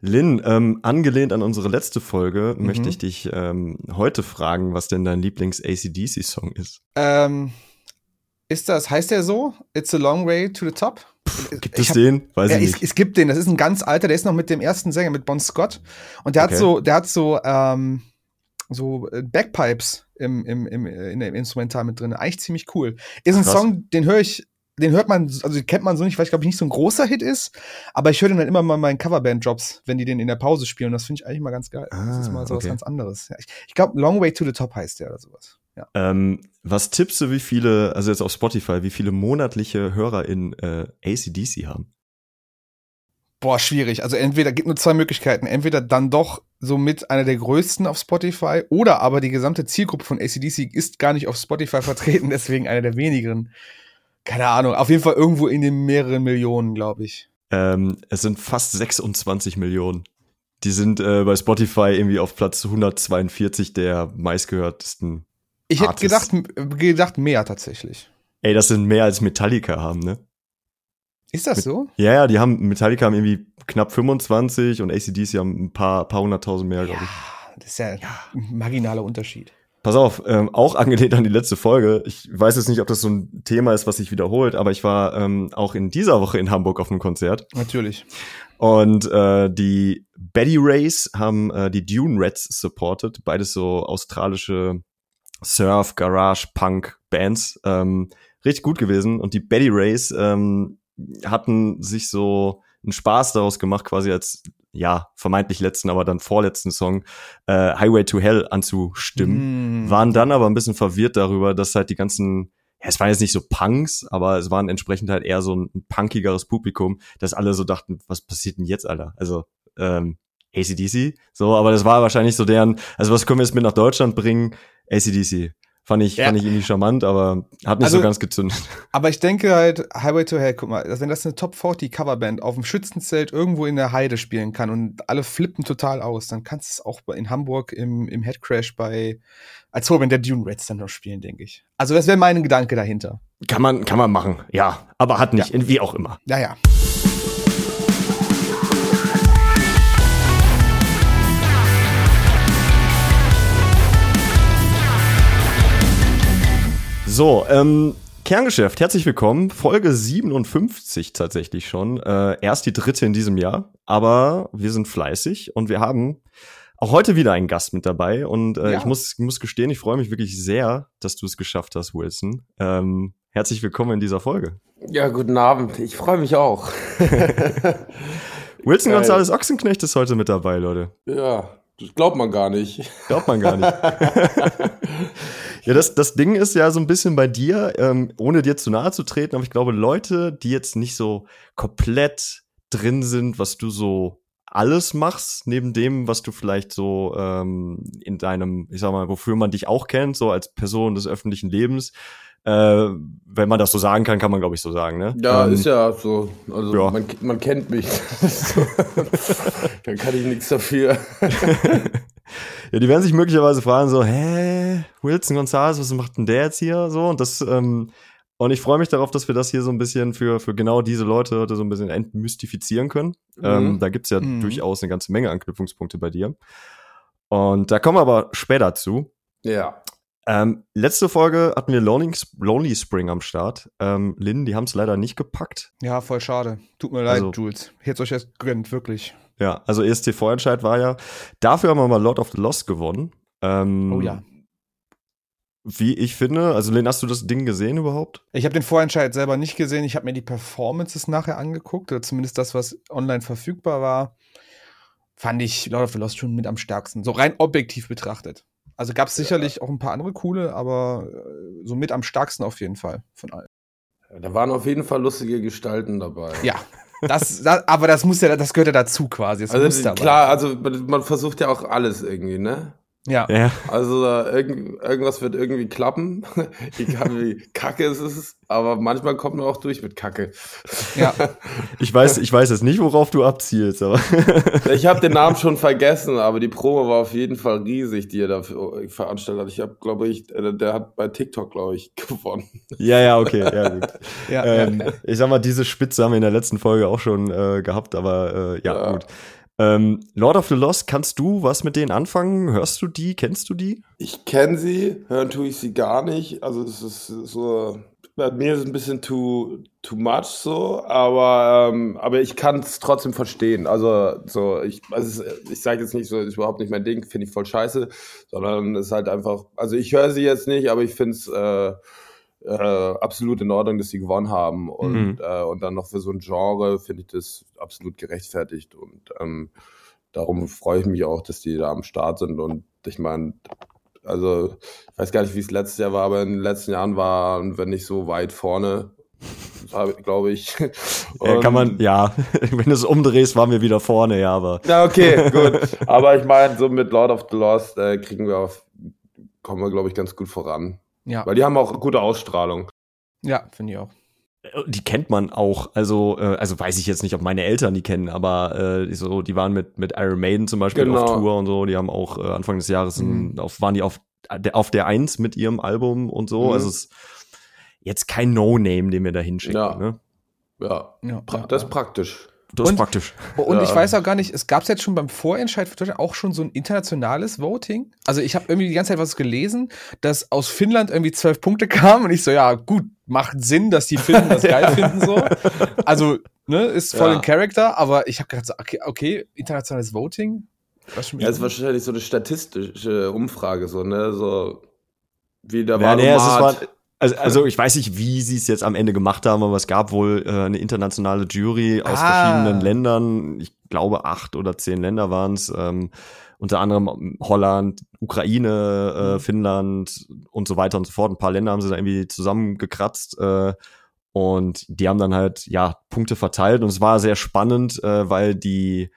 Lynn, ähm, angelehnt an unsere letzte Folge, mhm. möchte ich dich ähm, heute fragen, was denn dein Lieblings-ACDC-Song ist. Ähm, ist das, heißt der so? It's a long way to the top? Gibt es hab, den? Weiß ja, ich nicht. Es, es, gibt den, das ist ein ganz alter, der ist noch mit dem ersten Sänger, mit Bon Scott. Und der okay. hat so, der hat so, ähm, so äh, Backpipes im, im, im, in dem Instrumental mit drin. Eigentlich ziemlich cool. Ist ein Krass. Song, den höre ich den hört man, also kennt man so nicht, weil ich glaube ich nicht so ein großer Hit ist, aber ich höre den dann immer mal in meinen Coverband-Jobs, wenn die den in der Pause spielen. Das finde ich eigentlich mal ganz geil. Ah, das ist mal so okay. was ganz anderes. Ja, ich, ich glaube, Long Way to the Top heißt der oder sowas. Ja. Ähm, was tippst du, wie viele, also jetzt auf Spotify, wie viele monatliche Hörer in äh, ACDC haben? Boah, schwierig. Also entweder gibt nur zwei Möglichkeiten. Entweder dann doch somit einer der größten auf Spotify oder aber die gesamte Zielgruppe von ACDC ist gar nicht auf Spotify vertreten, deswegen einer der wenigeren keine Ahnung, auf jeden Fall irgendwo in den mehreren Millionen, glaube ich. Ähm, es sind fast 26 Millionen. Die sind äh, bei Spotify irgendwie auf Platz 142 der meistgehörtesten. Ich hätte gedacht, gedacht mehr tatsächlich. Ey, das sind mehr als Metallica haben, ne? Ist das so? Ja, ja, die haben, Metallica haben irgendwie knapp 25 und ACDC haben ein paar, paar hunderttausend mehr, glaube ich. Das ist ja, ja ein marginaler Unterschied. Pass auf, ähm, auch angelehnt an die letzte Folge. Ich weiß jetzt nicht, ob das so ein Thema ist, was sich wiederholt, aber ich war ähm, auch in dieser Woche in Hamburg auf einem Konzert. Natürlich. Und äh, die Betty Rays haben äh, die Dune Reds supported, beides so australische Surf, Garage, Punk Bands. Ähm, richtig gut gewesen. Und die Betty Rays ähm, hatten sich so einen Spaß daraus gemacht, quasi als ja, vermeintlich letzten, aber dann vorletzten Song äh, Highway to Hell anzustimmen, mm. waren dann aber ein bisschen verwirrt darüber, dass halt die ganzen, ja, es waren jetzt nicht so Punks, aber es waren entsprechend halt eher so ein, ein punkigeres Publikum, dass alle so dachten, was passiert denn jetzt, Alter? Also, ähm, ACDC, so, aber das war wahrscheinlich so deren, also was können wir jetzt mit nach Deutschland bringen? ACDC. Fand ich, ja. fand ich irgendwie charmant, aber hat nicht also, so ganz gezündet. Aber ich denke halt, Highway to Hell, guck mal, wenn das eine Top 40 Coverband auf dem Schützenzelt irgendwo in der Heide spielen kann und alle flippen total aus, dann kannst du es auch in Hamburg im, im Headcrash bei, als Vorband der Dune Reds dann noch spielen, denke ich. Also das wäre mein Gedanke dahinter. Kann man, kann man machen, ja. Aber hat nicht, ja. wie auch immer. Ja, ja. So, ähm, Kerngeschäft, herzlich willkommen. Folge 57 tatsächlich schon. Äh, erst die dritte in diesem Jahr, aber wir sind fleißig und wir haben auch heute wieder einen Gast mit dabei. Und äh, ja. ich muss, muss gestehen, ich freue mich wirklich sehr, dass du es geschafft hast, Wilson. Ähm, herzlich willkommen in dieser Folge. Ja, guten Abend. Ich freue mich auch. Wilson González Ochsenknecht ist heute mit dabei, Leute. Ja, das glaubt man gar nicht. Glaubt man gar nicht. Ja, das, das Ding ist ja so ein bisschen bei dir, ähm, ohne dir zu nahe zu treten, aber ich glaube, Leute, die jetzt nicht so komplett drin sind, was du so alles machst, neben dem, was du vielleicht so ähm, in deinem, ich sag mal, wofür man dich auch kennt, so als Person des öffentlichen Lebens, äh, wenn man das so sagen kann, kann man, glaube ich, so sagen, ne? Ja, ähm, ist ja so. Also ja. Man, man kennt mich. Dann kann ich nichts dafür. Ja, die werden sich möglicherweise fragen so, hä, Wilson Gonzalez, was macht denn der jetzt hier so? Und das, ähm, und ich freue mich darauf, dass wir das hier so ein bisschen für, für genau diese Leute heute so ein bisschen entmystifizieren können. Mhm. Ähm, da gibt's ja mhm. durchaus eine ganze Menge Anknüpfungspunkte bei dir. Und da kommen wir aber später zu. Ja. Ähm, letzte Folge hatten wir Lonely, Lonely Spring am Start. Ähm, Lynn, die haben es leider nicht gepackt. Ja, voll schade. Tut mir leid, also, Jules. Ich hätte euch erst gönnt, wirklich. Ja, also ESC-Vorentscheid war ja. Dafür haben wir mal Lord of the Lost gewonnen. Ähm, oh ja. Wie ich finde, also Len, hast du das Ding gesehen überhaupt? Ich habe den Vorentscheid selber nicht gesehen. Ich habe mir die Performances nachher angeguckt, oder zumindest das, was online verfügbar war. Fand ich Lord of the Lost schon mit am stärksten, so rein objektiv betrachtet. Also gab es sicherlich ja. auch ein paar andere coole, aber äh, so mit am stärksten auf jeden Fall von allen. Da waren auf jeden Fall lustige Gestalten dabei. Ja, das, das, aber das muss ja, das gehört ja dazu quasi. Das also klar, also man versucht ja auch alles irgendwie, ne? Ja. ja. Also irgend, irgendwas wird irgendwie klappen. Egal wie kacke es ist, aber manchmal kommt man auch durch mit Kacke. Ja. Ich weiß, ich weiß jetzt nicht, worauf du abzielst, aber. ich habe den Namen schon vergessen, aber die Promo war auf jeden Fall riesig, die er da veranstaltet hat. Ich habe, glaube ich, äh, der hat bei TikTok, glaube ich, gewonnen. Ja, ja, okay, ja, gut. ja, ähm, ja. Ich sag mal, diese Spitze haben wir in der letzten Folge auch schon äh, gehabt, aber äh, ja, ja, gut. Ähm, Lord of the Lost, kannst du was mit denen anfangen? Hörst du die? Kennst du die? Ich kenne sie, hören tue ich sie gar nicht. Also es ist so, bei mir ist es ein bisschen too, too much so, aber, ähm, aber ich kann es trotzdem verstehen. Also so, ich, also ich sage jetzt nicht so, ist überhaupt nicht mein Ding, finde ich voll scheiße, sondern es ist halt einfach, also ich höre sie jetzt nicht, aber ich finde es äh, äh, absolut in Ordnung, dass sie gewonnen haben. Und, mhm. äh, und dann noch für so ein Genre finde ich das absolut gerechtfertigt. Und ähm, darum freue ich mich auch, dass die da am Start sind. Und ich meine, also ich weiß gar nicht, wie es letztes Jahr war, aber in den letzten Jahren waren wir nicht so weit vorne, glaube ich. Ja, kann man, ja, wenn du es umdrehst, waren wir wieder vorne, ja, aber. Ja, okay, gut. Aber ich meine, so mit Lord of the Lost äh, kriegen wir auf, kommen wir, glaube ich, ganz gut voran. Ja. Weil die haben auch gute Ausstrahlung. Ja, finde ich auch. Äh, die kennt man auch, also, äh, also weiß ich jetzt nicht, ob meine Eltern die kennen, aber äh, so, die waren mit, mit Iron Maiden zum Beispiel genau. auf Tour und so, die haben auch äh, Anfang des Jahres mhm. ein, auf, waren die auf der, auf der Eins mit ihrem Album und so. Mhm. Also es ist jetzt kein No-Name, den wir da hinschicken. Ja. Ne? Ja. ja, das ist praktisch. Das und, ist praktisch. Und ja. ich weiß auch gar nicht, es gab es jetzt schon beim Vorentscheid für Deutschland auch schon so ein internationales Voting. Also ich habe irgendwie die ganze Zeit was gelesen, dass aus Finnland irgendwie zwölf Punkte kamen und ich so, ja gut, macht Sinn, dass die Finnen das geil finden so. Also, ne, ist voll ja. in Character, aber ich habe gedacht so, okay, okay, internationales Voting. Das ja, ist wahrscheinlich so eine statistische Umfrage, so, ne, so wie der ja, nee, war also, also ich weiß nicht, wie sie es jetzt am Ende gemacht haben, aber es gab wohl äh, eine internationale Jury aus ah. verschiedenen Ländern. Ich glaube, acht oder zehn Länder waren es. Ähm, unter anderem Holland, Ukraine, äh, mhm. Finnland und so weiter und so fort. Ein paar Länder haben sie da irgendwie zusammengekratzt. Äh, und die haben dann halt, ja, Punkte verteilt. Und es war sehr spannend, äh, weil die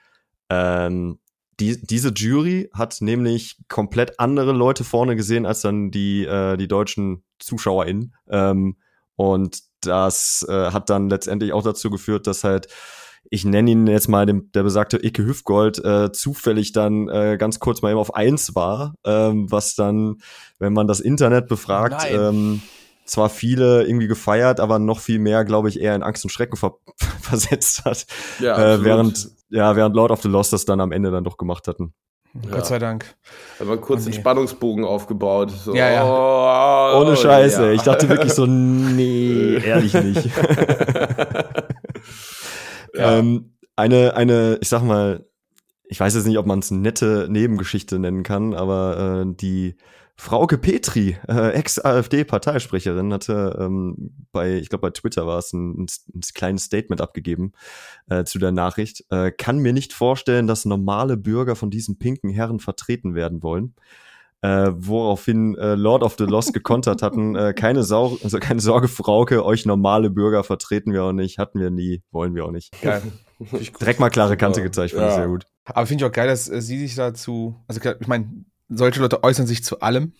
ähm, die, diese Jury hat nämlich komplett andere Leute vorne gesehen als dann die, äh, die deutschen ZuschauerInnen. Ähm, und das äh, hat dann letztendlich auch dazu geführt, dass halt ich nenne ihn jetzt mal dem, der besagte Icke Hüfgold, äh, zufällig dann äh, ganz kurz mal eben auf eins war, ähm, was dann, wenn man das Internet befragt, ähm, zwar viele irgendwie gefeiert, aber noch viel mehr, glaube ich, eher in Angst und Schrecken ver versetzt hat. Ja, äh, während, ja, während Lord of the Lost das dann am Ende dann doch gemacht hatten. Ja. Gott sei Dank. Da war kurz okay. den Spannungsbogen aufgebaut. So, ja, ja. Oh, Ohne Scheiße. Ja. Ich dachte wirklich so, nee, ehrlich nicht. ja. ähm, eine, eine, ich sag mal, ich weiß jetzt nicht, ob man es nette Nebengeschichte nennen kann, aber äh, die Frauke Petri, äh, Ex-AfD-Parteisprecherin, hatte ähm, bei, ich glaube bei Twitter war es, ein, ein, kleines Statement abgegeben äh, zu der Nachricht. Äh, kann mir nicht vorstellen, dass normale Bürger von diesen pinken Herren vertreten werden wollen. Äh, woraufhin äh, Lord of the Lost gekontert hatten, äh, keine, Sau also keine Sorge, Frauke, euch normale Bürger vertreten wir auch nicht, hatten wir nie, wollen wir auch nicht. Geil. Direkt mal klare Kante gezeigt, fand ja. ich sehr gut. Aber finde ich auch geil, dass äh, sie sich dazu, also ich meine, solche Leute äußern sich zu allem.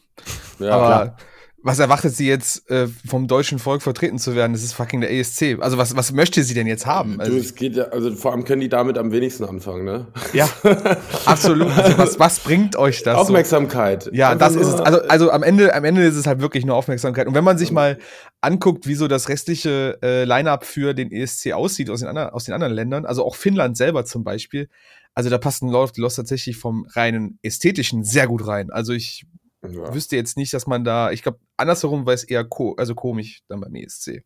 Ja, aber klar. was erwartet sie jetzt, äh, vom deutschen Volk vertreten zu werden? Das ist fucking der ESC. Also was, was möchte sie denn jetzt haben? Also, du, es geht ja, also vor allem können die damit am wenigsten anfangen, ne? Ja, absolut. Also was, was bringt euch das? Aufmerksamkeit. So? Ja, das ist es. Also, also am Ende, am Ende ist es halt wirklich nur Aufmerksamkeit. Und wenn man sich mal anguckt, wie so das restliche äh, Line-up für den ESC aussieht aus den, anderen, aus den anderen Ländern, also auch Finnland selber zum Beispiel, also da passt ein Lord of the Lost tatsächlich vom reinen ästhetischen sehr gut rein. Also ich ja. wüsste jetzt nicht, dass man da, ich glaube, andersherum war es eher ko also komisch dann beim ESC.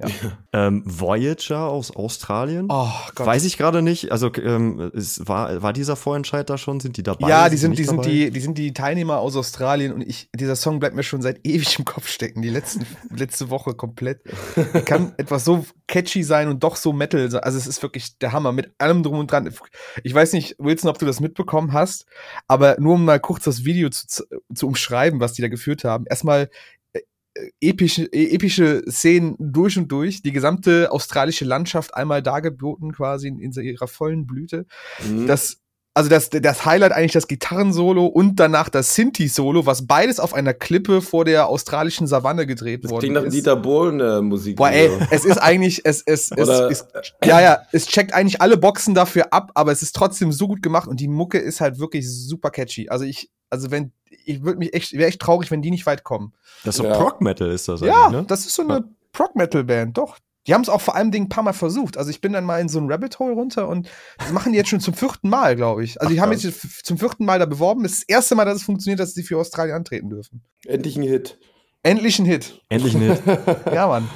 Ja. ähm, Voyager aus Australien? Oh, Gott. Weiß ich gerade nicht. Also ähm, es war, war dieser Vorentscheid da schon? Sind die dabei? Ja, die sind, die, sind die, die sind die Teilnehmer aus Australien und ich, dieser Song bleibt mir schon seit ewig im Kopf stecken. Die letzten, letzte Woche komplett. Kann etwas so catchy sein und doch so Metal. Also es ist wirklich der Hammer mit allem drum und dran. Ich weiß nicht, Wilson, ob du das mitbekommen hast, aber nur um mal kurz das Video zu, zu umschreiben, was die da geführt haben. Erstmal epische, e, epische Szenen durch und durch. Die gesamte australische Landschaft einmal dargeboten, quasi in, in ihrer vollen Blüte. Mhm. Das, also das, das Highlight eigentlich das Gitarrensolo und danach das Sinti-Solo, was beides auf einer Klippe vor der australischen Savanne gedreht das worden ist. Das klingt nach Dieter Bohlen äh, Musik. Boah, ey, es ist eigentlich, es, es, es, es, ja, ja, es checkt eigentlich alle Boxen dafür ab, aber es ist trotzdem so gut gemacht und die Mucke ist halt wirklich super catchy. Also ich, also wenn ich würde mich echt, wäre echt traurig, wenn die nicht weit kommen. Das ist so ja. Prog Metal ist das Ja, ne? das ist so eine ja. Prog Metal Band, doch. Die haben es auch vor allem Dingen ein paar Mal versucht. Also ich bin dann mal in so ein Rabbit Hole runter und das machen die jetzt schon zum vierten Mal, glaube ich. Also die haben jetzt zum vierten Mal da beworben. Das ist das erste Mal, dass es funktioniert, dass sie für Australien antreten dürfen. Endlich ein Hit. Endlich ein Hit. Endlich ein Hit. ja, Mann.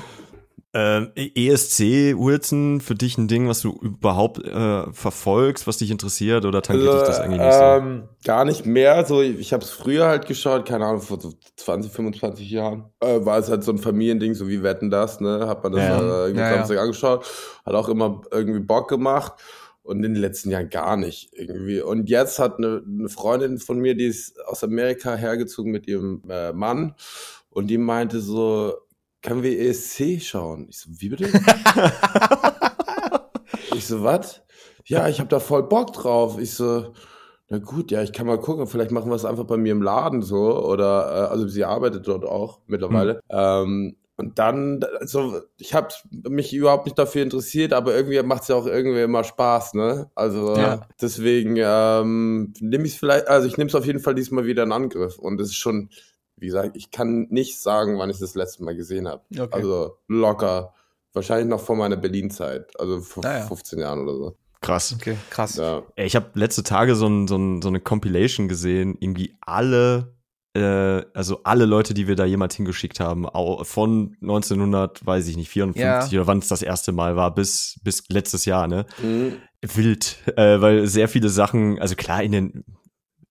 Ähm, ESC, Wilson, für dich ein Ding, was du überhaupt äh, verfolgst, was dich interessiert oder tangiert also, dich das eigentlich nicht so? Ähm, gar nicht mehr. So, ich ich habe es früher halt geschaut, keine Ahnung, vor so 20, 25 Jahren. Äh, war es halt so ein Familiending, so wie Wetten das, ne? Hat man das Ja. äh, irgendwie Ja, ja. Samstag angeschaut. Hat auch immer irgendwie Bock gemacht. Und in den letzten Jahren gar nicht irgendwie. Und jetzt hat eine, eine Freundin von mir, die ist aus Amerika hergezogen mit ihrem äh, Mann. Und die meinte so, können wir ESC schauen? Ich so, wie bitte? ich so, was? Ja, ich habe da voll Bock drauf. Ich so, na gut, ja, ich kann mal gucken. Vielleicht machen wir es einfach bei mir im Laden so. Oder, äh, also sie arbeitet dort auch mittlerweile. Ähm, und dann, also ich habe mich überhaupt nicht dafür interessiert, aber irgendwie macht es ja auch irgendwie immer Spaß, ne? Also Ja. deswegen ähm, nehme ich es vielleicht, also ich nehme es auf jeden Fall diesmal wieder in Angriff. Und es ist schon, wie gesagt, ich kann nicht sagen, wann ich das letzte Mal gesehen habe. Okay. Also locker, wahrscheinlich noch vor meiner Berlin-Zeit, also vor Ah, ja. 15 Jahren oder so. Krass. Okay, krass. Ja. Ey, Ich habe letzte Tage so, ein, so, ein, so eine Compilation gesehen, irgendwie alle, äh, also alle Leute, die wir da jemals hingeschickt haben, von 1900, weiß ich nicht, 54 oder wann es das erste Mal war, bis, bis letztes Jahr, ne? Mhm. Wild, äh, weil sehr viele Sachen, also klar, in den,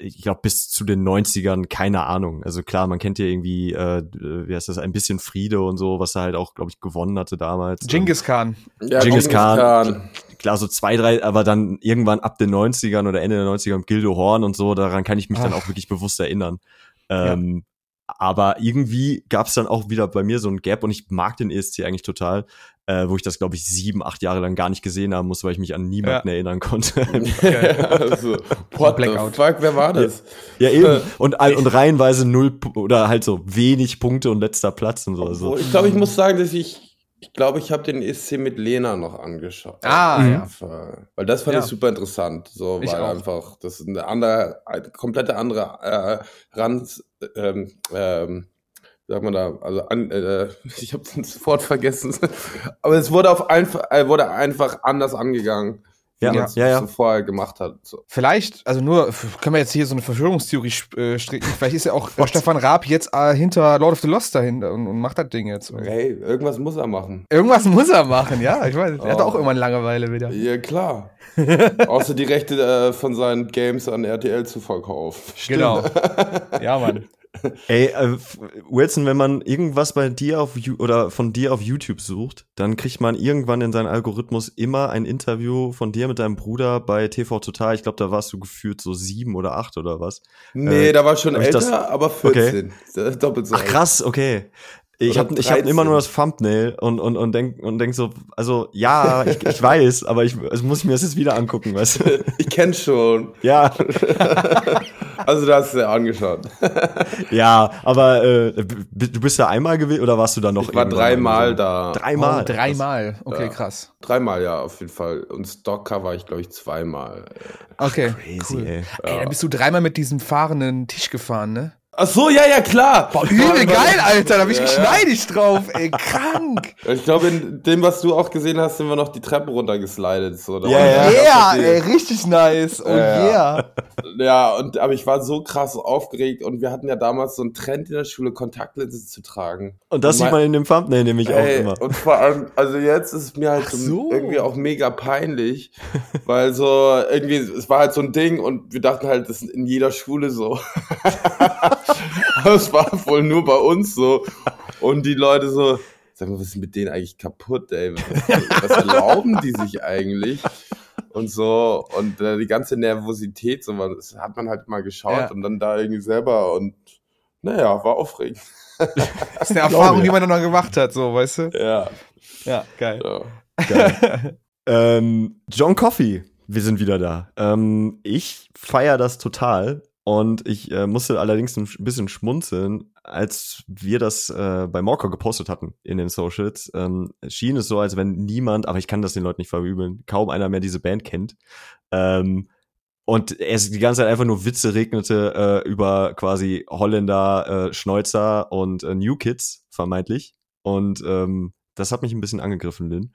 ich glaube, bis zu den 90ern, keine Ahnung. Also klar, man kennt ja irgendwie, äh, wie heißt das, ein bisschen Friede und so, was er halt auch, glaube ich, gewonnen hatte damals. Genghis Khan. Ja, Genghis Khan. Khan. klar, so zwei, drei, aber dann irgendwann ab den 90ern oder Ende der 90er mit Gildo Horn und so, daran kann ich mich dann Ach. auch wirklich bewusst erinnern. Ähm, Aber irgendwie gab es dann auch wieder bei mir so ein Gap und ich mag den ESC eigentlich total, äh, wo ich das, glaube ich, sieben, acht Jahre lang gar nicht gesehen haben muss, weil ich mich an niemanden erinnern konnte. also, what the Blackout. fuck, wer war das? ja, eben. Und, all- und reihenweise null oder halt so wenig Punkte und letzter Platz und so. Also, Ich glaube, ich muss sagen, dass ich, ich glaube, ich habe den ESC mit Lena noch angeschaut. Ah, Mhm. ja. Weil das fand Ja. ich super interessant. So, Ich weil auch. einfach, das ist eine andere, eine komplette andere äh, Rand, ähm, ähm, sagt man da, also an, äh, ich habe das Wort vergessen. Aber es wurde auf einfach, äh, wurde einfach anders angegangen, Ja, ja, ja. so vorher gemacht hat. So. Vielleicht, also nur, können wir jetzt hier so eine Verschwörungstheorie äh, stricken. Vielleicht ist ja auch äh, Stefan Raab jetzt äh, hinter Lord of the Lost dahinter und, und macht das Ding jetzt. Hey, irgendwas muss er machen. Irgendwas muss er machen, ja. Ich weiß. Er hat Oh. auch irgendwann Langeweile wieder. Ja, klar. Außer die Rechte äh, von seinen Games an RTL zu verkaufen. Genau. Ja, Mann. Ey, äh, Wilson, wenn man irgendwas bei dir auf oder von dir auf YouTube sucht, dann kriegt man irgendwann in seinen Algorithmus immer ein Interview von dir mit deinem Bruder bei TV Total. Ich glaube, da warst du geführt so sieben oder acht oder was. Nee, Äh, da war schon ich älter, das- aber 14. Das ist Doppelt so Ach krass, okay. Ich habe ich hab 13. immer nur das Thumbnail und und und denk und denk so, also ja, ich, ich weiß, aber ich also muss ich mir das jetzt wieder angucken, weißt du? Ich kenn's schon. Ja, Also da hast du dir angeschaut. ja, aber äh, du bist da einmal gewesen oder warst du da noch? Ich war dreimal da. Dreimal. Oh, dreimal. Okay, Ja. krass. Dreimal, ja, auf jeden Fall. Und Stocker war ich, glaube ich, zweimal. Okay. Crazy, cool. ey. Ey, dann bist du dreimal mit diesem fahrenden Tisch gefahren, ne? Ach so, ja, ja, klar. Boah, übel geil, Alter. Da bin ich Ja, ja. geschneidig drauf, ey. Krank. Ich glaube, in dem, was du auch gesehen hast, sind wir noch die Treppe runtergeslidet. So. Da Ja, war- ja. Yeah, ey, richtig nice. Oh Ja, ja. yeah. Ja, und, aber ich war so krass aufgeregt und wir hatten ja damals so einen Trend in der Schule, Kontaktlinsen zu tragen. Und das Und sieht man in dem Thumbnail nämlich auch immer. und vor allem, also jetzt ist es mir halt so. irgendwie auch mega peinlich, weil so irgendwie, es war halt so ein Ding und wir dachten halt, das ist in jeder Schule so. Es war wohl nur bei uns so. Und die Leute so, sag mal, was ist mit denen eigentlich kaputt, ey? Was, was erlauben die sich eigentlich? Und so, und äh, die ganze Nervosität, so, das hat man halt mal geschaut Ja. und dann da irgendwie selber und naja, war aufregend. Das ist eine Erfahrung, die man dann noch gemacht hat, so, weißt du? Ja, Ja, geil. ja. Geil. ähm, John Coffey, wir sind wieder da. Ähm, ich feiere das total und ich äh, musste allerdings ein bisschen schmunzeln, als wir das äh, bei Morco gepostet hatten in den Socials. Ähm, schien es so, als wenn niemand, aber ich kann das den Leuten nicht verübeln, kaum einer mehr diese Band kennt. Ähm, und es die ganze Zeit einfach nur Witze regnete äh, über quasi Holländer, äh, Schneuzer und äh, New Kids, vermeintlich. Und ähm, Das hat mich ein bisschen angegriffen, Lynn.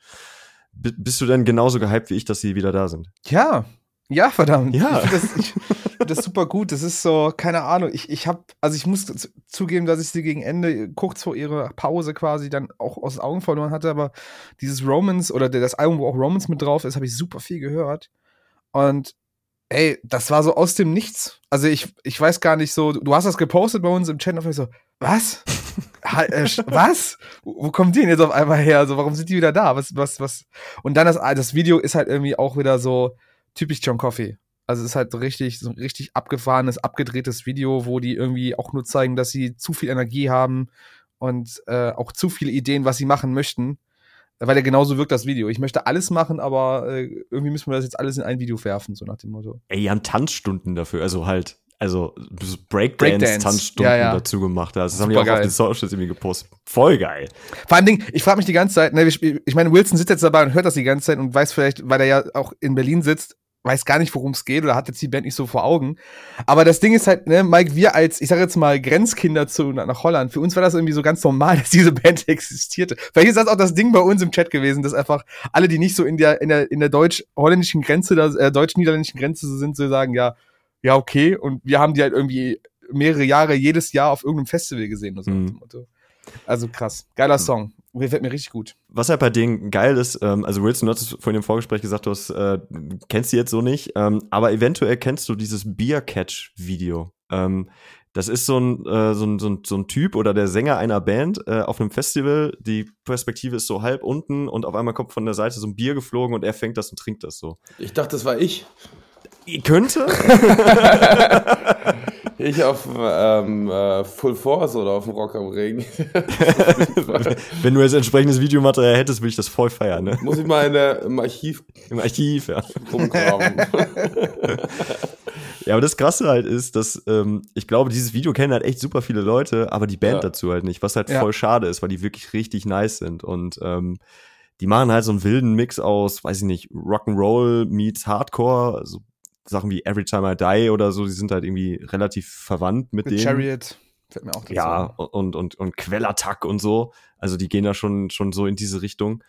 B bist du denn genauso gehypt wie ich, dass sie wieder da sind? Ja, ja, verdammt. Ja. Ich das, ich das super gut. Das ist so, keine Ahnung. Ich, ich habe, also ich muss zugeben, dass ich sie gegen Ende, kurz vor ihrer Pause quasi, dann auch aus den Augen verloren hatte. Aber dieses Romans oder das Album, wo auch Romans mit drauf ist, habe ich super viel gehört. Und ey, das war so aus dem Nichts. Also ich, ich weiß gar nicht so, du hast das gepostet bei uns im Chat und ich so, was? äh, was? Wo, kommt die denn jetzt auf einmal her? Also warum sind die wieder da? Was, was, was? Und dann das, das Video ist halt irgendwie auch wieder so typisch John Coffey. Also es ist halt richtig, so ein richtig abgefahrenes, abgedrehtes Video, wo die irgendwie auch nur zeigen, dass sie zu viel Energie haben und äh, auch zu viele Ideen, was sie machen möchten. Weil er genauso wirkt das Video. Ich möchte alles machen, aber äh, irgendwie müssen wir das jetzt alles in ein Video werfen, so nach dem Motto. Ey, die haben Tanzstunden dafür, also halt, also Breakdance-Tanzstunden ja, ja. dazu gemacht. Das Super haben die auch geil. auf den Socials irgendwie gepostet. Voll geil. Vor allem, Ding, ich frage mich die ganze Zeit, ne, ich, ich meine, Wilson sitzt jetzt dabei und hört das die ganze Zeit und weiß vielleicht, weil er ja auch in Berlin sitzt, weiß gar nicht, worum es geht oder hat jetzt die Band nicht so vor Augen. Aber das Ding ist halt, ne, Mike, wir als, ich sage jetzt mal, Grenzkinder zu nach Holland, für uns war das irgendwie so ganz normal, dass diese Band existierte. Vielleicht ist das auch das Ding bei uns im Chat gewesen, dass einfach alle, die nicht so in der in der in der deutsch-holländischen Grenze, da, äh, deutsch-niederländischen Grenze sind, so sagen, ja, ja okay. Und wir haben die halt irgendwie mehrere Jahre jedes Jahr auf irgendeinem Festival gesehen. Oder so Mhm. Also krass, geiler Song. Gefällt mir richtig gut. Was halt bei denen geil ist, ähm, also Wilson, du hast vorhin im Vorgespräch gesagt, du hast, äh, kennst die jetzt so nicht, ähm, aber eventuell kennst du dieses Beer Catch Video. Ähm, das ist so ein, äh, so, ein, so, ein, so ein Typ oder der Sänger einer Band äh, auf einem Festival. Die Perspektive ist so halb unten und auf einmal kommt von der Seite so ein Bier geflogen und er fängt das und trinkt das so. Ich dachte, das war ich. Könnte? Ich auf ähm, äh, Full Force oder auf dem Rock am Ring. Wenn du jetzt entsprechendes Videomaterial hättest, würde ich das voll feiern, ne? Muss ich mal in der, im Archiv Im Archiv, ja. rumgraben. Ja, aber das Krasse halt ist, dass ähm, ich glaube, dieses Video kennen halt echt super viele Leute, aber die Band Ja. dazu halt nicht, was halt Ja. voll schade ist, weil die wirklich richtig nice sind und ähm, die machen halt so einen wilden Mix aus, weiß ich nicht, Rock'n'Roll meets Hardcore, so Sachen wie Every Time I Die oder so, die sind halt irgendwie relativ verwandt mit, Mit denen. Chariot. Fällt mir auch dazu. Ja, und, und, und Quellattack und so. Also die gehen da schon, schon so in diese Richtung.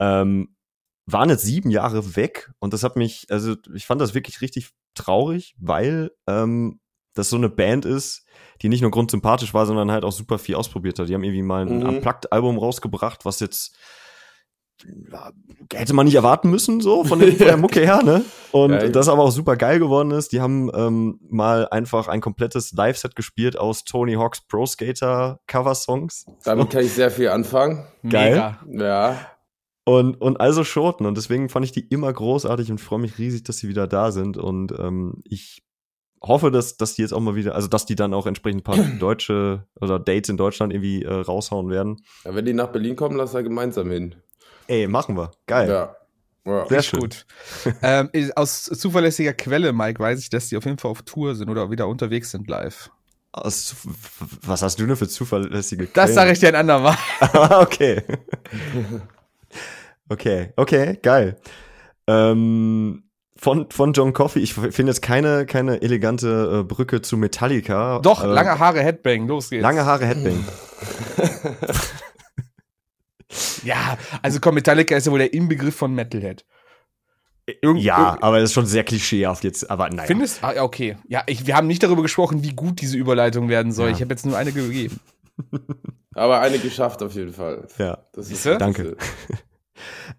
Ähm, waren jetzt sieben Jahre weg und das hat mich, also ich fand das wirklich richtig traurig, weil ähm, das so eine Band ist, die nicht nur grundsympathisch war, sondern halt auch super viel ausprobiert hat. Die haben irgendwie mal ein Mhm. Unplugged-Album rausgebracht, was jetzt hätte man nicht erwarten müssen, so von, den, von der Mucke her, ne? Und Ja, das aber auch super geil geworden ist. Die haben ähm, mal einfach ein komplettes Live-Set gespielt aus Tony Hawk's Pro Skater Cover-Songs. Damit kann ich sehr viel anfangen. geil. Mega. Ja. Und, und also Schoten. Und deswegen fand ich die immer großartig und freue mich riesig, dass sie wieder da sind. Und ähm, ich hoffe, dass, dass die jetzt auch mal wieder, also dass die dann auch entsprechend ein paar deutsche oder Dates in Deutschland irgendwie äh, raushauen werden. ja. Wenn die nach Berlin kommen, lass da gemeinsam hin. Ey, machen wir. Geil. Ja. ja. Sehr schön. gut. ähm, aus zuverlässiger Quelle, Mike, weiß ich, dass die auf jeden Fall auf Tour sind oder wieder unterwegs sind live. Aus, was hast du denn für zuverlässige Das sage ich dir ein andermal. Okay. okay, okay, geil. Ähm, von, von John Coffey, ich finde jetzt keine, keine elegante äh, Brücke zu Metallica. Doch, äh, lange Haare, Headbang, los geht's. Lange Haare Headbang. Ja, also komm, Metallica ist ja wohl der Inbegriff von Metalhead. Irgend- ja, aber das ist schon sehr klischeehaft jetzt, aber naja. Findest Ah, ja, okay. Ja, ich, wir haben nicht darüber gesprochen, wie gut diese Überleitung werden soll. Ja. Ich habe jetzt nur eine gegeben. Aber eine geschafft auf jeden Fall. Ja. Das Siehste? Danke.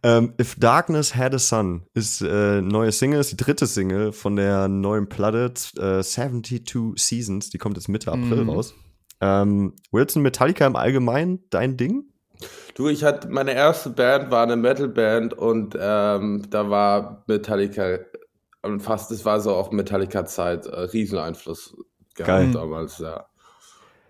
Ähm, If Darkness Had a Sun ist äh, neue Single, ist die dritte Single von der neuen Platte äh, 72 Seasons, die kommt jetzt Mitte April Mhm. raus. Ähm, Wilson Metallica im Allgemeinen, dein Ding? Du, ich hatte meine erste Band war eine Metalband und ähm, da war Metallica und fast, es war so auch Metallica-Zeit, äh, Rieseneinfluss gehabt Geil. damals, ja.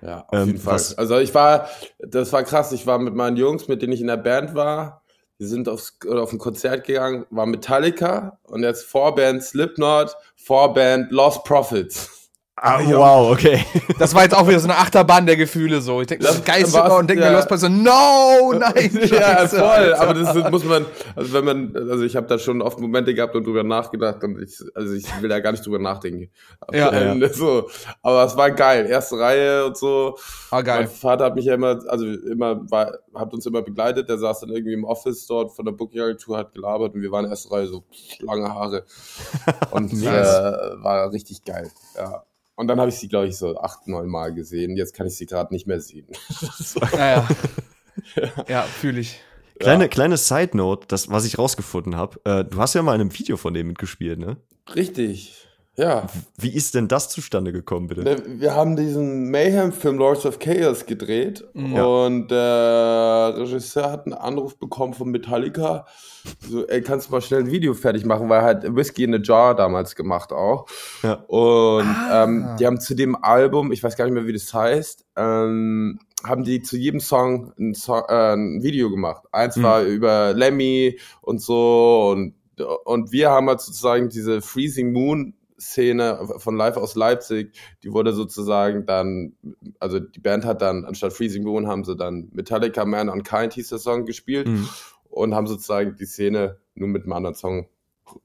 Ja, auf Ähm, jeden Fall. was- Also ich war, das war krass, ich war mit meinen Jungs, mit denen ich in der Band war, wir sind aufs, oder auf ein Konzert gegangen, war Metallica und jetzt Vorband Slipknot, Vorband Lost Profits. Ah, wow, okay. Das war jetzt auch wieder so eine Achterbahn der Gefühle so. Ich denke, das ist geil super und denke ja. mir Lost so, no, nein. ja, voll. Aber das muss man, also wenn man, also ich habe da schon oft Momente gehabt und drüber nachgedacht und ich, also ich will da gar nicht drüber nachdenken. Ja, ja. So. Aber es war geil. Erste Reihe und so. Ah, geil. Mein Vater hat mich ja immer, also immer, war, hat uns immer begleitet. Der saß dann irgendwie im Office dort von der Booking-Agentur, hat gelabert und wir waren erste Reihe so lange Haare. Und äh, war richtig geil. Ja. Und dann habe ich sie, glaube ich, so acht, neun Mal gesehen. Jetzt kann ich sie gerade nicht mehr sehen. ja, ja. ja fühle ich. Kleine, ja. kleine Side Note, das, was ich rausgefunden habe. Äh, du hast ja mal in einem Video von dem mitgespielt, ne? Richtig. Ja. Wie ist denn das zustande gekommen, bitte? Wir haben diesen Mayhem-Film Lords of Chaos gedreht ja. und der Regisseur hat einen Anruf bekommen von Metallica. So, ey, kannst du mal schnell ein Video fertig machen, weil er hat Whiskey in a Jar damals gemacht auch. Ja. Und ah. ähm, die haben zu dem Album, ich weiß gar nicht mehr, wie das heißt, ähm, haben die zu jedem Song ein, Song, äh, ein Video gemacht. Eins mhm. war über Lemmy und so und und wir haben halt sozusagen diese Freezing Moon Szene von Live aus Leipzig, die wurde sozusagen dann, also die Band hat dann, anstatt Freezing Moon, haben sie dann Metallica Man on Kind hieß der Song gespielt mhm. und haben sozusagen die Szene nur mit einem anderen Song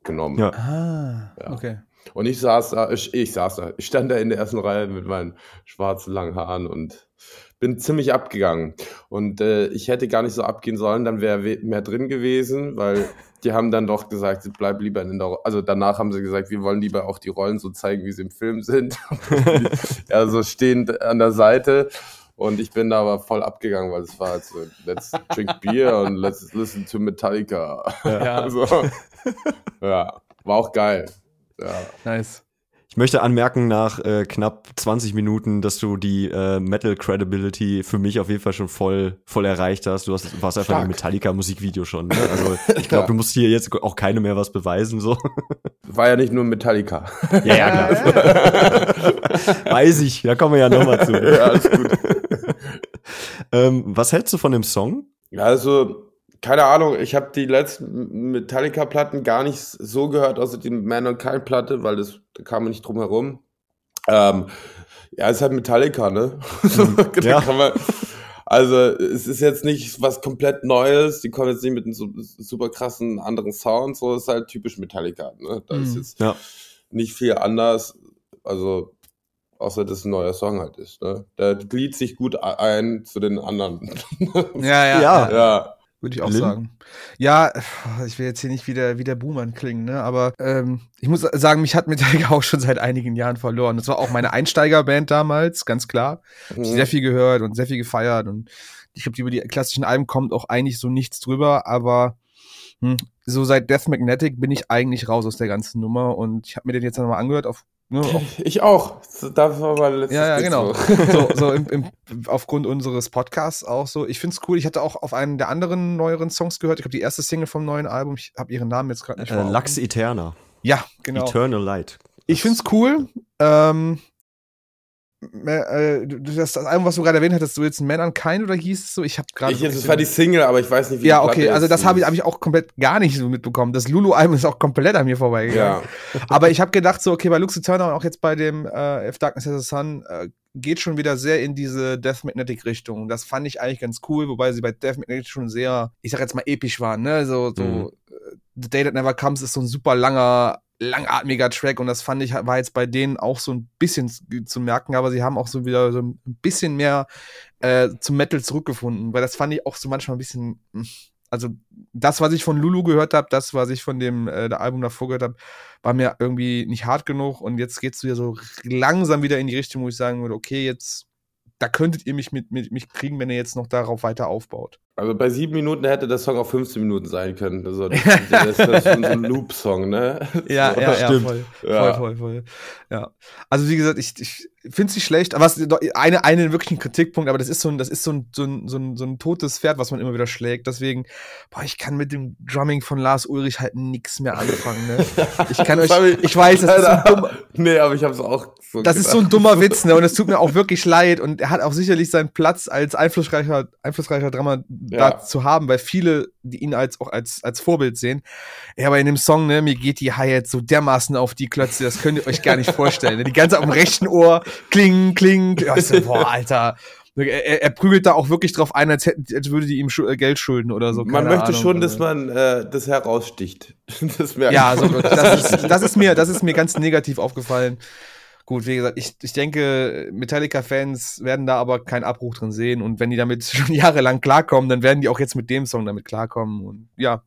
genommen. Ja. Ah, ja. okay. Und ich saß da, ich, ich saß da, ich stand da in der ersten Reihe mit meinen schwarzen langen Haaren und bin ziemlich abgegangen. Und äh, ich hätte gar nicht so abgehen sollen, dann wäre mehr drin gewesen, weil die haben dann doch gesagt, bleib lieber in der Ro Also danach haben sie gesagt, wir wollen lieber auch die Rollen so zeigen, wie sie im Film sind. ja, so stehend an der Seite. Und ich bin da aber voll abgegangen, weil es war halt so, let's drink beer und let's listen to Metallica. Ja, also, ja war auch geil. Ja. Nice. Ich möchte anmerken nach äh, knapp 20 Minuten, dass du die äh, Metal Credibility für mich auf jeden Fall schon voll voll erreicht hast. Du hast, warst einfach Stark. ein Metallica Musikvideo schon. Ne? Also ich glaube, du musst hier jetzt auch keine mehr was beweisen so. War ja nicht nur Metallica. Ja, ja, klar. Weiß ich, da kommen wir ja nochmal zu. Ja, alles gut. ähm, was hältst du von dem Song? Also keine Ahnung, ich habe die letzten Metallica-Platten gar nicht so gehört, außer die Man on Kind Platte, weil das da kam man nicht drum herum. Ähm, ja, es ist halt Metallica, ne? Mhm. ja. man, also es ist jetzt nicht was komplett Neues. Die kommen jetzt nicht mit einem super krassen anderen Sound. So es ist halt typisch Metallica. Ne? Da mhm. ist jetzt ja. nicht viel anders. Also außer dass ein neuer Song halt ist. Ne? Der glied sich gut ein zu den anderen. ja, ja. ja. ja. Würde ich auch Lin? sagen. Ja, ich will jetzt hier nicht wieder wie der Boomer klingen, ne? Aber ähm, ich muss sagen, mich hat Metallica auch schon seit einigen Jahren verloren. Das war auch meine Einsteigerband damals, ganz klar. Mhm. Sehr viel gehört und sehr viel gefeiert. Und ich glaube, über die klassischen Alben kommt auch eigentlich so nichts drüber, aber hm, so seit Death Magnetic bin ich eigentlich raus aus der ganzen Nummer. Und ich habe mir den jetzt nochmal angehört auf Ne, ich auch. Das war mein letztes Ja, ja, genau. So, so im, im, aufgrund unseres Podcasts auch so. Ich finde es cool. Ich hatte auch auf einen der anderen neueren Songs gehört. Ich habe die erste Single vom neuen Album. Ich habe ihren Namen jetzt gerade nicht. Äh, Lux Eterna. Ja, genau. Eternal Light. Ich finde es cool. Ähm, äh, das, das Album, was du gerade erwähnt hattest, so jetzt Man Unkind oder hieß es so? Ich habe gerade. Das war die Single, aber ich weiß nicht, wie Ja, okay, also das habe ich, hab ich auch komplett gar nicht so mitbekommen. Das Lulu-Album ist auch komplett an mir vorbeigegangen. Ja. aber ich habe gedacht, so, okay, bei Luxe Turner und auch jetzt bei dem äh, If Darkness Has a Sun äh, geht schon wieder sehr in diese Death Magnetic Richtung. Das fand ich eigentlich ganz cool, wobei sie bei Death Magnetic schon sehr, ich sag jetzt mal, episch waren, ne? So, so mhm. Äh, The Day That Never Comes ist so ein super langer langatmiger Track und das fand ich, war jetzt bei denen auch so ein bisschen zu merken, aber sie haben auch so wieder so ein bisschen mehr äh, zum Metal zurückgefunden, weil das fand ich auch so manchmal ein bisschen, hm, also das, was ich von Lulu gehört habe, das, was ich von dem äh, der Album davor gehört habe, war mir irgendwie nicht hart genug und jetzt geht's wieder so langsam wieder in die Richtung, wo ich sagen würde, okay, jetzt da könntet ihr mich mit, mit mich kriegen, wenn ihr jetzt noch darauf weiter aufbaut. Also bei sieben Minuten hätte der Song auch 15 Minuten sein können. Also das, das, das ist schon so ein Loop-Song, ne? Ja, so. ja, ja, voll, ja. voll, voll, voll. Ja. Also wie gesagt, ich, ich finde es nicht schlecht, aber es ist eine, einen wirklichen Kritikpunkt, aber das ist so ein, das ist so ein, so ein, so ein, so ein totes Pferd, was man immer wieder schlägt. Deswegen, boah, ich kann mit dem Drumming von Lars Ulrich halt nix mehr anfangen, ne? Ich kann euch, ich, ich weiß, das ist so ein dummer, Nee, aber ich hab's auch so Das gedacht. ist so ein dummer Witz, ne? Und es tut mir auch wirklich leid und er hat auch sicherlich seinen Platz als einflussreicher, einflussreicher Drama ja. da zu haben, weil viele, die ihn als auch als, als Vorbild sehen. Ja, aber in dem Song, ne, mir geht die Hi-Hat so dermaßen auf die Klötze, das könnt ihr euch gar nicht vorstellen. Ne? Die ganze auf dem rechten Ohr, kling, kling. Ja, so, boah, Alter. Er, er, prügelt da auch wirklich drauf ein, als, hätte, als würde die ihm Schu äh, Geld schulden oder so. Man möchte Ahnung, schon, dass man äh, das heraussticht. das ja, also, das, ist, das, ist mir, das ist mir ganz negativ aufgefallen. Gut, wie gesagt, ich, ich denke, Metallica-Fans werden da aber keinen Abbruch drin sehen. Und wenn die damit schon jahrelang klarkommen, dann werden die auch jetzt mit dem Song damit klarkommen. Und ja,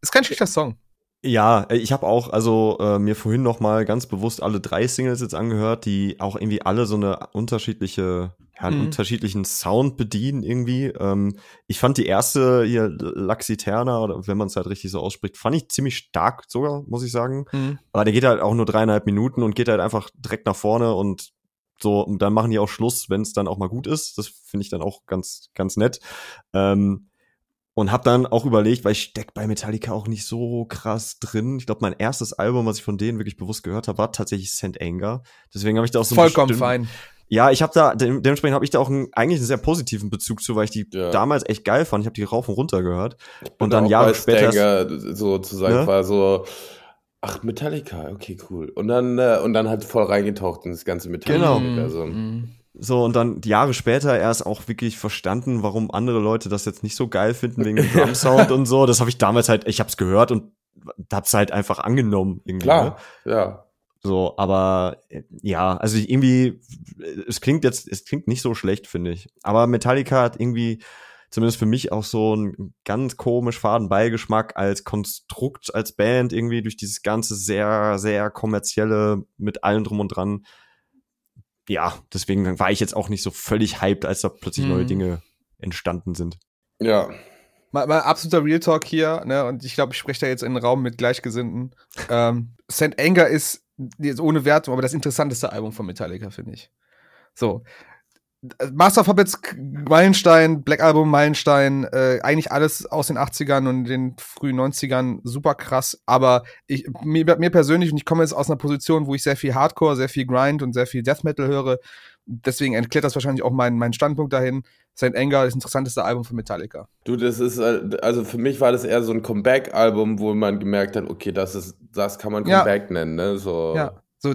ist kein schlechter Song. Ja, ich habe auch also äh, mir vorhin noch mal ganz bewusst alle drei Singles jetzt angehört, die auch irgendwie alle so eine unterschiedliche ja, einen mhm. unterschiedlichen Sound bedienen irgendwie. Ähm, ich fand die erste hier Laxiterna, oder wenn man es halt richtig so ausspricht, fand ich ziemlich stark sogar, muss ich sagen. Mhm. Aber der geht halt auch nur dreieinhalb Minuten und geht halt einfach direkt nach vorne und so, und dann machen die auch Schluss, wenn es dann auch mal gut ist. Das finde ich dann auch ganz, ganz nett. Ähm, und hab dann auch überlegt, weil ich steck bei Metallica auch nicht so krass drin. Ich glaube, mein erstes Album, was ich von denen wirklich bewusst gehört habe, war tatsächlich St. Anger. Deswegen habe ich da auch so Vollkommen fein. Ja, ich habe da, de dementsprechend habe ich da auch einen, eigentlich einen sehr positiven Bezug zu, weil ich die ja. damals echt geil fand. Ich habe die rauf und runter gehört. Und dann Jahre später. Stanger, sozusagen ne? war so, ach, Metallica, okay, cool. Und dann, äh, und dann halt voll reingetaucht in das ganze Metallica. Genau. Also. So, und dann Jahre später erst auch wirklich verstanden, warum andere Leute das jetzt nicht so geil finden wegen dem Drum Sound und so. Das habe ich damals halt, ich habe es gehört und hab's halt einfach angenommen. Irgendwie, Klar, ne? ja. So, aber äh, ja, also irgendwie, es klingt jetzt, es klingt nicht so schlecht, finde ich. Aber Metallica hat irgendwie, zumindest für mich, auch so einen ganz komisch faden Beigeschmack als Konstrukt, als Band, irgendwie durch dieses ganze sehr, sehr kommerzielle mit allem drum und dran. Ja, deswegen war ich jetzt auch nicht so völlig hyped, als da plötzlich mhm. neue Dinge entstanden sind. Ja, Mal, mal absoluter Real Talk hier, ne? Und ich glaube, ich spreche da jetzt in einen Raum mit Gleichgesinnten. Ähm, St. Anger ist jetzt ohne Wertung, aber das interessanteste Album von Metallica, finde ich. So. Master of Puppets, Meilenstein, Black Album, Meilenstein, äh, eigentlich alles aus den 80ern und den frühen 90ern super krass, aber ich, mir, mir persönlich, und ich komme jetzt aus einer Position, wo ich sehr viel Hardcore, sehr viel Grind und sehr viel Death Metal höre, deswegen erklärt das wahrscheinlich auch meinen mein Standpunkt dahin. St. Anger ist das interessanteste Album von Metallica. Du, das ist, äh, also für mich war das eher so ein Comeback-Album, wo man gemerkt hat, okay, das ist, das kann man Comeback ja. nennen, ne? So. Ja, so,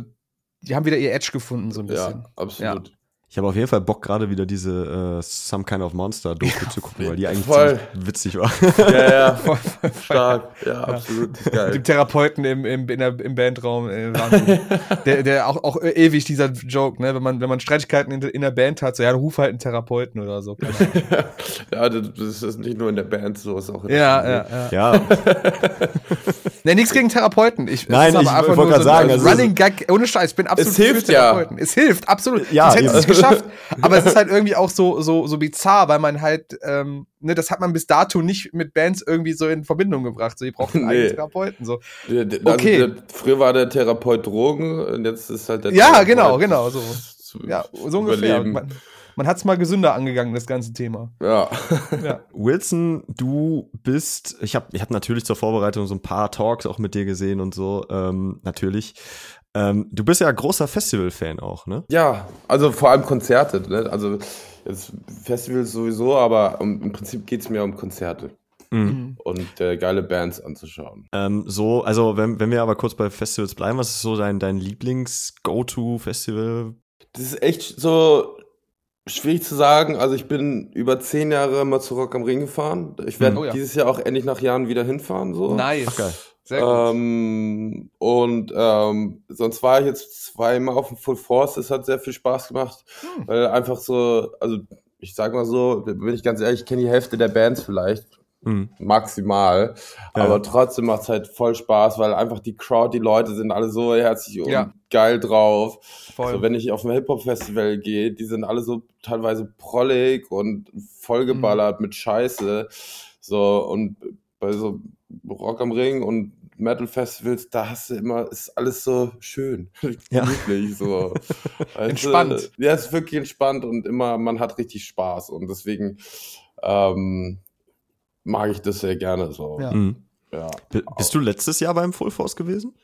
die haben wieder ihr Edge gefunden, so ein bisschen. Ja, absolut. Ja. Ich habe auf jeden Fall Bock, gerade wieder diese uh, Some Kind of Monster Doku ja, zu gucken, weil die eigentlich voll. witzig war. Ja, ja, voll, voll, stark. Ja, ja, absolut. Geil. Mit dem Therapeuten im, im, in der, im Bandraum. Äh, der, der auch, auch ewig dieser Joke, ne? Wenn man, wenn man Streitigkeiten in, in der Band hat, so, ja, ruf halt einen Therapeuten oder so. ja, das ist nicht nur in der Band so, ist auch in ja, ja, ja, ja. ne, nichts gegen Therapeuten. Ich, Nein, ich wollte gerade so sagen. Also Running Gag, ohne Scheiß, ich bin absolut es hilft, Therapeuten. Ja. Es hilft, absolut. Ja, geschafft. Aber es ist halt irgendwie auch so, so, so bizarr, weil man halt, ähm, ne, das hat man bis dato nicht mit Bands irgendwie so in Verbindung gebracht. So, die brauchen einen nee. eigenen Therapeuten. So. Okay. Also, früher war der Therapeut Drogen und jetzt ist halt der Ja, Therapeut genau, genau, so. Ja, so ungefähr. Man, man hat es mal gesünder angegangen, das ganze Thema. Ja. ja. Wilson, du bist, ich habe ich hab natürlich zur Vorbereitung so ein paar Talks auch mit dir gesehen und so, ähm, natürlich. Ähm, du bist ja großer Festival-Fan auch, ne? Ja, also vor allem Konzerte. Ne? Also Festivals sowieso, aber im Prinzip geht es mir um Konzerte. Mhm. Und äh, geile Bands anzuschauen. Ähm, so, also wenn, wenn wir aber kurz bei Festivals bleiben, was ist so dein, dein Lieblings-Go-To-Festival? Das ist echt so schwierig zu sagen. Also ich bin über zehn Jahre mal zu Rock am Ring gefahren. Ich werde oh, ja. dieses Jahr auch endlich nach Jahren wieder hinfahren. So. Nice. Ach, geil. Sehr gut. Ähm, und ähm, sonst war ich jetzt zweimal auf dem Full Force. Es hat sehr viel Spaß gemacht, hm. weil einfach so, also ich sag mal so, bin ich ganz ehrlich, ich kenne die Hälfte der Bands vielleicht. Mhm. Maximal. Ja. Aber trotzdem macht es halt voll Spaß, weil einfach die Crowd, die Leute sind alle so herzlich und ja. geil drauf. Voll. So, wenn ich auf ein Hip-Hop-Festival gehe, die sind alle so teilweise prollig und vollgeballert mhm. mit Scheiße. So, und bei so Rock am Ring und Metal Festivals, da hast du immer, ist alles so schön, ja. gemütlich, so. entspannt. ja, es ist wirklich entspannt und immer, man hat richtig Spaß und deswegen ähm, mag ich das sehr gerne so. Ja. Mhm. ja. Bist du letztes Jahr beim Full Force gewesen?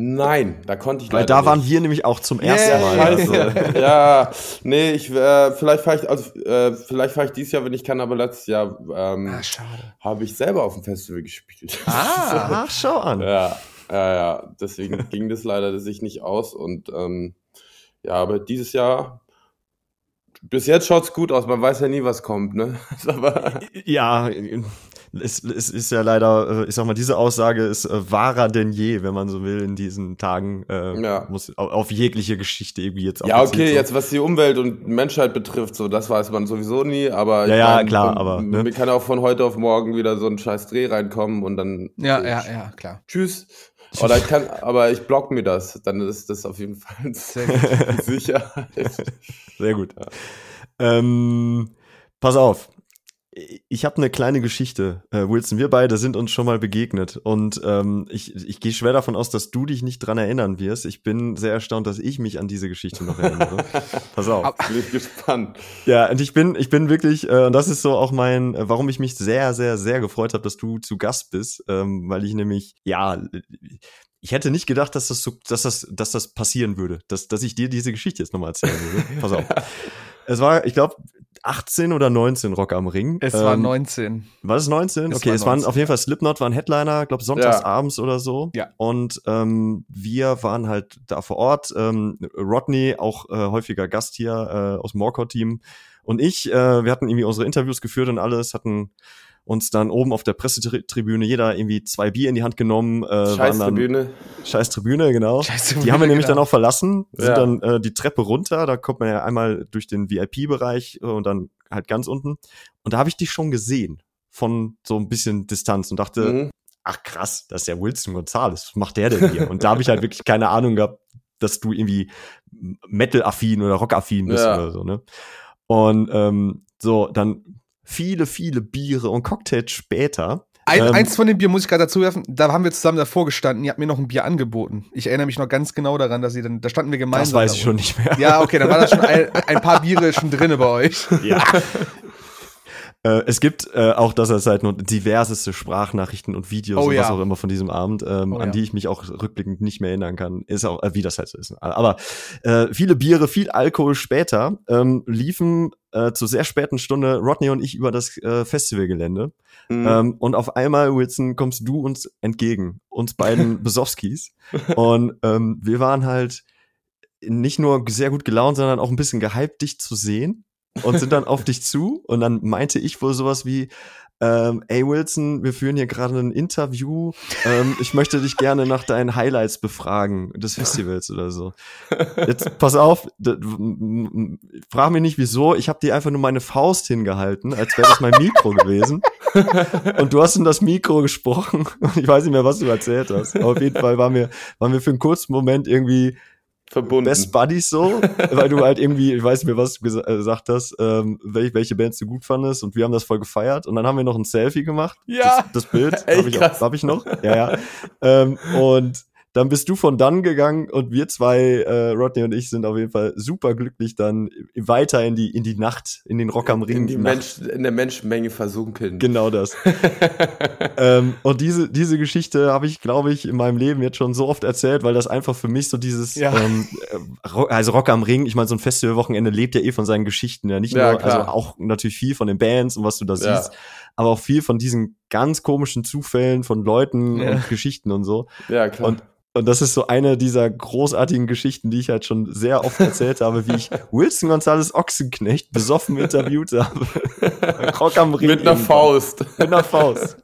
Nein, da konnte ich Weil da nicht. waren wir nämlich auch zum ersten Yeah. Mal. Also, ja, nee, ich äh, vielleicht fahre ich also äh, vielleicht fahre ich dieses Jahr, wenn ich kann, aber letztes Jahr ähm, Ah, schade. habe ich selber auf dem Festival gespielt. Ah. ach, schau an. ja, ja, ja, deswegen ging das leider sich nicht aus und ähm, ja, aber dieses Jahr bis jetzt schaut's gut aus, man weiß ja nie, was kommt, ne? aber Ja, es, es ist ja leider, äh, ich sag mal, diese Aussage ist äh, wahrer denn je, wenn man so will, in diesen Tagen. Äh, Ja. Muss au- auf jegliche Geschichte irgendwie jetzt ja, okay, so. jetzt was die Umwelt und Menschheit betrifft, so das weiß man sowieso nie, aber Ja, ja, mein, klar, aber, ne? mir kann auch von heute auf morgen wieder so ein scheiß Dreh reinkommen und dann Ja, ja, ja, klar. Tschüss. Oder ich kann, aber ich block mir das, dann ist das auf jeden Fall Sehr gut. Sicherheit. Sehr gut. Ähm, pass auf. Ich habe eine kleine Geschichte, äh, Wilson. Wir beide sind uns schon mal begegnet und ähm, ich, ich gehe schwer davon aus, dass du dich nicht dran erinnern wirst. Ich bin sehr erstaunt, dass ich mich an diese Geschichte noch erinnere. Pass auf. Bin ich gespannt. Ja, und ich bin, ich bin wirklich, äh, und das ist so auch mein, äh, warum ich mich sehr, sehr, sehr gefreut habe, dass du zu Gast bist, ähm, weil ich nämlich, ja, ich hätte nicht gedacht, dass das so, dass das, dass das passieren würde, dass, dass ich dir diese Geschichte jetzt nochmal erzählen würde. Pass auf. Es war, ich glaube, 18 oder 19 Rock am Ring. Es war Ähm, 19. War das 19? Es okay, war es waren 19. auf jeden Fall Slipknot, waren Headliner, glaube sonntags abends oder so. Ja. Und ähm, wir waren halt da vor Ort. Ähm, Rodney, auch äh, häufiger Gast hier äh, aus dem Morcor-Team. Und ich, äh, wir hatten irgendwie unsere Interviews geführt und alles, hatten uns dann oben auf der Pressetribüne jeder irgendwie zwei Bier in die Hand genommen. Äh, Scheiß dann- Tribüne. Scheiß Tribüne, genau. Scheiße, Die haben wir nämlich genau. dann auch verlassen, sind Ja. dann äh, die Treppe runter, da kommt man ja einmal durch den VIP-Bereich äh, und dann halt ganz unten. Und da habe ich dich schon gesehen von so ein bisschen Distanz und dachte, Mhm. ach krass, das ist ja Wilson Gonzalez, was macht der denn hier? und da habe ich halt wirklich keine Ahnung gehabt, dass du irgendwie Metal-affin oder Rock-affin bist Ja. oder so, ne? Und ähm, so, dann viele, viele Biere und Cocktails später. Ein, Ähm, eins von den Bier muss ich gerade dazu werfen, da haben wir zusammen davor gestanden, ihr habt mir noch ein Bier angeboten. Ich erinnere mich noch ganz genau daran, dass ihr dann, da standen wir gemeinsam. Das weiß ich da schon nicht mehr. Ja, okay, dann war das schon ein, ein paar Biere schon drinne bei euch. Ja. Äh, es gibt äh, auch als Seiten und diverseste Sprachnachrichten und Videos Oh und was ja. auch immer von diesem Abend, ähm, Oh an ja. die ich mich auch rückblickend nicht mehr erinnern kann. Ist auch, äh, wie das halt so ist. Aber äh, viele Biere, viel Alkohol später ähm, liefen äh, zu sehr späten Stunde Rodney und ich über das äh, Festivalgelände. Mhm. Ähm, und auf einmal, Wilson, kommst du uns entgegen, uns beiden Besowskis. Und ähm, wir waren halt nicht nur sehr gut gelaunt, sondern auch ein bisschen gehypt, dich zu sehen. Und sind dann auf dich zu. Und dann meinte ich wohl sowas wie, ähm, ey Wilson, wir führen hier gerade ein Interview. Ähm, ich möchte dich gerne nach deinen Highlights befragen des Festivals oder so. Jetzt pass auf, frag mich nicht wieso. Ich habe dir einfach nur meine Faust hingehalten, als wäre das mein Mikro gewesen. Und du hast in das Mikro gesprochen. Und ich weiß nicht mehr, was du erzählt hast. Aber auf jeden Fall waren wir, waren wir für einen kurzen Moment irgendwie Verbunden. Best Buddies so, weil du halt irgendwie, ich weiß nicht mehr, was du äh, gesagt hast, ähm, welche, welche Bands du gut fandest und wir haben das voll gefeiert und dann haben wir noch ein Selfie gemacht. Ja. Das, das Bild habe ich, auch- hab ich noch. Ja, ja. ähm, und dann bist du von dann gegangen und wir zwei, äh, Rodney und ich, sind auf jeden Fall super glücklich dann weiter in die, in die Nacht, in den Rock am Ring. in, die. Mensch, in der Menschenmenge versunken. Genau das. ähm, und diese, diese Geschichte habe ich, glaube ich, in meinem Leben jetzt schon so oft erzählt, weil das einfach für mich so dieses, Ja. ähm, äh, also Rock am Ring, ich meine, so ein Festivalwochenende lebt ja eh von seinen Geschichten, ja nicht Ja, nur, klar. also auch natürlich viel von den Bands und was du da Ja. siehst, aber auch viel von diesen ganz komischen Zufällen von Leuten Ja. und Geschichten und so. Ja, klar. Und und das ist so eine dieser großartigen Geschichten, die ich halt schon sehr oft erzählt habe, wie ich Wilson Gonzales Ochsenknecht besoffen interviewt habe. Rock am Ring. Mit einer. Faust. Mit einer Faust.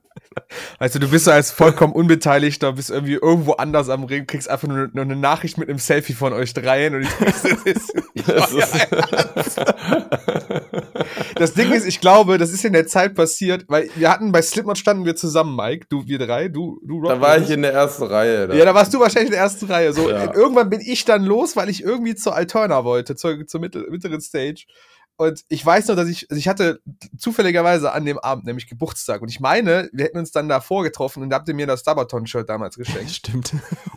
Also du bist so als vollkommen Unbeteiligter, bist irgendwie irgendwo anders am Ring, kriegst einfach nur, nur eine Nachricht mit einem Selfie von euch dreien und ich das ist, Das ist- Das Ding ist, ich glaube, das ist in der Zeit passiert, weil wir hatten bei Slipknot standen wir zusammen, Mike, du, wir drei, du, du, Rob, Da war ich in der ersten Reihe. Da. Ja, da warst du wahrscheinlich in der ersten Reihe. So, Ja. irgendwann bin ich dann los, weil ich irgendwie zur Alterna wollte, zur, zur mittleren Stage. Und ich weiß noch, dass ich, also ich hatte zufälligerweise an dem Abend nämlich Geburtstag. Und ich meine, wir hätten uns dann da vorgetroffen und da habt ihr mir das Stabaton-Shirt damals geschenkt. Stimmt.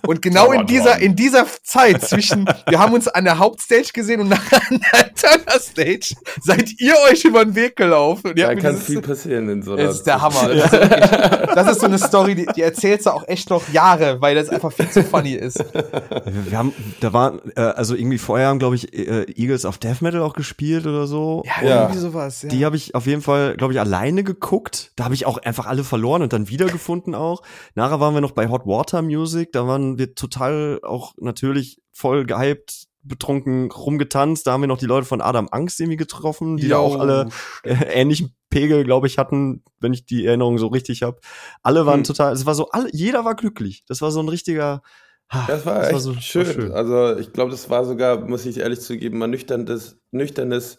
Und genau in dieser, in dieser Zeit zwischen, wir haben uns an der Hauptstage gesehen und nachher an der Turner-Stage, seid ihr euch über den Weg gelaufen. Da kann dieses- viel passieren in so einer das ist der Hammer. Das, ist wirklich, das ist so eine Story, die, die erzählst du auch echt noch Jahre, weil das einfach viel zu funny ist. Wir haben, da waren, äh, also irgendwie vorher haben, glaube ich, äh, Eagles of Death Metal auch gespielt oder so. Ja. irgendwie sowas. Ja. Die habe ich auf jeden Fall, glaube ich, alleine geguckt. Da habe ich auch einfach alle verloren und dann wiedergefunden auch. Nachher waren wir noch bei Hot Water Music. Da waren wir total auch natürlich voll gehypt, betrunken rumgetanzt. Da haben wir noch die Leute von Adam Angst irgendwie getroffen, die da Yo, auch alle äh, ähnlichen Pegel, glaube ich, hatten, wenn ich die Erinnerung so richtig habe. Alle waren Hm. total, es war so, alle, jeder war glücklich. Das war so ein richtiger. Das war echt so- war schön. Also ich glaube, das war sogar, muss ich ehrlich zugeben, mal nüchternes, nüchternes,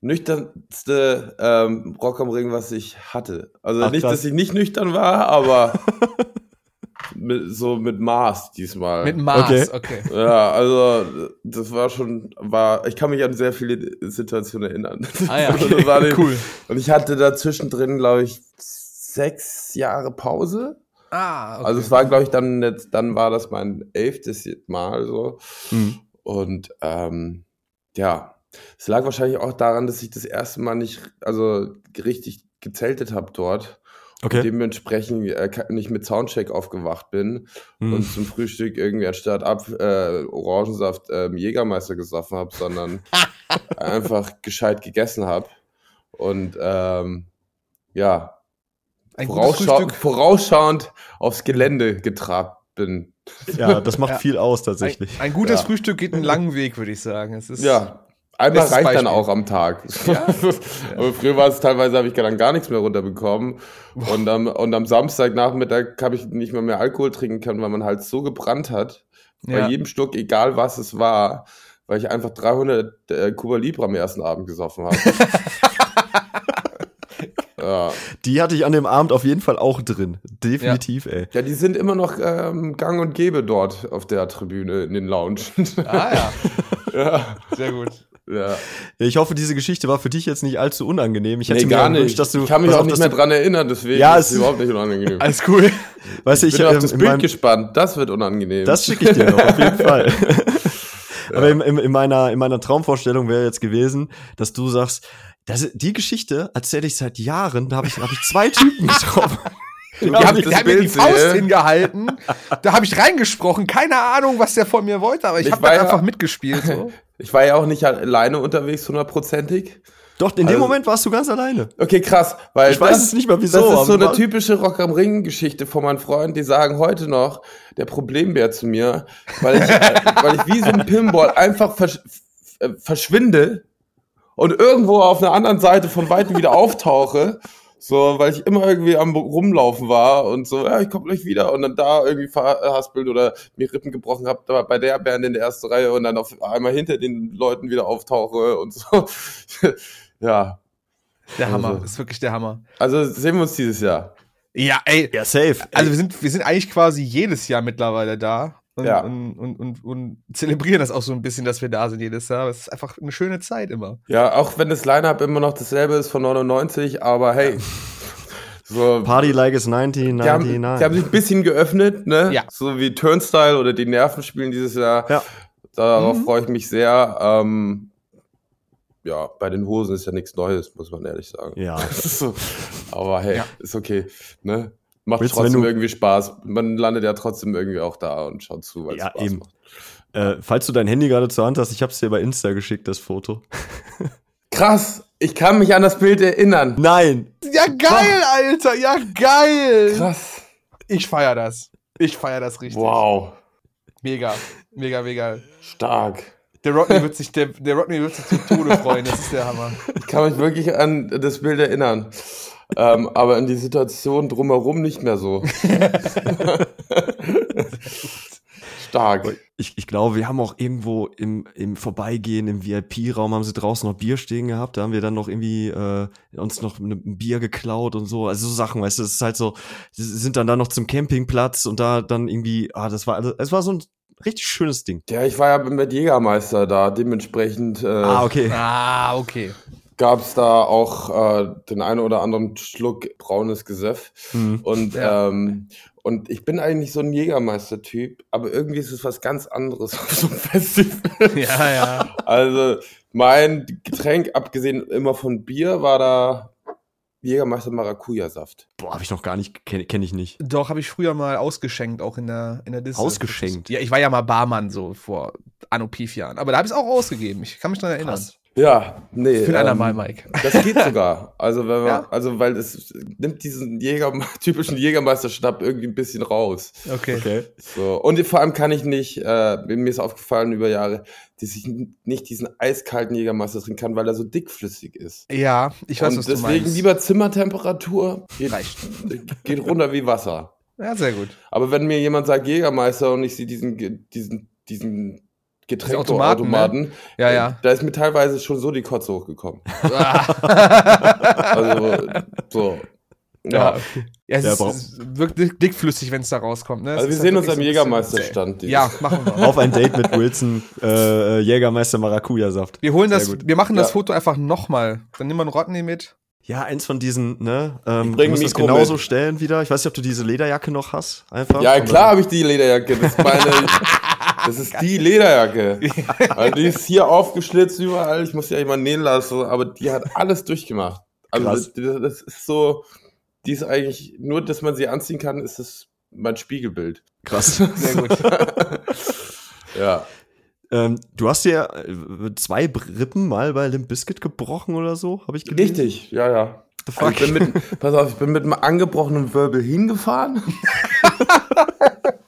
nüchternste ähm, Rock am Ring, was ich hatte. Also Ach, nicht, krass. dass ich nicht nüchtern war, aber mit, so mit Maß diesmal. Mit Mars, Okay. okay. ja, also das war schon, war, ich kann mich an sehr viele Situationen erinnern. Ah ja, das war nicht- cool. Und ich hatte da zwischendrin, glaube ich, sechs Jahre Pause. Ah, okay. Also es war, glaube ich, dann jetzt, dann war das mein elftes Mal so. Mhm. Und ähm, ja, es lag wahrscheinlich auch daran, dass ich das erste Mal nicht, also richtig gezeltet habe dort. Okay. Dementsprechend äh, nicht mit Soundcheck aufgewacht bin Mhm. und zum Frühstück irgendwie anstatt ab äh, Orangensaft ähm, Jägermeister gesoffen habe, sondern einfach gescheit gegessen habe. Und ähm, ja, ein vorausschau vorausschauend aufs Gelände getrabt bin. Ja, das macht Ja. viel aus Ein, tatsächlich. ein gutes Ja. Frühstück geht einen langen Weg, würde ich sagen. Es ist, Ja, einmal reicht dann Beispiel. auch am Tag. Aber früher war es teilweise, habe ich dann gar nichts mehr runterbekommen. Und am, und am Samstagnachmittag habe ich nicht mal mehr Alkohol trinken können, weil man halt so gebrannt hat. Bei Ja. jedem Schluck, egal was es war, weil ich einfach 300 äh, Cuba Libre am ersten Abend gesoffen habe. ja. Die hatte ich an dem Abend auf jeden Fall auch drin. Definitiv, ey. ja, die sind immer noch ähm, gang und gäbe dort auf der Tribüne in den Lounge. Ah ja, ja, sehr gut. ja. Ich hoffe, diese Geschichte war für dich jetzt nicht allzu unangenehm. Ich hätte Nee, mir gar gewünscht, nicht. dass du, ich kann mich auch auf, nicht mehr du- dran erinnern, deswegen Ja, ist es es- überhaupt nicht unangenehm. Alles cool. Weißt du, Ich ich, bin auf ähm, das Bild meinem- gespannt. Das wird unangenehm. Das schicke ich dir noch, auf jeden Fall. Aber in, in, in, meiner, in meiner Traumvorstellung wäre jetzt gewesen, dass du sagst, das, die Geschichte erzähle ich seit Jahren, da habe ich, hab ich zwei Typen getroffen. Die haben, ich die das haben mir die Faust sehe. hingehalten. Da habe ich reingesprochen. Keine Ahnung, was der von mir wollte, aber ich Ich habe ja- einfach mitgespielt. So. Ich war ja auch nicht alleine unterwegs, hundertprozentig. Doch, in dem Also- Moment warst du ganz alleine. Okay, krass. Weil Ich weiß es nicht mehr, wieso, Das ist so eine typische Rock am Ring-Geschichte von meinen Freunden, die sagen heute noch, der Problembär zu mir, weil ich, weil ich wie so ein Pinball einfach versch äh, verschwinde und irgendwo auf einer anderen Seite von Weitem wieder auftauche. So, weil ich immer irgendwie am Rumlaufen war und so, ja, ich komme gleich wieder und dann da irgendwie verhaspelt oder mir Rippen gebrochen habe, da bei der Band in der ersten Reihe und dann auf einmal hinter den Leuten wieder auftauche und so. ja, Der Hammer. Also. ist wirklich der Hammer. also sehen wir uns dieses Jahr. Ja, ey. Ja, safe. Also wir sind, wir sind eigentlich quasi jedes Jahr mittlerweile da. Und, Ja. und, und, und, und zelebrieren das auch so ein bisschen, dass wir da sind jedes Jahr. Es ist einfach eine schöne Zeit immer. Ja, auch wenn das Line-Up immer noch dasselbe ist von 99, aber hey. So, Party like it's die, haben, 1999. die haben sich ein bisschen geöffnet, ne? Ja. So wie Turnstyle oder die Nerven spielen dieses Jahr. Ja. Darauf Mhm. freue ich mich sehr. Ähm, ja, bei den Hosen ist ja nichts Neues, muss man ehrlich sagen. ja. So, aber hey, Ja. ist okay. Ne? Macht Willst trotzdem du- irgendwie Spaß. Man landet ja trotzdem irgendwie auch da und schaut zu, weil es Ja, Spaß eben. macht. Äh, falls du dein Handy gerade zur Hand hast, ich habe es dir bei Insta geschickt, das Foto. Krass, ich kann mich an das Bild erinnern. Nein! Ja, geil, Alter. Ja, geil. Krass. Ich feier das. Ich feier das richtig. Wow. Mega. Mega, mega. Stark. Der Rodney wird sich, der, der Rodney wird sich zu Tode freuen. Das ist der Hammer. Ich kann mich wirklich an das Bild erinnern. Ähm, aber an die Situation drumherum nicht mehr so. Stark. Ich, ich glaube, wir haben auch irgendwo im, im Vorbeigehen, im VIP-Raum, haben sie draußen noch Bier stehen gehabt. Da haben wir dann noch irgendwie äh, uns noch ein Bier geklaut und so. Also so Sachen, weißt du, es ist halt so, sie sind dann da noch zum Campingplatz und da dann irgendwie, ah, das war, es war so ein richtig schönes Ding. Ja, ich war ja mit Jägermeister da, dementsprechend. Äh, Ah, okay. Ah, okay. Gab es da auch äh, den einen oder anderen Schluck braunes Gesöff. Hm. Und, Ja. ähm, und ich bin eigentlich so ein Jägermeister-Typ, aber irgendwie ist es was ganz anderes auf so einem Festival. Ja, ja. Also mein Getränk, abgesehen immer von Bier, war da Jägermeister Maracuja-Saft. Boah, habe ich noch gar nicht, kenne kenn ich nicht. Doch, habe ich früher mal ausgeschenkt, auch in der, in der Dis. Ausgeschenkt? Ja, ich war ja mal Barmann so vor Anno Pief-Jahren. Aber da habe ich es auch ausgegeben. Ich kann mich dran erinnern. Krass. Ja, nee. Für ähm, andermal, Mike. Das geht sogar. Also wenn man, Ja? also weil es nimmt diesen Jäger, typischen Jägermeisterschnapp irgendwie ein bisschen raus. Okay. Okay. So. Und vor allem kann ich nicht, äh, mir ist aufgefallen über Jahre, dass ich nicht diesen eiskalten Jägermeister trinken kann, weil er so dickflüssig ist. Ja, ich weiß, Und was du deswegen meinst. lieber Zimmertemperatur, geht, Reicht. geht runter wie Wasser. Ja, sehr gut. Aber wenn mir jemand sagt Jägermeister und ich sehe diesen, Ge- diesen, diesen Automaten, Getränkeautomaten, Ja, äh, ja. da ist mir teilweise schon so die Kotze hochgekommen. Also, so. ja, Ja. es, Ja, ist, dick- dickflüssig, wenn es da rauskommt. Ne? Also wir sehen halt uns am wirklich so Jägermeisterstand. Ja, machen wir. Auf ein Date mit Wilson, äh, Jägermeister Maracuja-Saft. Wir holen Sehr das, gut. wir machen das Ja. Foto einfach nochmal. Dann nehmen wir einen Rodney mit. Ja, eins von diesen, ne? Ähm, bring du musst das Mikro genauso mit. stellen wieder. Ich weiß nicht, ob du diese Lederjacke noch hast. Einfach. Ja, klar habe ich die Lederjacke. Das ist meine, das ist die Lederjacke. Also die ist hier aufgeschlitzt überall. Ich muss die eigentlich mal nähen lassen, aber die hat alles durchgemacht. Also das, das ist so, die ist eigentlich nur, dass man sie anziehen kann, ist das mein Spiegelbild. Krass. Sehr gut. Ja. ähm, du hast dir äh, zwei Rippen mal bei Limp Bizkit gebrochen oder so, habe ich gelesen. Richtig, ja, ja. Also ich bin mit, pass auf, ich bin mit einem angebrochenen Wirbel hingefahren.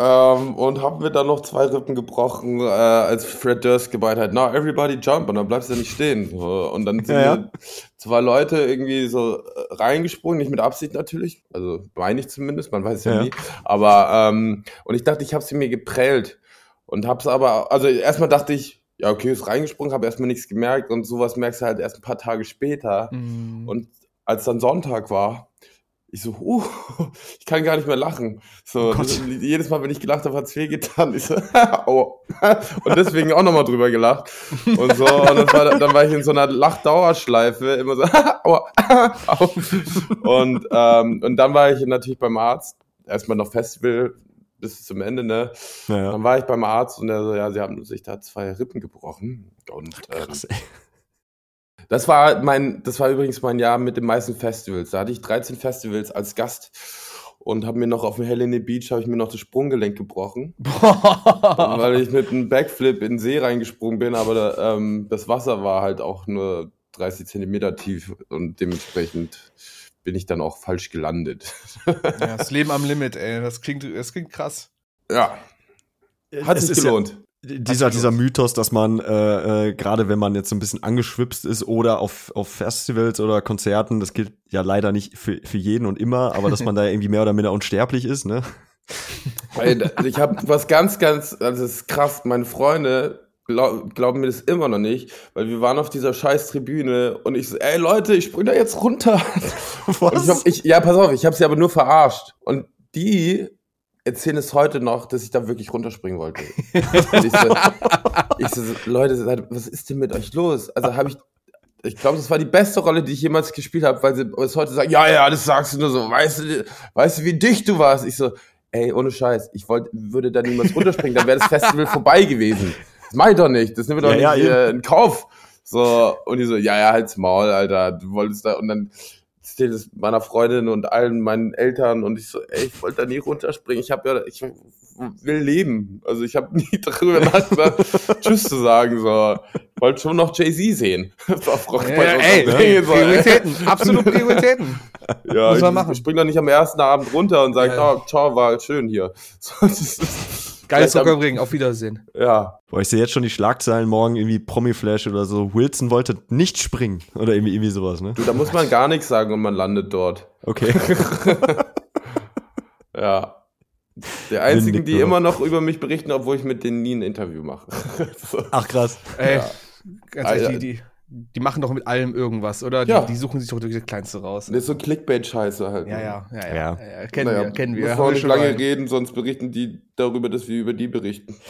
ähm, und hab mir dann noch zwei Rippen gebrochen, äh, als Fred Durst gemeint hat, now everybody jump, und dann bleibst du nicht stehen. So, und dann sind Ja, ja. zwei Leute irgendwie so äh, reingesprungen, nicht mit Absicht natürlich, also meine ich zumindest, man weiß ja, Ja. nie. Aber, ähm, und ich dachte, ich habe sie mir geprellt. Und hab's aber, also erstmal dachte ich, ja, okay, ist reingesprungen, habe erstmal nichts gemerkt und sowas merkst du halt erst ein paar Tage später. Mm. Und als dann Sonntag war, ich so, uh, ich kann gar nicht mehr lachen. So, Oh jedes Mal, wenn ich gelacht habe, hat's wehgetan. Ich so, aua. Und deswegen auch nochmal drüber gelacht. Und so, und war, dann war ich in so einer Lachdauerschleife, immer so, aua, au. Und, ähm, und dann war ich natürlich beim Arzt, erstmal noch Festival bis zum Ende, ne? Ja, Dann war ich beim Arzt und er so, ja, sie haben sich da zwei Rippen gebrochen. Und ähm, Krass, ey. Das war mein, das war übrigens mein Jahr mit den meisten Festivals. Da hatte ich 13 Festivals als Gast und habe mir noch auf dem Helene Beach habe ich mir noch das Sprunggelenk gebrochen, weil ich mit einem Backflip in den See reingesprungen bin, aber da, ähm, das Wasser war halt auch nur 30 Zentimeter tief und dementsprechend bin ich dann auch falsch gelandet. ja, das Leben am Limit, ey. Das klingt, das klingt krass. Ja, hat Es sich ist ja- gelohnt. Dieser, Hat dieser. Mythos, dass man, äh, äh, gerade wenn man jetzt so ein bisschen angeschwipst ist oder auf, auf Festivals oder Konzerten, das gilt ja leider nicht für, für jeden und immer, aber dass man da irgendwie mehr oder minder unsterblich ist, ne? Also ich habe was ganz, ganz, also das ist krass, meine Freunde glaub, glauben mir das immer noch nicht, weil wir waren auf dieser scheiß Tribüne und ich so, ey Leute, ich spring da jetzt runter. Und ich hab, ich, ja, pass auf, ich habe sie aber nur verarscht. Und die erzählen es heute noch, dass ich da wirklich runterspringen wollte. Ich so, ich so, Leute, was ist denn mit euch los? Also habe ich, ich glaube, das war die beste Rolle, die ich jemals gespielt habe, weil sie bis heute sagen, ja, ja, das sagst du nur so, weißt du, weißt du, wie dicht du warst? Ich so, ey, ohne Scheiß, ich wollte, würde da niemals runterspringen, dann wäre das Festival vorbei gewesen. Das mach ich doch nicht, das nehmen wir doch Ja, nicht ja, in Kauf. So, und die so, ja, ja, halt's Maul, Alter, du wolltest da, und dann erzählt es meiner Freundin und allen meinen Eltern und ich so, ey, ich wollte da nie runterspringen, ich habe ja, ich will leben. Also ich habe nie darüber nachgedacht, Tschüss zu sagen, so. Ich wollte schon noch Jay-Z sehen. Auf Rock Ja, ey, so, ey. Prioritäten, absolut Prioritäten. Ja, Muss ich, man machen. ich spring doch nicht am ersten Abend runter und sage, Ja. oh, ciao, war schön hier. So, das ist, Geil vielleicht am- Zuckerbringen, auf Wiedersehen. Ja, Boah, ich sehe jetzt schon die Schlagzeilen morgen irgendwie Promi-Flash oder so. Wilson wollte nicht springen oder irgendwie, irgendwie sowas, ne? du, da muss man gar nichts sagen und man landet dort. Okay. Ja. Die einzigen, Windig, die immer noch über mich berichten, obwohl ich mit denen nie ein Interview mache. so. Ach krass. Ey, Ja. ganz ehrlich, Alter. die, die, die machen doch mit allem irgendwas, oder? Ja. Die, die suchen sich doch durch das Kleinste raus. Das ist so Clickbait-Scheiße halt. Ja, ne? ja, ja, ja. Ja. ja, ja. Kennen Naja, wir, kennen wir. Müssen wir auch wir nicht schon lange rein. reden, sonst berichten die darüber, dass wir über die berichten.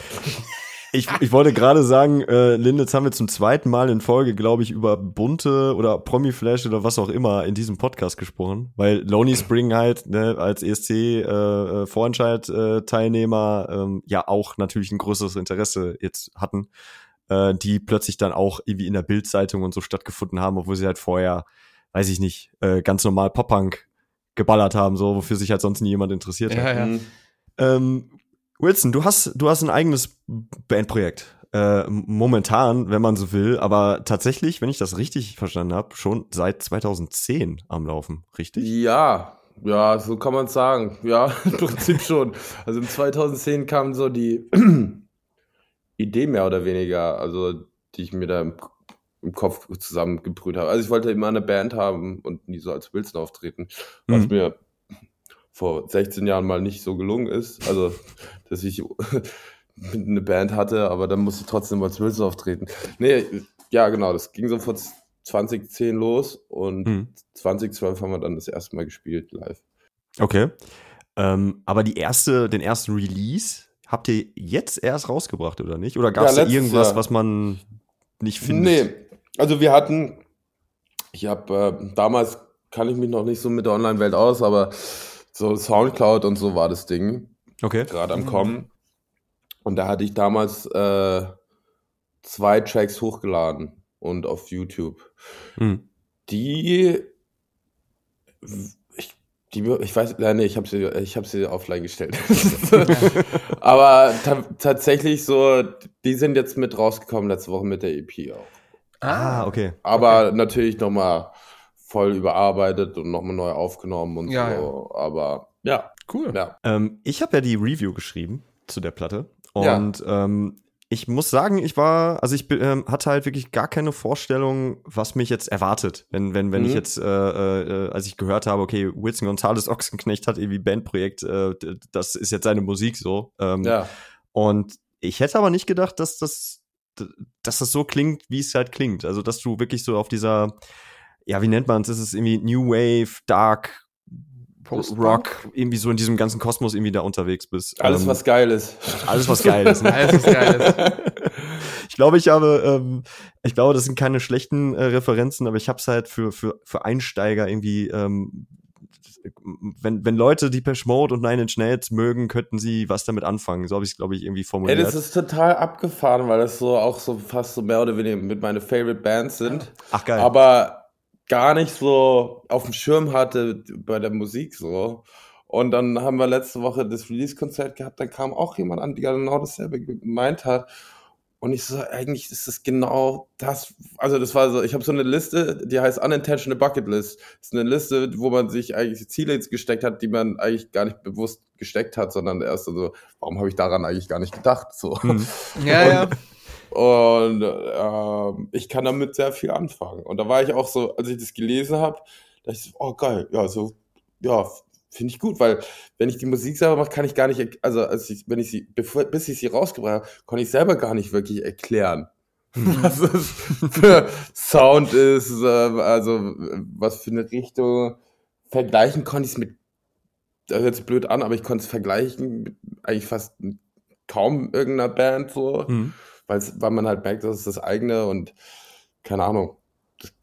Ich, ich wollte gerade sagen, äh, Lynn, jetzt haben wir zum zweiten Mal in Folge, glaube ich, über bunte oder Promi-Flash oder was auch immer in diesem Podcast gesprochen, weil Lonely Spring halt ne, als ESC-Vorentscheid-Teilnehmer ähm, ja auch natürlich ein größeres Interesse jetzt hatten, äh, die plötzlich dann auch irgendwie in der Bildzeitung und so stattgefunden haben, obwohl sie halt vorher, weiß ich nicht, äh, ganz normal Pop-Punk geballert haben, so wofür sich halt sonst nie jemand interessiert hat. Ja, ja. Mhm. Ähm, Wilson, du hast, du hast ein eigenes Bandprojekt. Äh, momentan, wenn man so will, aber tatsächlich, wenn ich das richtig verstanden habe, schon seit 2010 am Laufen, richtig? Ja, ja, so kann man es sagen. Ja, im Prinzip schon. Also im 2010 kam so die Idee mehr oder weniger, also die ich mir da im, im Kopf zusammengebrüht habe. Also ich wollte immer eine Band haben und nie so als Wilson auftreten, was Mhm. mir vor 16 Jahren mal nicht so gelungen ist. Also, dass ich eine Band hatte, aber dann musste ich trotzdem als Wilson auftreten. Nee, ja, genau, das ging so vor 2010 los und Mhm. 2012 haben wir dann das erste Mal gespielt live. Okay. Ähm, aber die erste, den ersten Release habt ihr jetzt erst rausgebracht, oder nicht? Oder gab es Ja, da irgendwas, Jahr. was man nicht findet? Nee, also wir hatten, ich habe äh, damals kann ich mich noch nicht so mit der Online-Welt aus, aber so Soundcloud und so war das Ding Okay. gerade am. Kommen. Und da hatte ich damals äh, zwei Tracks hochgeladen und auf YouTube. Mhm. Die, die, ich weiß, nee, ich habe sie, ich habe sie offline gestellt. Aber ta tatsächlich so, die sind jetzt mit rausgekommen letzte Woche mit der EP auch. Ah, okay. Aber natürlich nochmal voll überarbeitet und nochmal neu aufgenommen und Ja, so. Aber ja, Cool. ja. Ähm, ich habe ja die Review geschrieben zu der Platte. Ja. Und ähm, ich muss sagen, ich war, also ich ähm, hatte halt wirklich gar keine Vorstellung, was mich jetzt erwartet, wenn, wenn, wenn Mhm. ich jetzt, äh, äh, als ich gehört habe, okay, Wilson Gonzales Ochsenknecht hat irgendwie Bandprojekt, äh, das ist jetzt seine Musik so. Ähm, Ja. Und ich hätte aber nicht gedacht, dass das, dass das so klingt, wie es halt klingt. Also, dass du wirklich so auf dieser, ja, wie nennt man es? Ist es irgendwie New Wave, Dark, Post-Punk? Rock, irgendwie so in diesem ganzen Kosmos irgendwie da unterwegs bist. Alles, Ähm, was geil ist. alles was geil ist. Ne? Alles, was geil ich glaube, ich habe, ähm, ich glaube, das sind keine schlechten äh, Referenzen, aber ich habe es halt für, für, für Einsteiger irgendwie, ähm, wenn, wenn Leute die Mode und Nine Inch Nails mögen, könnten sie was damit anfangen. So habe ich es, glaube ich, irgendwie Ey, formuliert. das ist total abgefahren, weil das so auch so fast so mehr oder weniger mit meine Favorite Bands sind. Ach geil. aber gar nicht so auf dem Schirm hatte bei der Musik so. Und dann haben wir letzte Woche das Release-Konzert gehabt, dann kam auch jemand an, der genau dasselbe gemeint hat. Und ich so, eigentlich ist das genau das. Also, das war so, ich habe so eine Liste, die heißt Unintentional Bucket List. Das ist eine Liste, wo man sich eigentlich Ziele jetzt gesteckt hat, die man eigentlich gar nicht bewusst gesteckt hat, sondern erst so, warum habe ich daran eigentlich gar nicht gedacht? So. Mhm. Ja, ja. Und ähm, ich kann damit sehr viel anfangen. Und da war ich auch so, als ich das gelesen habe, dachte ich so, oh geil, ja, so, ja, finde ich gut, weil wenn ich die Musik selber mache, kann ich gar nicht, also als ich, wenn ich sie, bevor, bis ich sie rausgebracht habe, konnte ich selber gar nicht wirklich erklären, was es für Sound ist, äh, also was für eine Richtung. Vergleichen konnte ich es mit, das hört sich blöd an, aber ich konnte es vergleichen mit eigentlich fast mit kaum irgendeiner Band so Mhm. Weil man halt merkt, das ist das eigene und keine Ahnung,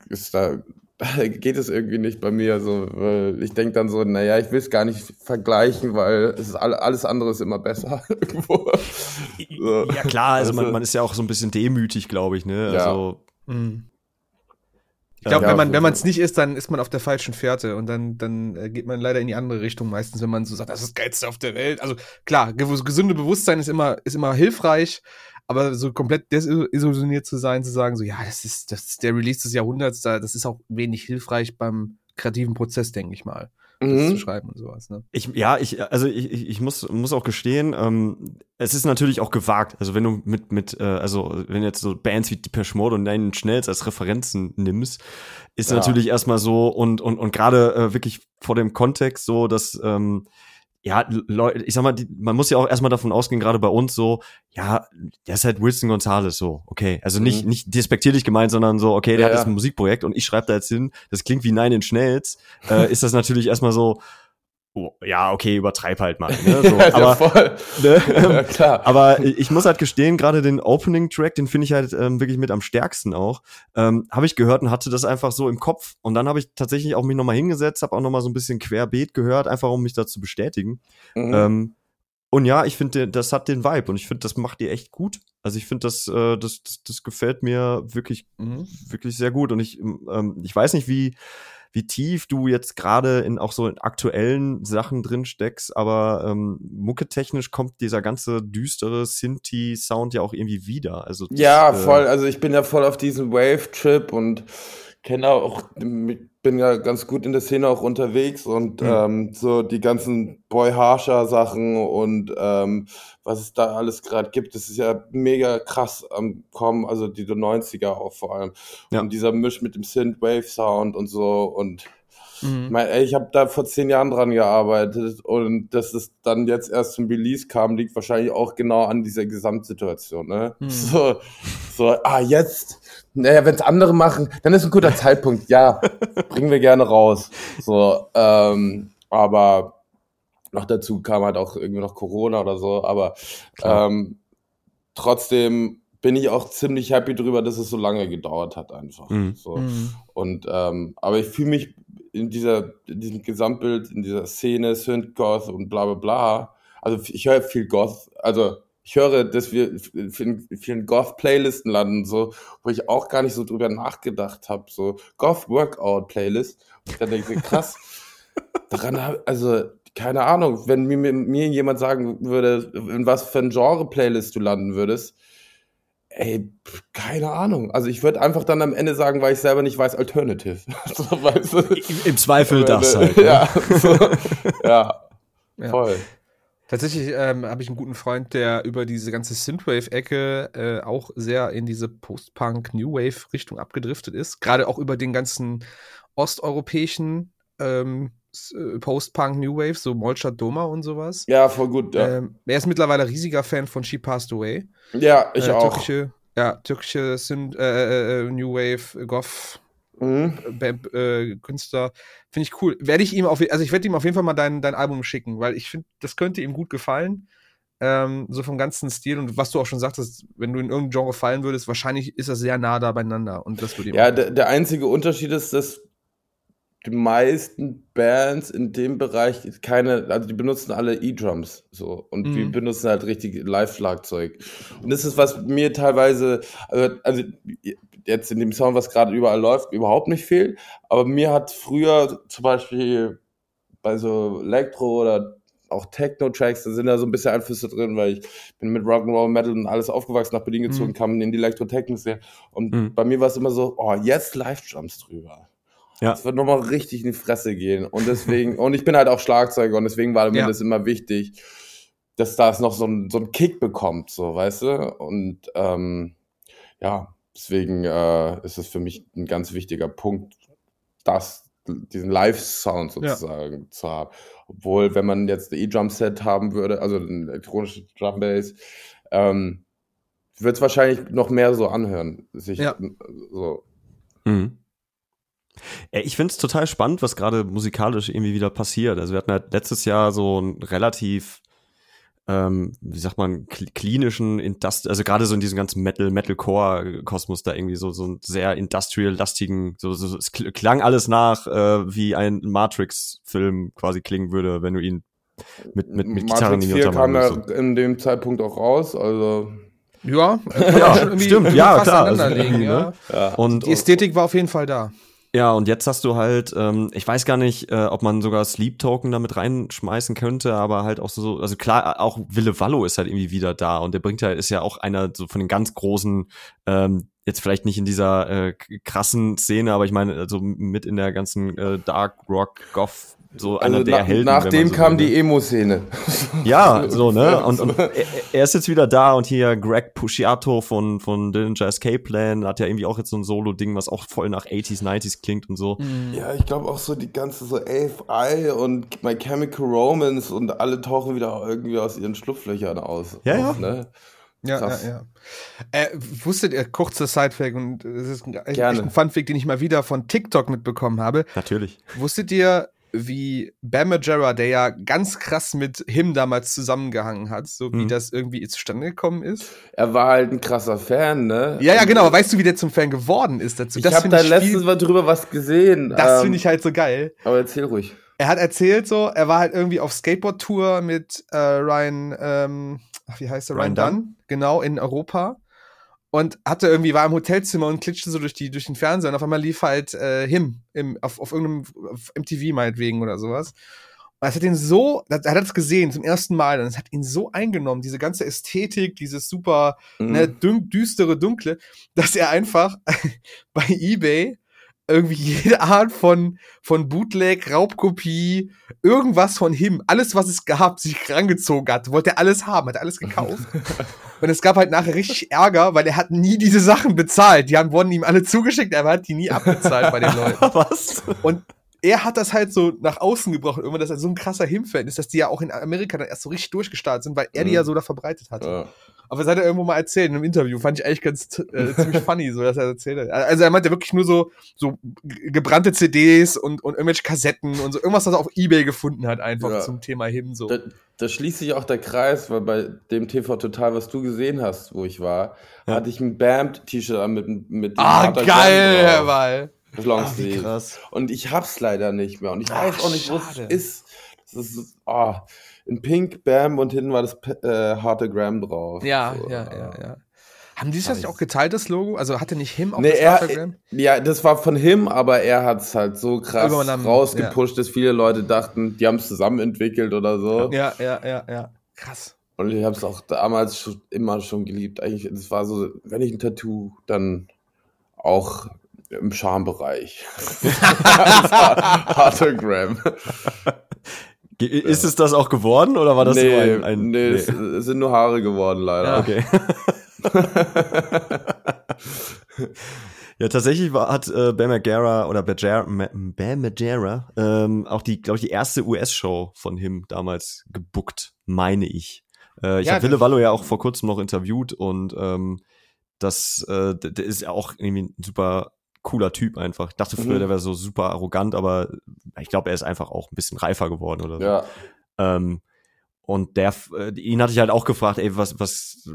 das ist da, geht es irgendwie nicht bei mir so, weil ich denke dann so, naja, ich will es gar nicht vergleichen, weil es ist all, alles andere ist immer besser. So. Ja klar, also man, Also- man ist ja auch so ein bisschen demütig, glaube ich, ne? Ja. Also Mhm. Ich glaube, Ja, wenn man wenn man es nicht ist, dann ist man auf der falschen Fährte und dann dann äh, geht man leider in die andere Richtung meistens, wenn man so sagt, das ist das geilste auf der Welt. Also klar, ge- gesunde Bewusstsein ist immer ist immer hilfreich, aber so komplett desillusioniert zu sein, zu sagen so, ja, das ist das ist der Release des Jahrhunderts, da das ist auch wenig hilfreich beim kreativen Prozess, denke ich mal, das zu Mhm. schreiben und sowas. Ne? Ich, ja, ich, also ich, ich ich muss, muss auch gestehen, ähm, es ist natürlich auch gewagt. Also wenn du mit, mit, äh, also wenn jetzt so Bands wie Depeche Mode und Nine Inch Nails als Referenzen nimmst, ist Ja. natürlich erstmal so und, und, und gerade äh, wirklich vor dem Kontext so, dass, ähm, ja, Leute, ich sag mal, die, man muss ja auch erstmal davon ausgehen, gerade bei uns so, ja, der ist halt Wilson Gonzalez so, okay. Also nicht, mhm. nicht despektierlich gemeint, sondern so, okay, der ja, hat jetzt ein Musikprojekt und ich schreibe da jetzt hin, das klingt wie Nine in Schnells, äh, ist das natürlich erstmal so, oh, ja, okay, übertreib halt mal. Ne? So, ja, aber, voll. Ne? ja, klar. aber ich muss halt gestehen, gerade den Opening-Track, den finde ich halt ähm, wirklich mit am stärksten auch. Ähm, habe ich gehört und hatte das einfach so im Kopf. Und dann habe ich tatsächlich auch mich nochmal hingesetzt, habe auch nochmal so ein bisschen querbeet gehört, einfach um mich da zu bestätigen. Mhm. Ähm, und ja, ich finde, das hat den Vibe und ich finde, das macht ihr echt gut. Also ich finde, das, äh, das, das, das gefällt mir wirklich, mhm. wirklich sehr gut. Und ich, ähm, ich weiß nicht, wie, wie tief du jetzt gerade in auch so in aktuellen Sachen drin steckst, aber ähm, mucketechnisch kommt dieser ganze düstere Sinti-Sound ja auch irgendwie wieder. Also das, ja, äh, voll. Also ich bin ja voll auf diesem Wave-Trip und kenne auch, bin ja ganz gut in der Szene auch unterwegs und mhm. ähm, so die ganzen Boy Harsher Sachen und ähm, was es da alles gerade gibt, das ist ja mega krass am Kommen, also die 90er auch vor allem. Ja. Und dieser Misch mit dem Synth-Wave Sound und so und Mhm. Ey, ich habe da vor zehn Jahren dran gearbeitet und dass es dann jetzt erst zum Release kam, liegt wahrscheinlich auch genau an dieser Gesamtsituation. Ne? Mhm. So, so, ah, jetzt, naja, wenn es andere machen, dann ist ein guter Zeitpunkt. Ja, bringen wir gerne raus. So, ähm, aber noch dazu kam halt auch irgendwie noch Corona oder so, aber ähm, trotzdem bin ich auch ziemlich happy drüber, dass es so lange gedauert hat einfach. Mhm. So. Mhm. Und ähm, aber ich fühle mich in dieser, in diesem Gesamtbild, in dieser Szene, Synth-Goth und bla bla bla. Also ich höre viel Goth, also ich höre, dass wir in vielen Goth-Playlisten landen, so, wo ich auch gar nicht so drüber nachgedacht habe, so Goth-Workout-Playlist. Und ich dann denke, krass, daran, also keine Ahnung, wenn mir, mir jemand sagen würde, in was für ein Genre-Playlist du landen würdest, Ey, keine Ahnung. Also ich würde einfach dann am Ende sagen, weil ich selber nicht weiß, Alternative. so, weißt du? Im Zweifel das halt. Ne? Ja, so, ja, ja, voll. Tatsächlich ähm, habe ich einen guten Freund, der über diese ganze Synthwave-Ecke äh, auch sehr in diese Post-Punk-New Wave-Richtung abgedriftet ist. Gerade auch über den ganzen osteuropäischen ähm, äh, Post-Punk New Wave, so Molchat Doma und sowas. Ja, voll gut, ja. Ähm, er ist mittlerweile riesiger Fan von She Passed Away. Ja, ich äh, auch. Türkische, ja, türkische Syn äh, äh, New Wave, Goth, mhm. äh, Künstler. Finde ich cool. Werde ich ihm auf, also ich werde ihm auf jeden Fall mal dein, dein Album schicken, weil ich finde, das könnte ihm gut gefallen. Ähm, so vom ganzen Stil und was du auch schon sagtest, wenn du in irgendein Genre fallen würdest, wahrscheinlich ist das sehr nah da beieinander und das würde Ja, der, der einzige Unterschied ist, dass die meisten Bands in dem Bereich keine, also die benutzen alle E-Drums so und mhm. wir benutzen halt richtig Live-Schlagzeug. Und das ist, was mir teilweise, also, also jetzt in dem Sound, was gerade überall läuft, überhaupt nicht fehlt. Aber mir hat früher zum Beispiel bei so Elektro oder auch Techno-Tracks, da sind da so ein bisschen Einflüsse drin, weil ich bin mit Rock'n'Roll, Metal und alles aufgewachsen, nach Berlin gezogen, mhm. kam in die Elektro-Techno-Szene. Und mhm. bei mir war es immer so, oh, jetzt Live-Drums drüber. Ja. Es wird nochmal richtig in die Fresse gehen. Und deswegen, und ich bin halt auch Schlagzeuger und deswegen war mir ja. das immer wichtig, dass das noch so ein, so ein Kick bekommt, so, weißt du? Und ähm, ja, deswegen äh, ist es für mich ein ganz wichtiger Punkt, das, diesen Live-Sound sozusagen ja. zu haben. Obwohl, wenn man jetzt ein E-Drum-Set haben würde, also ein elektronisches Drum-Bass, ähm, wird es wahrscheinlich noch mehr so anhören. Sich ja. so. Mhm. Ich finde es total spannend, was gerade musikalisch irgendwie wieder passiert. Also wir hatten halt letztes Jahr so ein relativ, ähm, wie sagt man, klinischen, Indust also gerade so in diesem ganzen Metal, Metalcore-Kosmos da irgendwie so so einen sehr industrial-lastigen, so, so, es klang alles nach, äh, wie ein Matrix-Film quasi klingen würde, wenn du ihn mit mit mit Gitarren in die kam ja in dem Zeitpunkt auch raus, also ja, ja stimmt, ja klar. Also, ja. Ne? ja. Und die Ästhetik war auf jeden Fall da. Ja, und jetzt hast du halt, ähm, ich weiß gar nicht, äh, ob man sogar Sleep Token damit reinschmeißen könnte, aber halt auch so, also klar, auch Wille Wallo ist halt irgendwie wieder da und der bringt ja, ist ja auch einer so von den ganz großen, ähm, jetzt vielleicht nicht in dieser äh, krassen Szene, aber ich meine, also mit in der ganzen äh, Dark Rock Goth so einer der nach, Helden. Nach wenn dem man so kam will, die ne? Emo-Szene. Ja, so, ne? Und, und er, ist jetzt wieder da und hier Greg Pusciato von, von Dillinger Escape Plan hat ja irgendwie auch jetzt so ein Solo-Ding, was auch voll nach 80s, 90s klingt und so. Ja, ich glaube auch so die ganze so AFI und My Chemical Romance und alle tauchen wieder irgendwie aus ihren Schlupflöchern aus. Ja, ja. Ne? Ja, Krass. ja, ja. Äh, wusstet ihr, kurzer Sidefact, und das ist ein, ein Funfact, den ich mal wieder von TikTok mitbekommen habe. Natürlich. Wusstet ihr, wie Bam der ja ganz krass mit Him damals zusammengehangen hat, so wie Mhm. das irgendwie zustande gekommen ist? Er war halt ein krasser Fan, ne? Ja, ja, genau. Aber weißt du, wie der zum Fan geworden ist dazu? Ich habe find da letztens mal drüber was gesehen. Das ähm, finde ich halt so geil. Aber erzähl ruhig. Er hat erzählt so, er war halt irgendwie auf Skateboard-Tour mit äh, Ryan, ähm, ach, wie heißt der? Ryan Ryan, Dunn? Dunn, genau, in Europa. Und hatte irgendwie, war im Hotelzimmer und klitschte so durch, die, durch den Fernseher und auf einmal lief halt äh, Him im, auf, auf irgendeinem auf MTV meinetwegen oder sowas. Und das hat ihn so, das- er hat das gesehen zum ersten Mal und es hat ihn so eingenommen, diese ganze Ästhetik, dieses super Mhm. ne, dün düstere, dunkle, dass er einfach bei eBay irgendwie jede Art von, von Bootleg, Raubkopie, irgendwas von ihm, alles, was es gab, sich rangezogen hat, wollte er alles haben, hat alles gekauft. Und es gab halt nachher richtig Ärger, weil er hat nie diese Sachen bezahlt. Die haben, wurden ihm alle zugeschickt, aber er hat die nie abbezahlt bei den Leuten. Was? Und er hat das halt so nach außen gebracht, irgendwann, dass er so ein krasser Him-Fan ist, dass die ja auch in Amerika dann erst so richtig durchgestartet sind, weil er die Mhm. ja so da verbreitet hat. Ja. Aber das hat er irgendwo mal erzählt in einem Interview. Fand ich eigentlich ganz äh, ziemlich funny, so dass er erzählt hat. Also er meinte wirklich nur so, so ge- gebrannte CDs und, und irgendwelche Kassetten und so irgendwas, was er auf Ebay gefunden hat, einfach Ja. zum Thema Him so. Da, da schließt sich auch der Kreis, weil bei dem TV Total, was du gesehen hast, wo ich war, Ja. hatte ich ein Bam-T-Shirt an mit, mit dem ah, geil, Herr drauf. Longsleeve. krass. Und ich hab's leider nicht mehr. Und ich Ach, weiß auch nicht, wo es ist. Das ist oh, in Pink, Bam und hinten war das äh, harte Graham drauf. Ja, So, ja, ja, ja. Haben die das auch geteilt, das Logo? Also hatte nicht Him auch Nee, das er, Instagram? ja, das war von ihm, aber er hat's halt so krass Übernommen, rausgepusht, dass viele Leute dachten, die haben es zusammen entwickelt oder so. Ja, ja, ja, ja. Krass. Und ich habe es auch damals schon, immer schon geliebt. Eigentlich, das war so, wenn ich ein Tattoo, dann auch im Schambereich. Harter Graham. Ge- Ist es das auch geworden oder war das nee, nur ein, ein nee, Es, es sind nur Haare geworden, leider. Ja. Okay. ja, tatsächlich war, hat äh, Bam Margera oder Bajera, Ma- Bam Margera ähm, auch die, glaube ich, die erste US-Show von ihm damals gebuckt, meine ich. Äh, ich Ja, habe Wille Wallo ja auch vor kurzem noch interviewt und ähm, das äh, der ist ja auch irgendwie ein super cooler Typ einfach. Ich dachte früher, Mhm. der wäre so super arrogant, aber ich glaube, er ist einfach auch ein bisschen reifer geworden oder so. Ja. Ähm, und der, äh, ihn hatte ich halt auch gefragt, ey, was, was,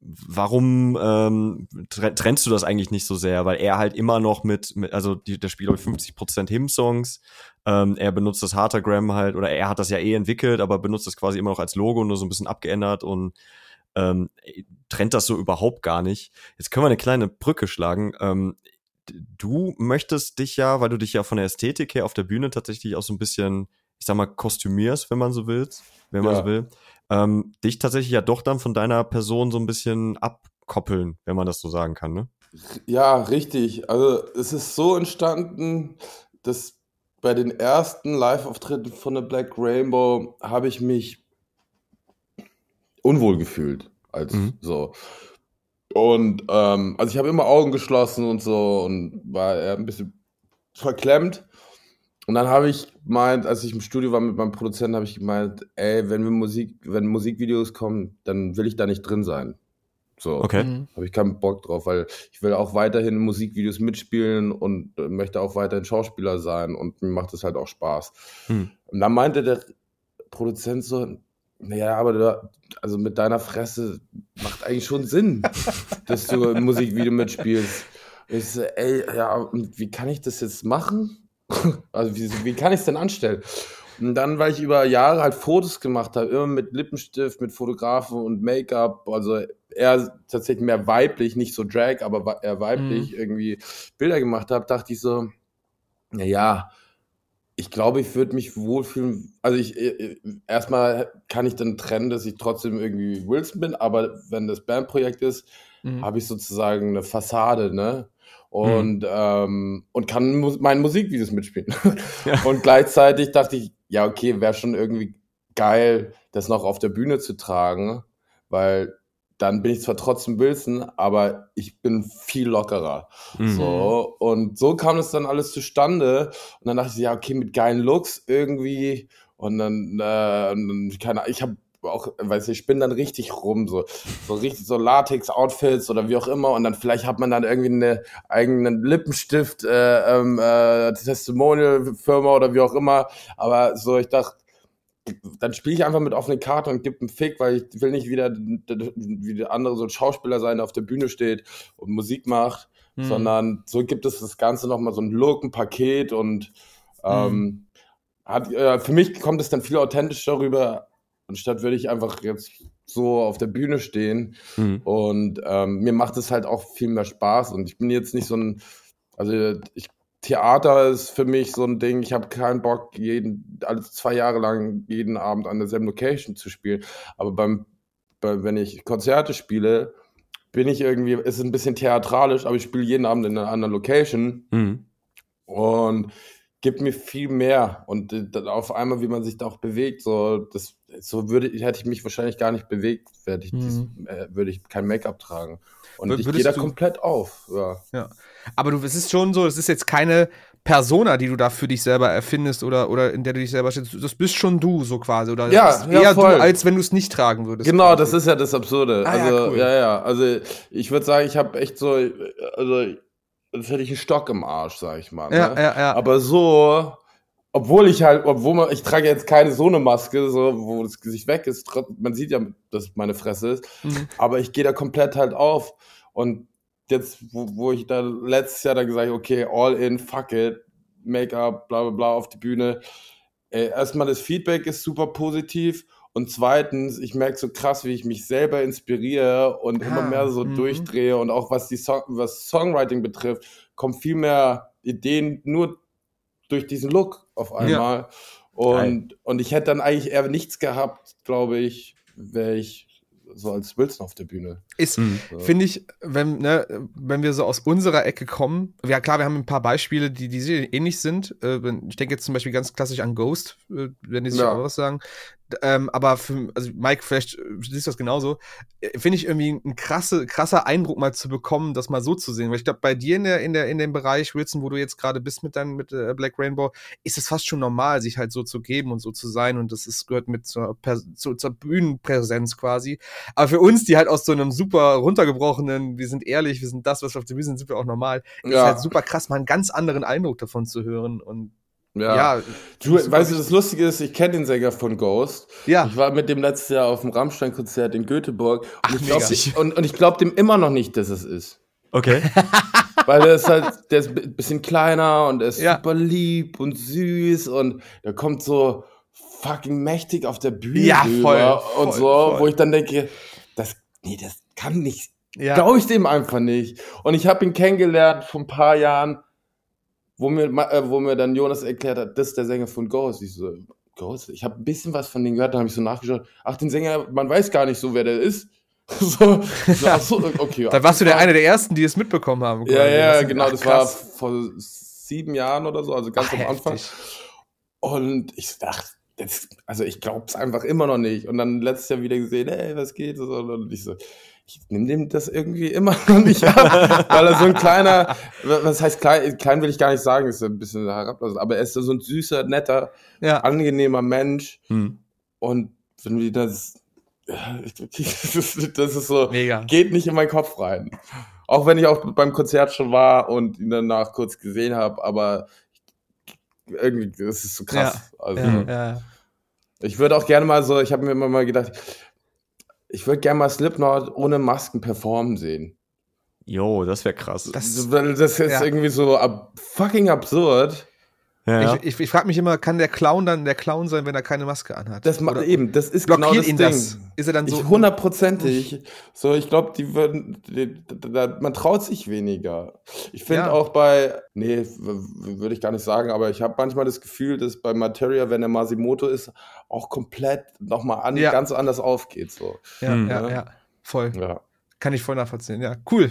warum ähm, tre- trennst du das eigentlich nicht so sehr? Weil er halt immer noch mit, mit also die, der spielt glaube ich 50% Him-Songs. Ähm, er benutzt das Hartagram halt, oder er hat das ja eh entwickelt, aber benutzt das quasi immer noch als Logo, nur so ein bisschen abgeändert und ähm, trennt das so überhaupt gar nicht. Jetzt können wir eine kleine Brücke schlagen. Ähm, du möchtest dich ja, weil du dich ja von der Ästhetik her auf der Bühne tatsächlich auch so ein bisschen, ich sag mal, kostümierst, wenn man so will, wenn man Ja. so will, ähm, dich tatsächlich ja doch dann von deiner Person so ein bisschen abkoppeln, wenn man das so sagen kann, ne? Ja, richtig. Also es ist so entstanden, dass bei den ersten Live-Auftritten von der Black Rainbow habe ich mich unwohl gefühlt. Als Mhm. so. Und ähm, also ich habe immer Augen geschlossen und so und war eher ein bisschen verklemmt. Und dann habe ich gemeint, als ich im Studio war mit meinem Produzenten, habe ich gemeint, ey, wenn wir Musik, wenn Musikvideos kommen, dann will ich da nicht drin sein. So. Okay. Mhm. Habe ich keinen Bock drauf, weil ich will auch weiterhin in Musikvideos mitspielen und äh, möchte auch weiterhin Schauspieler sein und mir macht es halt auch Spaß. Hm. Und dann meinte der Produzent so, naja, aber du, also mit deiner Fresse macht eigentlich schon Sinn, dass du im Musikvideo mitspielst. Ich so, ey, ja, wie kann ich das jetzt machen? Also wie, wie kann ich es denn anstellen? Und dann, weil ich über Jahre halt Fotos gemacht habe, immer mit Lippenstift, mit Fotografen und Make-up, also eher tatsächlich mehr weiblich, nicht so Drag, aber eher weiblich irgendwie Bilder gemacht habe, dachte ich so, naja, ich glaube, ich würde mich wohlfühlen. Also ich äh, erstmal kann ich dann trennen, dass ich trotzdem irgendwie Wilson bin, aber wenn das Bandprojekt ist, mhm. habe ich sozusagen eine Fassade, ne? Und, mhm. ähm, und kann mu meine Musikvideos mitspielen. Ja. Und gleichzeitig dachte ich, ja, okay, wäre schon irgendwie geil, das noch auf der Bühne zu tragen, weil dann bin ich zwar trotzdem Wilson, aber ich bin viel lockerer. Mhm. So, und so kam es dann alles zustande. Und dann dachte ich, ja, okay, mit geilen Looks irgendwie. Und dann, äh, keine Ahnung, ich habe auch, weiß ich, ich bin dann richtig rum, so, so richtig so Latex-Outfits oder wie auch immer und dann vielleicht hat man dann irgendwie eine eigenen Lippenstift, äh, ähm, äh, Testimonial-Firma oder wie auch immer, aber so, ich dachte, dann spiele ich einfach mit offenen Karten und gebe einen Fick, weil ich will nicht wieder wie der andere so ein Schauspieler sein, der auf der Bühne steht und Musik macht, mhm. sondern so gibt es das Ganze nochmal so ein Look, ein Paket und ähm, mhm. hat, äh, für mich kommt es dann viel authentischer rüber, anstatt würde ich einfach jetzt so auf der Bühne stehen mhm. und ähm, mir macht es halt auch viel mehr Spaß und ich bin jetzt nicht so ein, also ich Theater ist für mich so ein Ding, ich habe keinen Bock, jeden, alle zwei Jahre lang jeden Abend an derselben Location zu spielen. Aber beim, bei, wenn ich Konzerte spiele, bin ich irgendwie, ist ein bisschen theatralisch, aber ich spiele jeden Abend in einer anderen Location mhm. und gibt mir viel mehr. Und dann auf einmal, wie man sich da auch bewegt, so, das, so würde, hätte ich mich wahrscheinlich gar nicht bewegt, werde ich, mhm. äh, würde ich kein Make-up tragen. Und ich gehe da komplett auf. Ja. ja. Aber du, es ist schon so, es ist jetzt keine Persona, die du da für dich selber erfindest oder, oder in der du dich selber stellst. Das bist schon du, so quasi. Oder ja, eher ja, du, als wenn du es nicht tragen würdest. Genau, quasi. das ist ja das Absurde. Ah, also, ja, cool. ja, ja. Also, ich würde sagen, ich habe echt so, also, das hätte ich einen Stock im Arsch, sag ich mal. Ne? Ja, ja, ja. Aber so, obwohl ich halt, obwohl man, ich trage jetzt keine so eine Maske, so, wo das Gesicht weg ist, man sieht ja, dass meine Fresse ist, mhm. aber ich gehe da komplett halt auf. Und jetzt, wo, wo ich da letztes Jahr da gesagt habe, okay, all in, fuck it, Make-up, bla bla bla auf die Bühne. Ey, erstmal das Feedback ist super positiv und zweitens, ich merke so krass, wie ich mich selber inspiriere und ah, immer mehr so -hmm. durchdrehe und auch was die Song was Songwriting betrifft, kommen viel mehr Ideen nur durch diesen Look auf einmal. Ja. Und, und ich hätte dann eigentlich eher nichts gehabt, glaube ich, wäre ich so als Wilson auf der Bühne. Ist, mhm. finde ich, wenn, ne, wenn wir so aus unserer Ecke kommen, ja klar, wir haben ein paar Beispiele, die, die ähnlich sind. Äh, ich denke jetzt zum Beispiel ganz klassisch an Ghost, äh, wenn die sich ja. auch was sagen. Ähm, aber für, also Mike, vielleicht äh, siehst du das genauso. Finde ich irgendwie ein krasse, krasser Eindruck mal zu bekommen, das mal so zu sehen. Weil ich glaube, bei dir in der, in der, in dem Bereich, Wilson, wo du jetzt gerade bist mit deinem, mit äh, Black Rainbow, ist es fast schon normal, sich halt so zu geben und so zu sein. Und das ist, gehört mit zur, zur, zur Bühnenpräsenz quasi. Aber für uns, die halt aus so einem super runtergebrochenen, wir sind ehrlich, wir sind das, was wir auf der Bühne sind, sind wir auch normal, ja. ist halt super krass, mal einen ganz anderen Eindruck davon zu hören. Und ja. ja du, weißt du, das Lustige ist, ich kenne den Sänger von Ghost. Ja. Ich war mit dem letztes Jahr auf dem Rammstein-Konzert in Göteborg. Und Ach, ich glaube und, und ich glaub dem immer noch nicht, dass es ist. Okay. Weil er ist halt, der ist ein bisschen kleiner und er ist ja. super lieb und süß und der kommt so fucking mächtig auf der Bühne ja, voll, und so, voll. wo ich dann denke, das, nee, das kann nicht. Ja. Glaube ich dem einfach nicht. Und ich habe ihn kennengelernt vor ein paar Jahren wo mir, äh, wo mir dann Jonas erklärt hat, das ist der Sänger von Ghost. Ich so, Ghost? Ich habe ein bisschen was von denen gehört, da habe ich so nachgeschaut. Ach, den Sänger, man weiß gar nicht so, wer der ist. so, so, okay. da warst du der eine der ersten, die es mitbekommen haben. Ja, ja, genau, ach, das war vor sieben Jahren oder so, also ganz ach, am Anfang. Heftig. Und ich dachte, also ich glaube es einfach immer noch nicht. Und dann letztes Jahr wieder gesehen, ey, was geht? Und ich so, ich nehme dem das irgendwie immer noch nicht ab, weil er so ein kleiner, was heißt klein, klein will ich gar nicht sagen, ist ein bisschen herablassend, aber er ist so ein süßer, netter, ja. angenehmer Mensch hm. und wenn wir das, das ist so, Mega. geht nicht in meinen Kopf rein. Auch wenn ich auch beim Konzert schon war und ihn danach kurz gesehen habe, aber irgendwie, das ist so krass. Ja. Also, ja, ja. Ich würde auch gerne mal so, ich habe mir immer mal gedacht, ich würde gerne mal Slipknot ohne Masken performen sehen. Jo, das wäre krass. Das, das ist ja. irgendwie so ab, fucking absurd. Ja. Ich, ich, ich frage mich immer, kann der Clown dann der Clown sein, wenn er keine Maske anhat? Das macht eben, das ist genau das Ding. Das? Ist er dann so hundertprozentig? So, ich glaube, die würden, die, die, man traut sich weniger. Ich finde ja. auch bei, nee, würde ich gar nicht sagen, aber ich habe manchmal das Gefühl, dass bei Materia, wenn er Masimoto ist, auch komplett nochmal an, ja. ganz anders aufgeht. So. Ja, ja, ja, voll. Ja. Kann ich voll nachvollziehen. Ja, cool.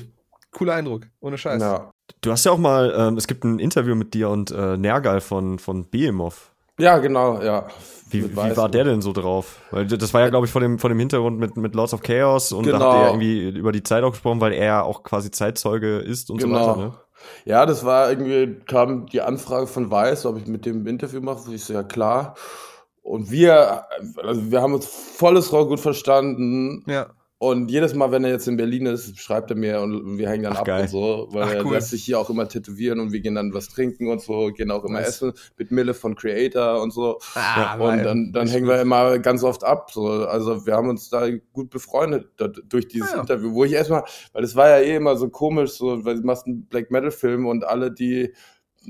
Cooler Eindruck. Ohne Scheiß. Ja. Du hast ja auch mal, ähm, es gibt ein Interview mit dir und äh, Nergal von, von Behemoth. Ja, genau, ja. Wie, wie war der denn so drauf? Weil das war ja, glaube ich, vor dem, vor dem Hintergrund mit, mit Lords of Chaos und genau. da habt ihr ja irgendwie über die Zeit auch gesprochen, weil er auch quasi Zeitzeuge ist und genau. so weiter, ne? Ja, das war irgendwie, kam die Anfrage von Weiß, ob ich mit dem Interview mache. Ich so, ja klar. Und wir, also wir haben uns volles Rohr gut verstanden. Ja. Und jedes Mal, wenn er jetzt in Berlin ist, schreibt er mir und wir hängen dann Ach, ab geil. und so, weil Ach, er lässt sich hier auch immer tätowieren und wir gehen dann was trinken und so, gehen auch immer was? essen mit Mille von Creator und so. Ah, und dann, dann hängen wir immer ganz oft ab. So. Also wir haben uns da gut befreundet durch dieses ah, ja. Interview, wo ich erstmal, weil es war ja eh immer so komisch, so, weil du machst einen Black Metal Film und alle, die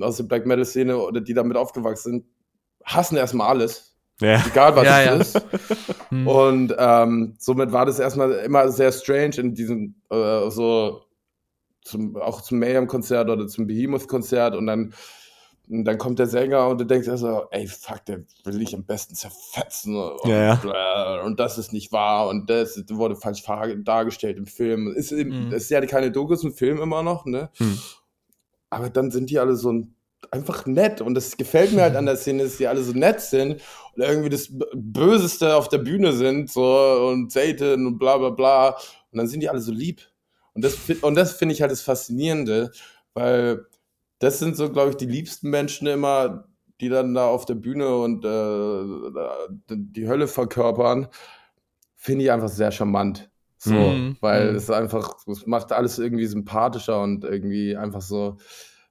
aus der Black Metal Szene oder die damit aufgewachsen sind, hassen erstmal alles ja. Egal was ja, es ja. ist. Hm. Und ähm, somit war das erstmal immer sehr strange in diesem, äh, so zum, auch zum Mayhem-Konzert oder zum Behemoth-Konzert und dann, und dann kommt der Sänger und du denkst also, ey, fuck, der will ich am besten zerfetzen und, ja, ja. und das ist nicht wahr und das wurde falsch dargestellt im Film. Ist, mhm. ist ja keine Dokus im Film immer noch, ne? Mhm. Aber dann sind die alle so ein einfach nett. Und das gefällt mir halt an der Szene, dass die alle so nett sind und irgendwie das Böseste auf der Bühne sind, so und Satan und bla bla bla. Und dann sind die alle so lieb. Und das, und das finde ich halt das Faszinierende, weil das sind so, glaube ich, die liebsten Menschen immer, die dann da auf der Bühne und äh, die Hölle verkörpern. Finde ich einfach sehr charmant. So, mhm. weil mhm. es einfach, es macht alles irgendwie sympathischer und irgendwie einfach so,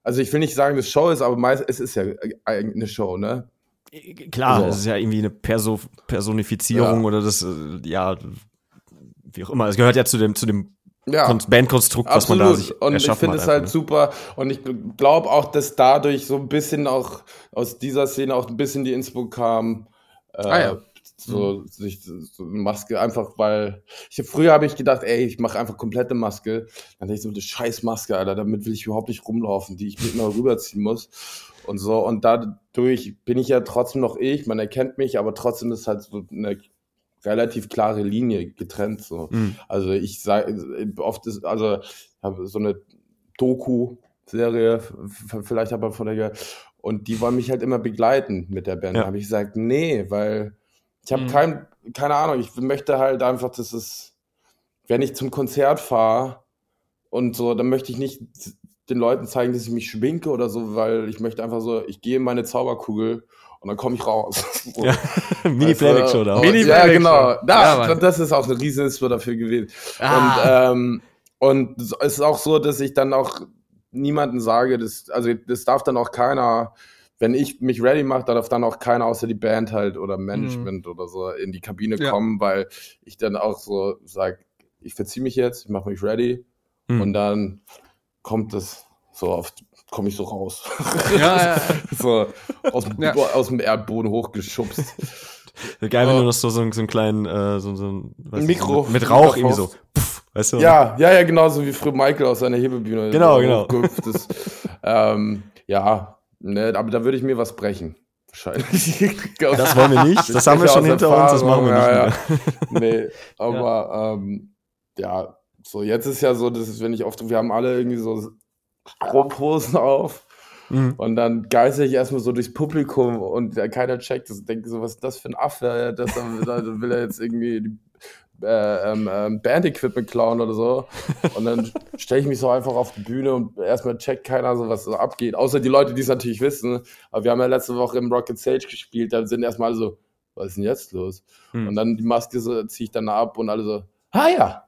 also ich will nicht sagen, dass Show ist, aber meist, es ist ja eine Show, ne? Klar, also. es ist ja irgendwie eine Perso Personifizierung ja. oder das, äh, ja, wie auch immer. Es gehört ja zu dem, zu dem ja, Bandkonstrukt, was man da sich Und ich finde es halt ne? super. Und ich glaube auch, dass dadurch so ein bisschen auch aus dieser Szene auch ein bisschen die Inspo kam. Äh, ah, ja so mhm. sich so eine Maske einfach, weil ich früher habe ich gedacht, ey, ich mache einfach komplette Maske. Dann dachte ich so eine scheiß Maske, Alter, damit will ich überhaupt nicht rumlaufen, die ich mit mir rüberziehen muss und so und dadurch bin ich ja trotzdem noch ich, man erkennt mich, aber trotzdem ist halt so eine relativ klare Linie getrennt so. Mhm. Also ich sage oft ist also habe so eine Doku Serie vielleicht aber von der und die wollen mich halt immer begleiten mit der Band. Ja. Da habe ich gesagt, nee, weil ich habe mhm. kein, keine Ahnung, ich möchte halt einfach, dass es, wenn ich zum Konzert fahre und so, dann möchte ich nicht den Leuten zeigen, dass ich mich schminke oder so, weil ich möchte einfach so, ich gehe in meine Zauberkugel und dann komme ich raus. ja. Mini Playback Show da. Mini ja, genau. Da, ja, das ist auch eine Rieseninspiration dafür gewesen. Ah. Und, ähm, und es ist auch so, dass ich dann auch niemanden sage, dass, also das darf dann auch keiner wenn ich mich ready mache, darf dann auch keiner außer die Band halt oder Management mhm. oder so in die Kabine ja. kommen, weil ich dann auch so sage, ich verziehe mich jetzt, ich mache mich ready mhm. und dann kommt es so oft komme ich so raus. Ja, ja. so aus, ja. aus dem Erdboden hochgeschubst. Geil, wenn du noch so, so, einen, so einen kleinen, äh, so, so ein Mikro mit, mit Rauch irgendwie so. Pff, weißt du? Ja, ja, ja, genauso wie früher Michael aus seiner Hebebühne. Genau, genau. Ist, ähm, ja, Ne, aber da würde ich mir was brechen. Wahrscheinlich. Das wollen wir nicht. Das haben wir schon hinter Erfahrung, uns, das machen wir ja, nicht mehr. Ja. Nee, aber ja. Ähm, ja, so jetzt ist ja so, dass wenn ich oft, wir haben alle irgendwie so Strumpfhosen auf. Mhm. Und dann geißel ich erstmal so durchs Publikum und keiner checkt das. Denke so, was ist das für ein Affe? Das, da will er jetzt irgendwie die äh, ähm, ähm, Band-Equipment klauen oder so. Und dann stelle ich mich so einfach auf die Bühne und erstmal checkt keiner so, was so abgeht. Außer die Leute, die es natürlich wissen. Aber wir haben ja letzte Woche im Rocket Sage gespielt, da sind erstmal alle so, was ist denn jetzt los? Hm. Und dann die Maske so, ziehe ich dann ab und alle so, ah ja.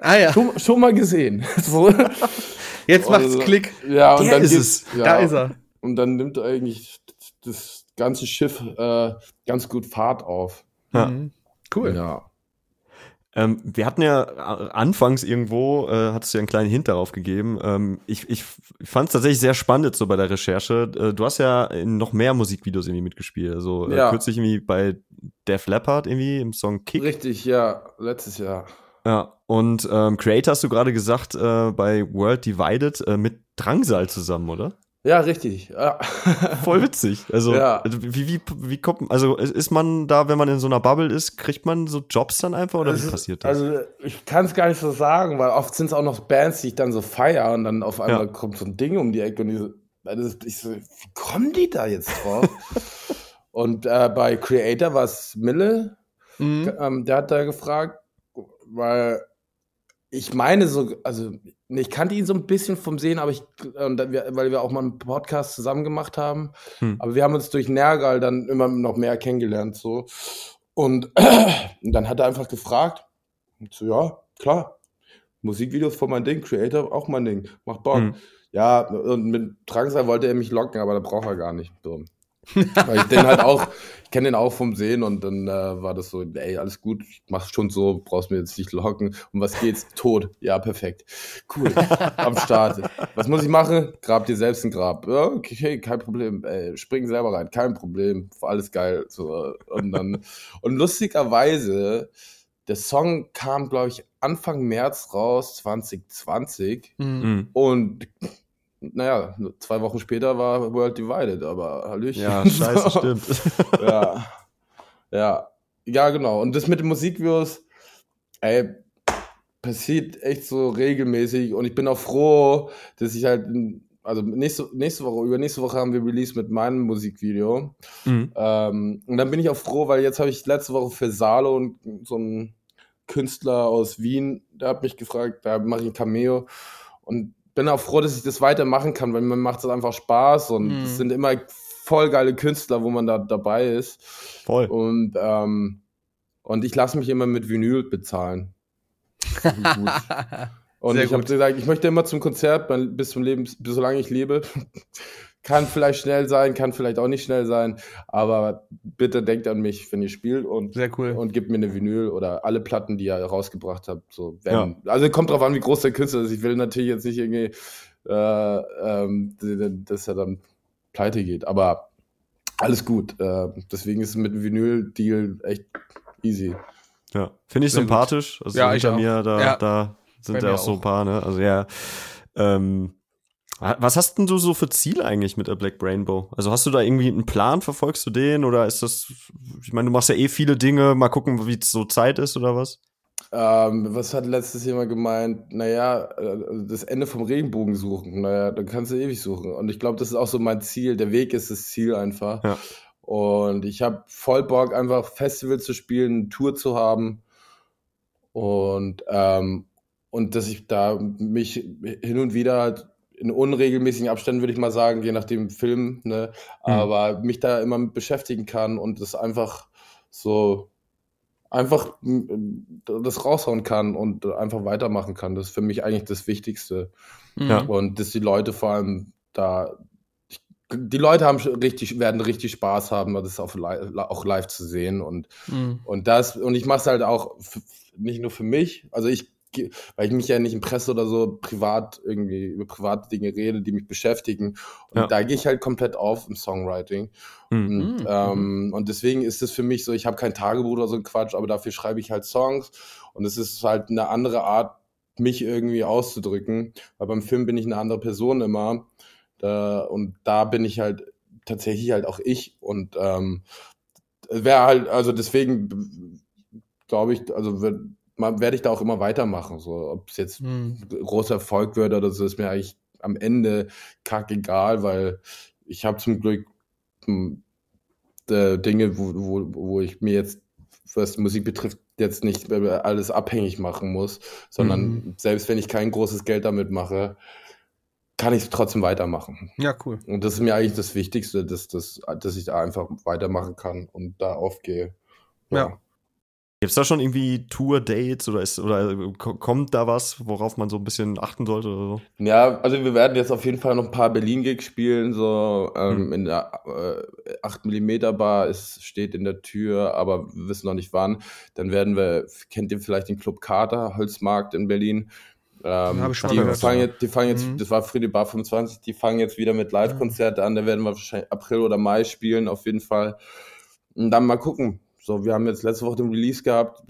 Ah ja. Schon, schon mal gesehen. so. Jetzt macht's also, Klick. Ja, und Der dann ist es. Ja, da ist er. Und dann nimmt eigentlich das ganze Schiff äh, ganz gut Fahrt auf. Ja. Mhm. Cool. Ja. Ähm, wir hatten ja äh, anfangs irgendwo, äh, hattest du ja einen kleinen Hint darauf gegeben. Ähm, ich ich fand es tatsächlich sehr spannend so bei der Recherche. Äh, du hast ja in noch mehr Musikvideos irgendwie mitgespielt. Also äh, ja. kürzlich irgendwie bei Def Leppard irgendwie im Song Kick. Richtig, ja, letztes Jahr. Ja, und ähm, Creator hast du gerade gesagt äh, bei World Divided äh, mit Drangsal zusammen, oder? Ja, richtig. Ja. Voll witzig. Also, ja. Also wie, wie, wie kommt, also ist man da, wenn man in so einer Bubble ist, kriegt man so Jobs dann einfach oder also, wie passiert das? Also ich kann es gar nicht so sagen, weil oft sind es auch noch Bands, die ich dann so feier und dann auf einmal ja. kommt so ein Ding um die Ecke und ich so, ich so wie kommen die da jetzt drauf? und äh, bei Creator war es Mille, mhm. ähm, der hat da gefragt, weil ich meine so, also ich kannte ihn so ein bisschen vom Sehen, aber ich, weil wir auch mal einen Podcast zusammen gemacht haben. Hm. Aber wir haben uns durch Nergal dann immer noch mehr kennengelernt, so. Und, und dann hat er einfach gefragt, und so, ja, klar, Musikvideos von mein Ding, Creator auch mein Ding, macht Bock. Hm. Ja, und mit Drangsal wollte er mich locken, aber da braucht er gar nicht. So. Weil ich den halt auch, ich kenne den auch vom Sehen und dann äh, war das so, ey, alles gut, ich mach's schon so, brauchst mir jetzt nicht locken. Um was geht's? Tot. Ja, perfekt. Cool. Am Start. Was muss ich machen? Grab dir selbst ein Grab. Ja, okay, kein Problem. Ey, spring selber rein, kein Problem. Alles geil. So, und dann, und lustigerweise, der Song kam, glaube ich, Anfang März raus, 2020. Mhm. Und naja, zwei Wochen später war World Divided, aber Hallöchen. Ja, scheiße, stimmt. ja. Ja. Ja, genau. Und das mit den Musikvideos, ey, passiert echt so regelmäßig und ich bin auch froh, dass ich halt, also nächste, nächste Woche, übernächste Woche haben wir Release mit meinem Musikvideo. Mhm. Ähm, und dann bin ich auch froh, weil jetzt habe ich letzte Woche für Salo und so ein Künstler aus Wien, der hat mich gefragt, da mache ich ein Cameo und bin auch froh, dass ich das weitermachen kann, weil mir macht es einfach Spaß und mhm. es sind immer voll geile Künstler, wo man da dabei ist. Voll. Und, ähm, und ich lasse mich immer mit Vinyl bezahlen. und Sehr ich habe gesagt, ich möchte immer zum Konzert bis zum Leben, bis solange ich lebe. Kann vielleicht schnell sein, kann vielleicht auch nicht schnell sein, aber bitte denkt an mich, wenn ihr spielt und, Sehr cool. und gebt mir eine Vinyl oder alle Platten, die ihr rausgebracht habt. So, wenn, ja. Also kommt drauf an, wie groß der Künstler ist. Ich will natürlich jetzt nicht irgendwie, äh, ähm, dass er dann pleite geht, aber alles gut. Äh, deswegen ist es mit dem Vinyl-Deal echt easy. Ja, finde ich Sehr sympathisch. Gut. Also ja, hinter mir, da, ja. da sind ja auch, auch so ein paar, ne? Also ja, ähm, was hast denn du so für Ziele eigentlich mit der Black Rainbow? Also hast du da irgendwie einen Plan, verfolgst du den oder ist das, ich meine, du machst ja eh viele Dinge, mal gucken, wie es so Zeit ist oder was? Ähm, was hat letztes Jahr mal gemeint? Naja, äh, das Ende vom Regenbogen suchen. Naja, da kannst du ewig suchen. Und ich glaube, das ist auch so mein Ziel. Der Weg ist das Ziel einfach. Ja. Und ich habe voll Bock, einfach Festival zu spielen, eine Tour zu haben. Und, ähm, und dass ich da mich hin und wieder halt in unregelmäßigen Abständen, würde ich mal sagen, je nach dem Film, ne? Mhm. aber mich da immer mit beschäftigen kann und das einfach so einfach das raushauen kann und einfach weitermachen kann. Das ist für mich eigentlich das Wichtigste. Ja. Und dass die Leute vor allem da, die Leute haben richtig, werden richtig Spaß haben, das auch live, auch live zu sehen und, mhm. und das, und ich mache es halt auch nicht nur für mich, also ich weil ich mich ja nicht im Presse oder so privat irgendwie über private Dinge rede, die mich beschäftigen. Und ja. da gehe ich halt komplett auf im Songwriting. Mhm. Und, mhm. ähm, und deswegen ist es für mich so, ich habe kein Tagebuch oder so ein Quatsch, aber dafür schreibe ich halt Songs. Und es ist halt eine andere Art, mich irgendwie auszudrücken. Weil beim Film bin ich eine andere Person immer. Da, und da bin ich halt tatsächlich halt auch ich. Und ähm, wäre halt, also deswegen glaube ich, also wird werde ich da auch immer weitermachen. So, ob es jetzt mhm. großer Erfolg wird oder so, ist mir eigentlich am Ende kackegal, weil ich habe zum Glück hm, äh, Dinge, wo, wo, wo ich mir jetzt, was Musik betrifft, jetzt nicht alles abhängig machen muss, sondern mhm. selbst wenn ich kein großes Geld damit mache, kann ich trotzdem weitermachen. Ja, cool. Und das ist mir eigentlich das Wichtigste, dass, dass, dass ich da einfach weitermachen kann und da aufgehe. ja. ja. Gibt es da schon irgendwie Tour-Dates oder, ist, oder kommt da was, worauf man so ein bisschen achten sollte? Oder so? Ja, also wir werden jetzt auf jeden Fall noch ein paar Berlin-Gigs spielen, so ähm, hm. in der äh, 8mm Bar ist, steht in der Tür, aber wir wissen noch nicht wann. Dann werden wir, kennt ihr vielleicht den Club Kater, Holzmarkt in Berlin? Ähm, die, fangen jetzt, die fangen jetzt, mhm. das war Friede Bar 25, die fangen jetzt wieder mit Live-Konzerte an, da werden wir wahrscheinlich April oder Mai spielen, auf jeden Fall. Und dann mal gucken, so, wir haben jetzt letzte Woche den Release gehabt.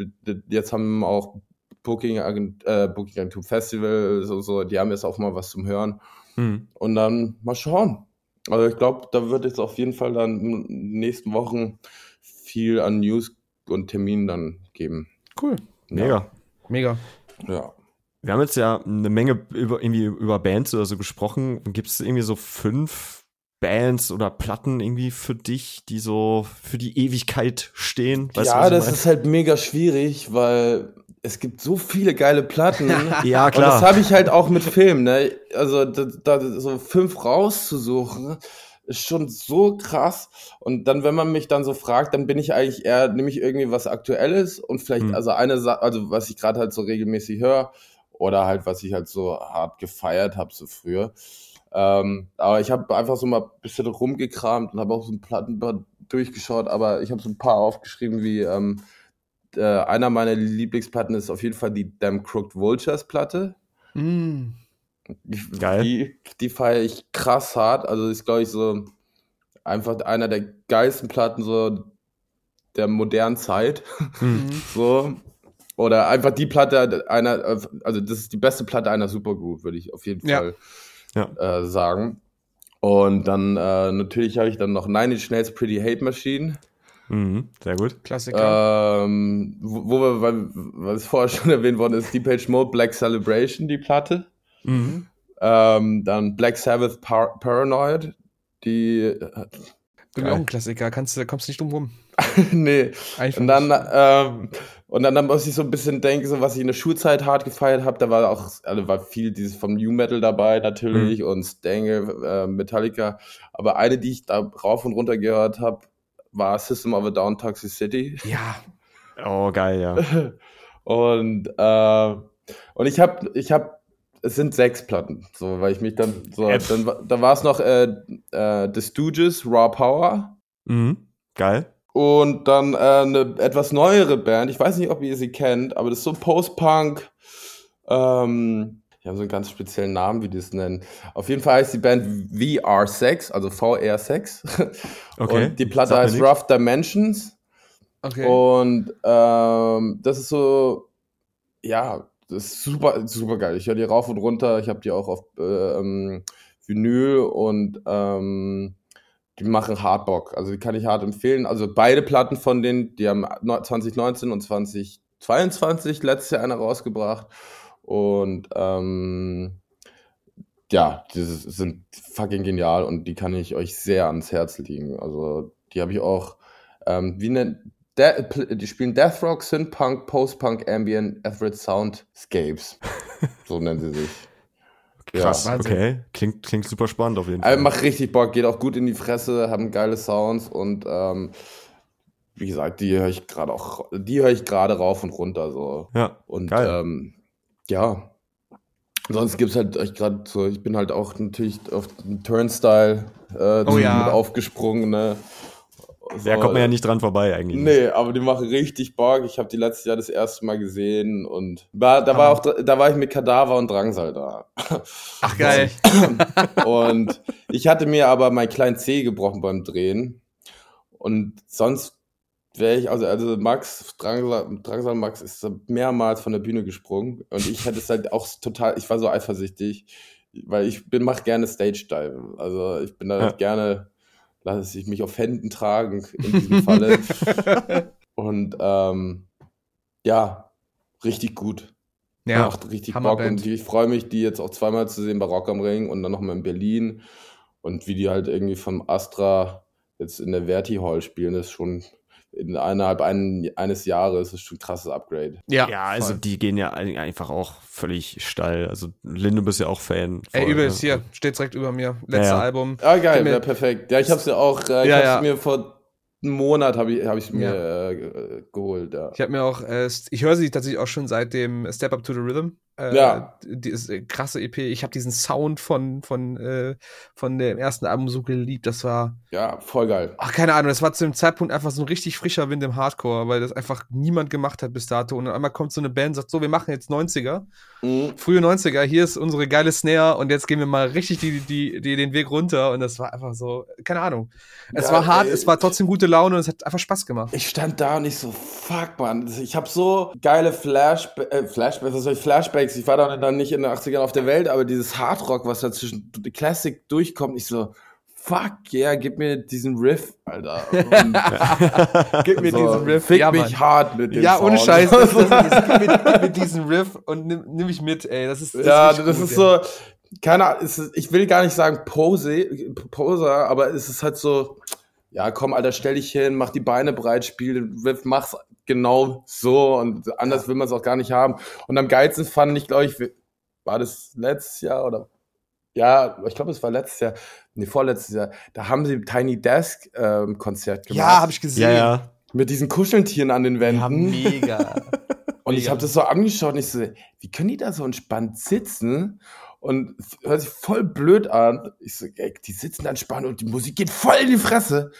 Jetzt haben auch Booking, äh, Booking Agentur Festival, so, so, die haben jetzt auch mal was zum Hören. Mhm. Und dann mal schauen. Also ich glaube, da wird jetzt auf jeden Fall dann in den nächsten Wochen viel an News und Terminen dann geben. Cool. Mega. Ja. Mega. Ja. Wir haben jetzt ja eine Menge über, irgendwie über Bands oder so gesprochen. Gibt es irgendwie so fünf Bands oder Platten irgendwie für dich, die so für die Ewigkeit stehen? Weißt ja, das ist halt mega schwierig, weil es gibt so viele geile Platten. ja, klar. Und das habe ich halt auch mit Filmen, ne? Also da, da so fünf rauszusuchen, ist schon so krass. Und dann, wenn man mich dann so fragt, dann bin ich eigentlich eher, nehme ich irgendwie was Aktuelles und vielleicht, hm. also eine Sache, also was ich gerade halt so regelmäßig höre, oder halt, was ich halt so hart gefeiert habe, so früher. Ähm, aber ich habe einfach so mal ein bisschen rumgekramt und habe auch so ein Plattenbad durchgeschaut, aber ich habe so ein paar aufgeschrieben, wie ähm, äh, einer meiner Lieblingsplatten ist auf jeden Fall die Damn Crooked Vultures Platte. Mm. Geil. Die, die feiere ich krass hart. Also ist, glaube ich, so einfach einer der geilsten Platten so der modernen Zeit. Mhm. so. Oder einfach die Platte einer, also das ist die beste Platte einer Supergroup, würde ich auf jeden Fall ja. Äh, sagen. Und dann äh, natürlich habe ich dann noch Nine Inch Nails Pretty Hate Machine. Mhm, sehr gut. Klassiker. Ähm, wo, wo wir, weil, weil es vorher schon erwähnt worden ist, Deep Page Mode Black Celebration, die Platte. Mhm. Ähm, dann Black Sabbath Par Paranoid, die. Äh, Bin auch ein Klassiker, kannst du, kommst nicht drum rum. nee. Einfach und dann, ähm, und dann, dann muss ich so ein bisschen denken, so was ich in der Schulzeit hart gefeiert habe, da war auch, also war viel dieses vom New Metal dabei natürlich mhm. und Stange, äh, Metallica. Aber eine, die ich da rauf und runter gehört habe, war System of a Down Toxicity. Ja. Oh, geil, ja. und, äh, und ich habe, ich habe, es sind sechs Platten, so, weil ich mich dann, so, F. dann, dann war es noch äh, äh, The Stooges, Raw Power. Mhm. Geil. Und dann äh, eine etwas neuere Band, ich weiß nicht, ob ihr sie kennt, aber das ist so Post-Punk. Ähm, die haben so einen ganz speziellen Namen, wie die es nennen. Auf jeden Fall heißt die Band VR6, also VR6. Okay. Und die Platte heißt Rough Dimensions. Okay. Und ähm, das ist so, ja, das ist super, super geil. Ich höre die rauf und runter. Ich habe die auch auf äh, ähm, Vinyl und ähm, die machen hart Bock. Also die kann ich hart empfehlen. Also beide Platten von denen, die haben 2019 und 2022 letztes Jahr eine rausgebracht. Und ähm, ja, die sind fucking genial und die kann ich euch sehr ans Herz legen. Also die habe ich auch, ähm, wie nennt, die spielen Death Rock, Synth-Punk, Post-Punk, Ambient, Average Soundscapes. so nennen sie sich. Krass, ja. okay. Klingt, klingt super spannend auf jeden Fall. Also macht richtig Bock, geht auch gut in die Fresse, haben geile Sounds und ähm, wie gesagt, die höre ich gerade auch, die höre ich gerade rauf und runter so. Ja. Und geil. Ähm, ja. Sonst gibt es halt euch gerade so, ich bin halt auch natürlich auf den Turnstyle äh, oh, ja. mit aufgesprungen, ne? Da kommt man ja nicht dran vorbei eigentlich. Nee, aber die machen richtig Bock. Ich habe die letztes Jahr das erste Mal gesehen und war, da war auch da war ich mit Kadaver und Drangsal da. Ach geil. und ich hatte mir aber mein kleinen C gebrochen beim Drehen und sonst wäre ich also also Max Drangsal, Drangsal Max ist mehrmals von der Bühne gesprungen und ich hätte es halt auch total ich war so eifersüchtig, weil ich bin mach gerne Stage Dive. Also ich bin da ja. gerne lasse ich mich auf Händen tragen in diesem Falle. und ähm, ja, richtig gut. Ja, Macht richtig Bock und ich freue mich, die jetzt auch zweimal zu sehen bei Rock am Ring und dann nochmal in Berlin. Und wie die halt irgendwie vom Astra jetzt in der Verti Hall spielen, ist schon innerhalb ein, eines Jahres ist schon ein krasses Upgrade. Ja, ja also die gehen ja einfach auch völlig steil. Also Linde bist ja auch Fan. Ey, übelst, ne? hier, steht direkt über mir. Letztes ja, ja. Album. Ah, geil, ja, perfekt. Ja, ich hab's ja auch, äh, ich ja, hab's mir vor einem Monat habe ich, hab ich mir äh, geholt, ja. Ich habe mir auch, äh, ich höre sie tatsächlich auch schon seit dem Step Up to the Rhythm. Äh, ja. Die ist, äh, krasse EP. Ich habe diesen Sound von, von, äh, von dem ersten Album so geliebt. Das war. Ja, voll geil. Ach, keine Ahnung. Das war zu dem Zeitpunkt einfach so ein richtig frischer Wind im Hardcore, weil das einfach niemand gemacht hat bis dato. Und dann einmal kommt so eine Band und sagt: So, wir machen jetzt 90er. Mhm. Frühe 90er. Hier ist unsere geile Snare und jetzt gehen wir mal richtig die, die, die, den Weg runter. Und das war einfach so, keine Ahnung. Es ja, war hart, ey, es war trotzdem gute Laune und es hat einfach Spaß gemacht. Ich stand da und ich so, fuck, man. Ich habe so geile Flash, äh, Flashbacks, was soll ich, Flashbacks Flashbacks. Ich war dann nicht in den 80ern auf der Welt, aber dieses Hardrock, was da zwischen Classic durchkommt, ich so, fuck yeah, gib mir diesen Riff, Alter. gib mir so, diesen Riff. Fick ja, mich hart mit dem Ja, ohne Scheiß. Das, das, das, gib, mir, gib mir diesen Riff und nimm, nimm mich mit, ey. Das ist, das ja, ist das gut, ist so, keine Ahnung, ich will gar nicht sagen Pose, Poser, aber es ist halt so, ja, komm, Alter, stell dich hin, mach die Beine breit, spiel den Riff, mach's genau so und anders will man es auch gar nicht haben. Und am geilsten fand ich, glaube ich, war das letztes Jahr oder ja, ich glaube, es war letztes Jahr, nee, vorletztes Jahr, da haben sie Tiny Desk ähm, Konzert gemacht. Ja, habe ich gesehen. Ja, ja. Mit diesen Kuscheltieren an den Wänden. Ja, mega. und ich habe das so angeschaut und ich so, wie können die da so entspannt sitzen? Und hört sich voll blöd an. Ich so, ey, die sitzen da entspannt und die Musik geht voll in die Fresse.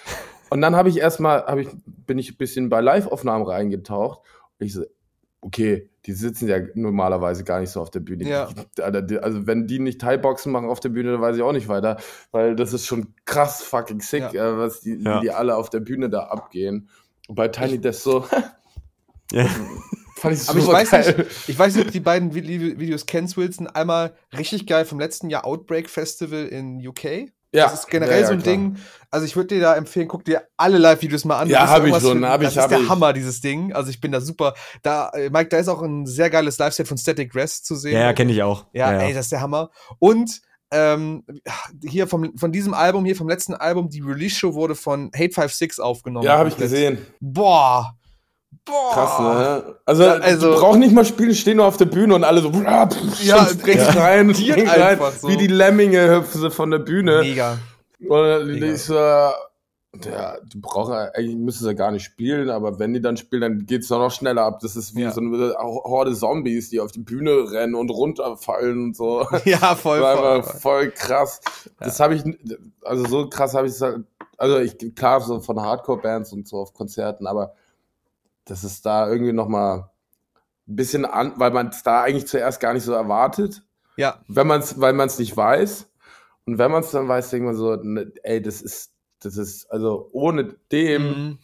Und dann habe ich erstmal, hab ich, bin ich ein bisschen bei Live-Aufnahmen reingetaucht. Und ich so, okay, die sitzen ja normalerweise gar nicht so auf der Bühne. Ja. Also wenn die nicht Thai-Boxen machen auf der Bühne, dann weiß ich auch nicht weiter, weil das ist schon krass fucking sick, ja. Äh, was die, ja. die alle auf der Bühne da abgehen. Und bei Tiny Desk so. ja. Fand ich Aber ich weiß, geil. nicht, ich weiß nicht, ob die beiden Videos kennst, Wilson. Einmal richtig geil vom letzten Jahr Outbreak Festival in UK. Ja, das ist generell ja, ja, so ein klar. Ding. Also ich würde dir da empfehlen, guck dir alle Live-Videos mal an. Ja, habe ich schon, habe ich, Das ist der ich. Hammer, dieses Ding. Also ich bin da super. Da, äh, Mike, da ist auch ein sehr geiles Live-Set von Static Rest zu sehen. Ja, ja kenne ich auch. Ja, ja, ey, das ist der Hammer. Und ähm, hier vom, von diesem Album, hier vom letzten Album, die Release-Show wurde von Hate 56 aufgenommen. Ja, habe ich gesehen. Boah, Boah. Krass, ne? Also, ja, also du brauchst nicht mal spielen, stehen nur auf der Bühne und alle so ja, ja, rein, rein so. wie die Lemminge hüpfen sie von der Bühne. Mega. Und ich so, ja, die brauchen eigentlich müssen sie gar nicht spielen, aber wenn die dann spielen, dann geht's doch noch schneller ab. Das ist wie ja. so eine Horde Zombies, die auf die Bühne rennen und runterfallen und so. Ja, voll, voll, voll. voll krass. Ja. Das habe ich, also so krass habe ich es halt, also ich klar so von Hardcore-Bands und so auf Konzerten, aber das ist da irgendwie noch mal ein bisschen an, weil man es da eigentlich zuerst gar nicht so erwartet. Ja. Wenn man es, weil man es nicht weiß. Und wenn man es dann weiß, denkt man so, ne, ey, das ist, das ist, also ohne dem mhm.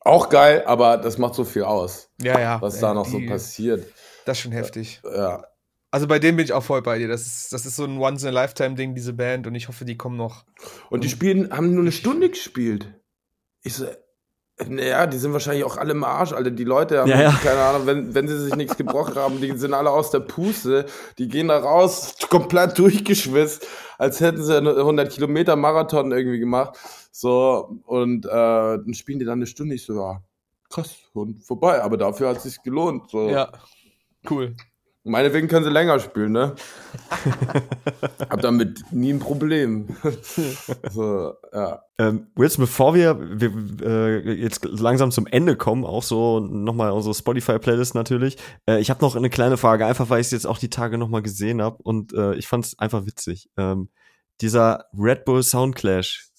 auch geil, aber das macht so viel aus. Ja, ja. Was da noch die, so passiert. Das ist schon heftig. Ja. Also bei dem bin ich auch voll bei dir. Das ist, das ist so ein Once-in-a-Lifetime-Ding, diese Band, und ich hoffe, die kommen noch. Und die spielen, haben nur eine Stunde gespielt. Ich so, naja, die sind wahrscheinlich auch alle im Arsch, Alter. Die Leute haben, ja, ja. keine Ahnung, wenn, wenn sie sich nichts gebrochen haben, die sind alle aus der Puste. Die gehen da raus, komplett durchgeschwitzt, als hätten sie eine 100 Kilometer Marathon irgendwie gemacht. So, und äh, dann spielen die dann eine Stunde. Ich so, ja, krass, und vorbei. Aber dafür hat es sich gelohnt. So. Ja, cool. Meinetwegen können sie länger spielen, ne? Hab damit nie ein Problem. so, ja. Ähm, Wilson, bevor wir, wir äh, jetzt langsam zum Ende kommen, auch so nochmal unsere Spotify-Playlist natürlich. Äh, ich habe noch eine kleine Frage, einfach weil ich es jetzt auch die Tage nochmal gesehen habe und äh, ich fand es einfach witzig. Ähm, dieser Red Bull Soundclash,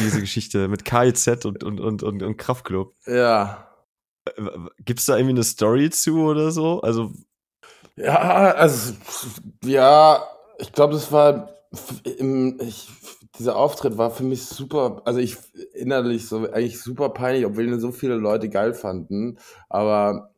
diese Geschichte mit KIZ und, und, und, und, und Kraftclub. Ja. Äh, gibt's da irgendwie eine Story zu oder so? Also ja, also, ja, ich glaube, das war, im, ich, dieser Auftritt war für mich super, also ich innerlich so eigentlich super peinlich, obwohl ihn so viele Leute geil fanden, aber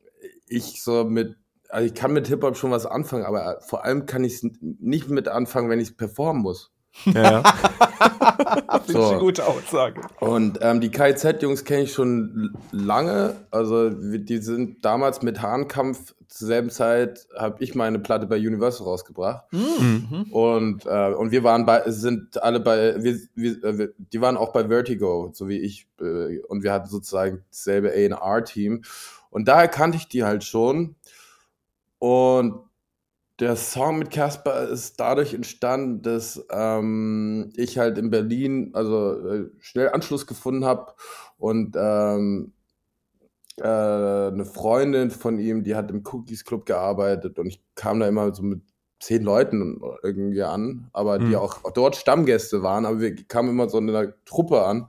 ich so mit, also ich kann mit Hip-Hop schon was anfangen, aber vor allem kann ich es nicht mit anfangen, wenn ich es performen muss. Ja. Finde so. ich eine gute Aussage. Und ähm, die KIZ-Jungs kenne ich schon lange. Also die sind damals mit Hahnkampf zur selben Zeit habe ich meine Platte bei Universal rausgebracht. Mhm. Und, äh, und wir waren bei, sind alle bei, wir, wir, äh, die waren auch bei Vertigo, so wie ich. Äh, und wir hatten sozusagen dasselbe A&R-Team. Und daher kannte ich die halt schon. Und der Song mit Casper ist dadurch entstanden, dass ähm, ich halt in Berlin also äh, schnell Anschluss gefunden habe und ähm, äh, eine Freundin von ihm, die hat im Cookies Club gearbeitet und ich kam da immer so mit zehn Leuten irgendwie an, aber die Mhm. auch dort Stammgäste waren, aber wir kamen immer so in einer Truppe an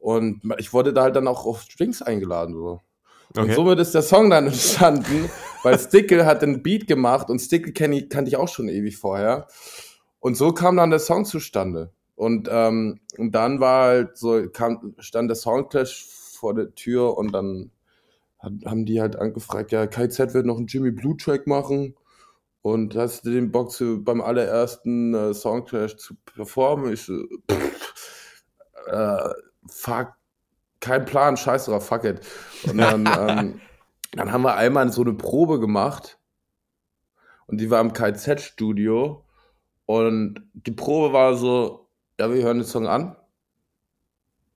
und ich wurde da halt dann auch auf Drinks eingeladen so. Und Okay. somit ist der Song dann entstanden, weil Stickle hat den Beat gemacht und Stickle kenn kannte ich auch schon ewig vorher. Und so kam dann der Song zustande. Und, ähm, und dann war halt so, kam, stand der Soundclash vor der Tür und dann hat, haben die halt angefragt, ja, KZ wird noch einen Jimmy Blue Track machen. Und hast du den Bock zu, beim allerersten äh, Soundclash zu performen? Ich so, pff, äh, fuck, kein Plan, scheiß drauf, fuck it. Und dann, ähm, dann haben wir einmal so eine Probe gemacht und die war im KZ-Studio und die Probe war so, ja, wir hören den Song an.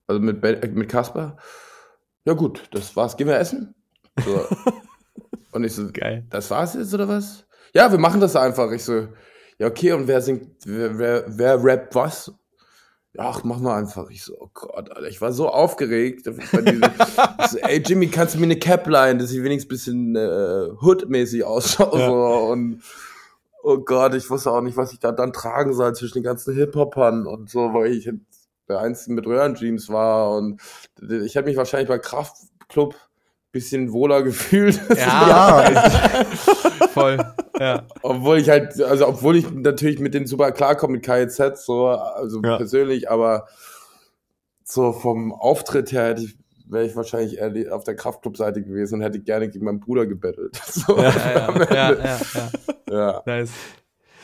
Also mit, Ben- äh, mit Kasper. Ja gut, das war's, gehen wir essen? So. und ich so, Geil. das war's jetzt oder was? Ja, wir machen das einfach. Ich so, ja, okay, und wer singt, wer, wer, wer rappt was? Ach, mach mal einfach. Ich so, oh Gott, Alter, ich war so aufgeregt. So, ey, Jimmy, kannst du mir eine Cap leihen, dass ich wenigstens ein bisschen äh, Hood-mäßig ausschaue? Ja. So, und oh Gott, ich wusste auch nicht, was ich da dann tragen soll zwischen den ganzen Hip-Hopern und so, weil ich der Einzige mit Röhrenjeans war und ich habe mich wahrscheinlich bei Kraftclub bisschen wohler gefühlt. Ja, voll. Ja. Obwohl ich halt, also obwohl ich natürlich mit denen super klarkomme mit KIZ, so, also Ja. persönlich, aber so vom Auftritt her hätte ich, wäre ich wahrscheinlich eher auf der Kraftclub-Seite gewesen und hätte gerne gegen meinen Bruder gebettelt. So, Ja, Ja, ja, ja, ja, ja. ja, Nice.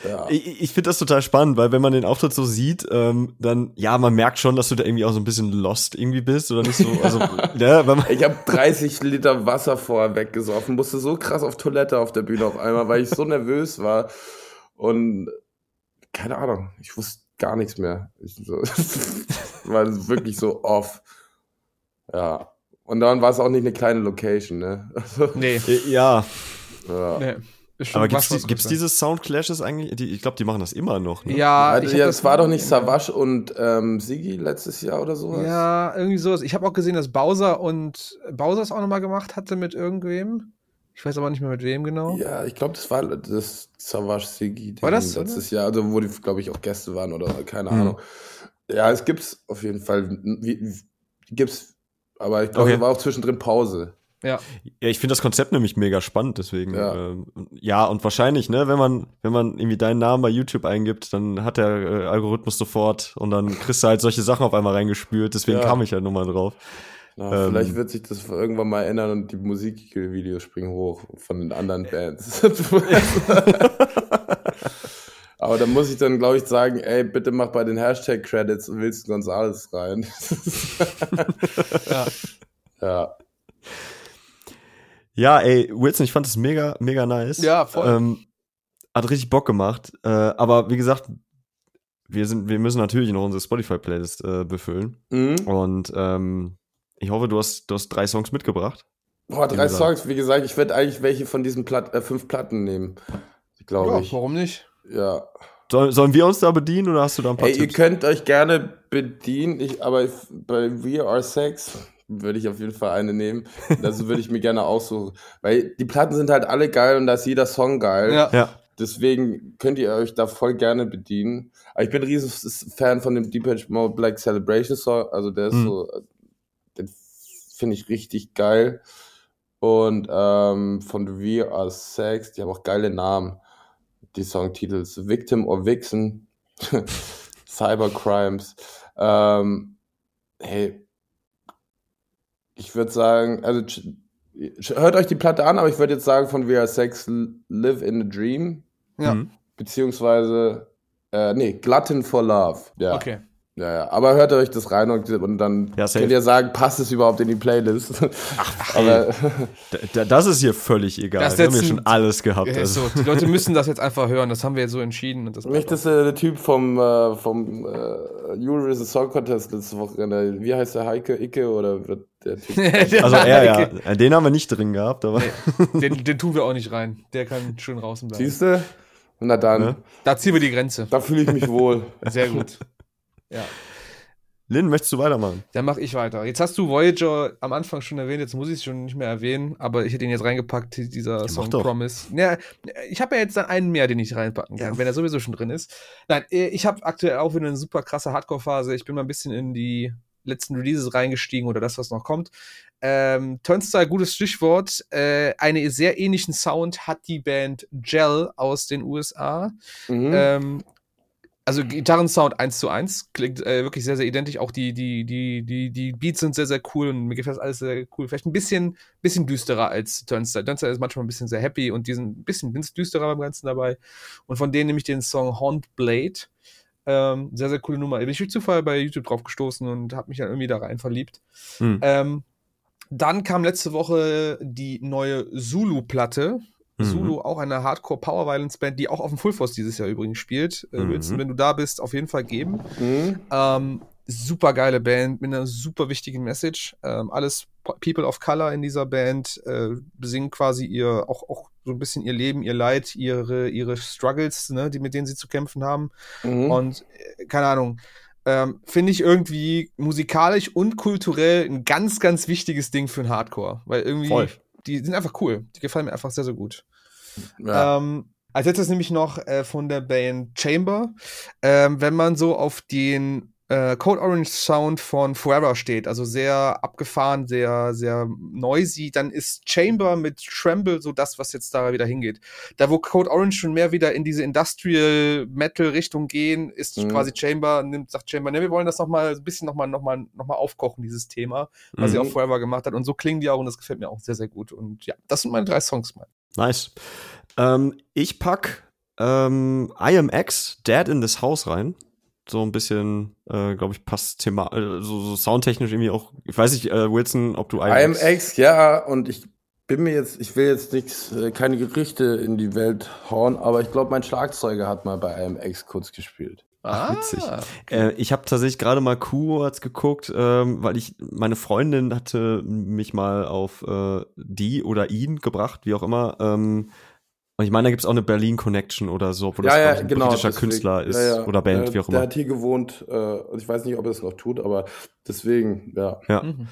Ja. Ich, ich finde das total spannend, weil wenn man den Auftritt so sieht, ähm, dann, ja, man merkt schon, dass du da irgendwie auch so ein bisschen lost irgendwie bist oder nicht so, also, ja, wenn man, Ich habe 30 Liter Wasser vorher weggesoffen, musste so krass auf Toilette auf der Bühne auf einmal, weil ich so nervös war. Und keine Ahnung, ich wusste gar nichts mehr. Ich so, war wirklich so off. Ja. Und dann war es auch nicht eine kleine Location, ne? Also, Nee, ja, ja. nee. Aber gibt's, die, gibt's diese Soundclashes eigentlich? Die, ich glaube, die machen das immer noch, ne? Ja, Also, ja, das es war doch nicht Savage und ähm, Sigi letztes Jahr oder sowas? Ja, irgendwie sowas. Ich habe auch gesehen, dass Bowser und Bowser es auch nochmal gemacht hatte mit irgendwem. Ich weiß aber nicht mehr mit wem genau. Ja, ich glaube, das war das Savage Sigi War das, letztes Jahr, also wo die, glaube ich, auch Gäste waren oder keine Mhm. Ahnung. Ja, es gibt's auf jeden Fall. Wie, wie, gibt's, aber ich glaube, Okay. da war auch zwischendrin Pause. Ja. Ja, ich finde das Konzept nämlich mega spannend, deswegen. Ja. Ähm, ja, und wahrscheinlich, ne, wenn man, wenn man irgendwie deinen Namen bei YouTube eingibt, dann hat der äh, Algorithmus sofort und dann kriegst du halt solche Sachen auf einmal reingespült, deswegen Ja. kam ich halt nochmal drauf. Ja, Ähm. vielleicht wird sich das irgendwann mal ändern und die Musikvideos springen hoch von den anderen Bands. Aber da muss ich dann, glaube ich, sagen, ey, bitte mach bei den Hashtag-Credits Wilson Gonzales rein. ja. ja. Ja, ey, Wilson, ich fand das mega, mega nice. Ja, voll. Ähm, hat richtig Bock gemacht. Äh, aber wie gesagt, wir sind, wir müssen natürlich noch unsere Spotify-Playlist äh, befüllen. Mhm. Und ähm, ich hoffe, du hast, du hast drei Songs mitgebracht. Boah, drei. Songs, wie gesagt, ich werde eigentlich welche von diesen Platt, äh, fünf Platten nehmen, glaube ja, ich. warum nicht? Ja. Soll, sollen wir uns da bedienen oder hast du da ein paar Hey, ihr Tipps? könnt euch gerne bedienen, ich, aber ich, bei We Are Sex würde ich auf jeden Fall eine nehmen. Das würde ich mir gerne aussuchen. Weil die Platten sind halt alle geil und da ist jeder Song geil. Ja. Ja, Deswegen könnt ihr euch da voll gerne bedienen. Aber ich bin ein riesen Fan von dem Depeche Mode Black Celebration Song. Also der ist Mhm. so, den finde ich richtig geil. Und ähm, von We Are Sex, die haben auch geile Namen. Die Songtitels Victim or Vixen, Cybercrimes. Ähm, hey, ich würde sagen, also hört euch die Platte an, aber ich würde jetzt sagen von We Are Sex Live in a Dream, Ja. Mhm. beziehungsweise, äh, nee, Glutton for Love. Ja. Okay. Ja, ja. Aber hört euch das rein und, und dann Ja, könnt ihr sagen, passt es überhaupt in die Playlist? Ach, aber Das ist hier völlig egal. Das wir haben ein- schon alles gehabt. Ja, Also. so. Die Leute müssen das jetzt einfach hören. Das haben wir jetzt so entschieden. Und das nicht, dass äh, der Typ vom, äh, vom äh, Eurovision Song Contest letzte Wochenende, wie heißt der, Heike Icke oder wird der Typ? Also er ja, den haben wir nicht drin gehabt, aber Den, den tun wir auch nicht rein. Der kann schön draußen bleiben. Siehst du? Na dann, Ne? Da ziehen wir die Grenze. da fühle ich mich wohl. Sehr gut. Ja. Lynn, möchtest du weitermachen? Dann mache ich weiter. Jetzt hast du Voyager am Anfang schon erwähnt, jetzt muss ich es schon nicht mehr erwähnen, aber ich hätte ihn jetzt reingepackt, dieser ja, Song Promise. Ja, ich habe ja jetzt dann einen mehr, den ich reinpacken kann, ja. wenn er sowieso schon drin ist. Nein, äh, ich habe aktuell auch wieder eine super krasse Hardcore-Phase. Ich bin mal ein bisschen in die letzten Releases reingestiegen oder das, was noch kommt. Ähm, Turnstile, gutes Stichwort. Äh, einen sehr ähnlichen Sound hat die Band Gel aus den USA. Mhm. Ähm, also Gitarrensound eins zu eins klingt äh, wirklich sehr, sehr identisch. Auch die, die, die, die, die Beats sind sehr, sehr cool und mir gefällt das alles sehr cool. Vielleicht ein bisschen, bisschen düsterer als Turnstile. Turnstile ist manchmal ein bisschen sehr happy und die sind ein bisschen düsterer beim Ganzen dabei. Und von denen nehme ich den Song Haunt Blade. Ähm, sehr, sehr coole Nummer. Bin ich durch Zufall bei YouTube drauf gestoßen und habe mich dann irgendwie da rein verliebt. Mhm. Ähm, dann kam letzte Woche die neue Zulu-Platte Mhm. Zulu, auch eine Hardcore Power Violence Band, die auch auf dem Full Force dieses Jahr übrigens spielt. Äh, mhm. Wilson, wenn du da bist, auf jeden Fall geben. Mhm. Ähm, super geile Band mit einer super wichtigen Message. Ähm, alles People of Color in dieser Band äh, besingen quasi ihr auch, auch so ein bisschen ihr Leben, ihr Leid, ihre, ihre Struggles, ne, die, mit denen sie zu kämpfen haben. Mhm. Und äh, keine Ahnung. Ähm, Finde ich irgendwie musikalisch und kulturell ein ganz, ganz wichtiges Ding für ein Hardcore. Weil irgendwie Voll die sind einfach cool. Die gefallen mir einfach sehr, sehr gut. Ja. Ähm, als letztes nämlich noch äh, von der Band Chamber. Ähm, wenn man so auf den äh, Code Orange Sound von Forever steht, also sehr abgefahren, sehr, sehr noisy, dann ist Chamber mit Tremble so das, was jetzt da wieder hingeht. Da, wo Code Orange schon mehr wieder in diese Industrial Metal Richtung gehen, ist mhm. quasi Chamber, nimmt, sagt Chamber, ne, wir wollen das nochmal ein bisschen nochmal, nochmal, nochmal aufkochen, dieses Thema, was mhm. sie auch Forever gemacht hat. Und so klingen die auch und das gefällt mir auch sehr, sehr gut. Und ja, das sind meine drei Songs mal. Nice. Ähm, ich pack ähm, IMX Dead in this House rein so ein bisschen, äh, glaube ich, passt Thema, äh, so, so soundtechnisch irgendwie auch. Ich weiß nicht, äh, Wilson, ob du IMX. IMX, ja, und ich bin mir jetzt, ich will jetzt nichts, äh, keine Gerüchte in die Welt hauen, aber ich glaube, mein Schlagzeuger hat mal bei IMX kurz gespielt. Ach, witzig. Ah, okay. äh, ich habe tatsächlich gerade mal Keywords geguckt, ähm, weil ich meine Freundin hatte mich mal auf äh, die oder ihn gebracht, wie auch immer, ähm, und ich meine, da gibt es auch eine Berlin Connection oder so, wo ja, das ja, ein genau, britischer deswegen, Künstler ist ja, ja. oder Band, äh, wie auch immer. Der hat hier gewohnt, äh, ich weiß nicht, ob er es noch tut, aber deswegen, ja. Ja. Mhm.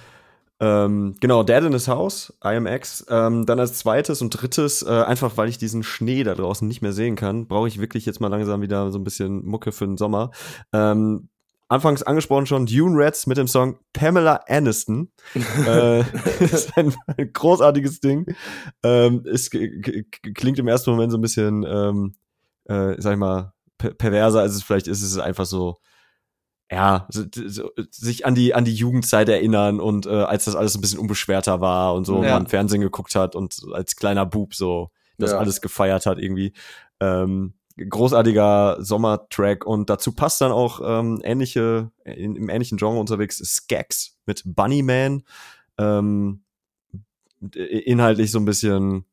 Ähm, genau, Dead in his House, IMX. Ähm, dann als zweites und drittes, äh, einfach weil ich diesen Schnee da draußen nicht mehr sehen kann, brauche ich wirklich jetzt mal langsam wieder so ein bisschen Mucke für den Sommer. Ähm, anfangs angesprochen schon, Dune Rats mit dem Song Pamela Aniston. äh, ist ein, ein, großartiges Ding. Ähm, es klingt im ersten Moment so ein bisschen, ähm, äh, sag ich mal, perverser, als es vielleicht ist. Es ist einfach so, ja, so, so, sich an die an die Jugendzeit erinnern und äh, als das alles ein bisschen unbeschwerter war und so, ja. man Fernsehen geguckt hat und als kleiner Bub so das ja. alles gefeiert hat irgendwie. Ähm, großartiger Sommertrack und dazu passt dann auch ähm, ähnliche, in, im ähnlichen Genre unterwegs Skax mit Bunnyman. Ähm, inhaltlich so ein bisschen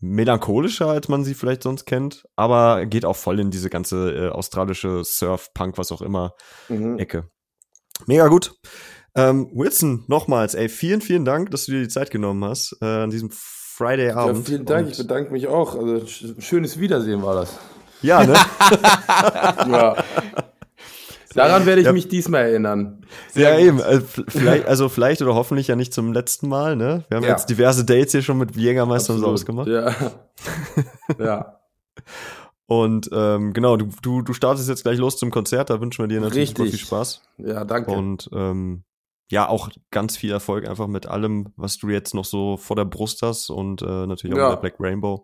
melancholischer, als man sie vielleicht sonst kennt, aber geht auch voll in diese ganze äh, australische Surf, Punk, was auch immer mhm. Ecke. Mega gut. Ähm, Wilson, nochmals, ey, vielen, vielen Dank, dass du dir die Zeit genommen hast äh, an diesem Friday-Abend. Ja, vielen Dank, ich bedanke mich auch. Also schönes Wiedersehen war das. Ja, ne? ja. Daran werde ich ja. mich diesmal erinnern. Sehr ja, gut. eben. Also vielleicht, also vielleicht oder hoffentlich ja nicht zum letzten Mal, ne? Wir haben ja. jetzt diverse Dates hier schon mit Jägermeister und so ausgemacht. Ja. ja. Und ähm, genau, du, du, du startest jetzt gleich los zum Konzert, da wünschen wir dir natürlich Richtig. viel Spaß. Ja, danke. Und ähm, ja, auch ganz viel Erfolg einfach mit allem, was du jetzt noch so vor der Brust hast und äh, natürlich auch ja. mit der Black Rainbow.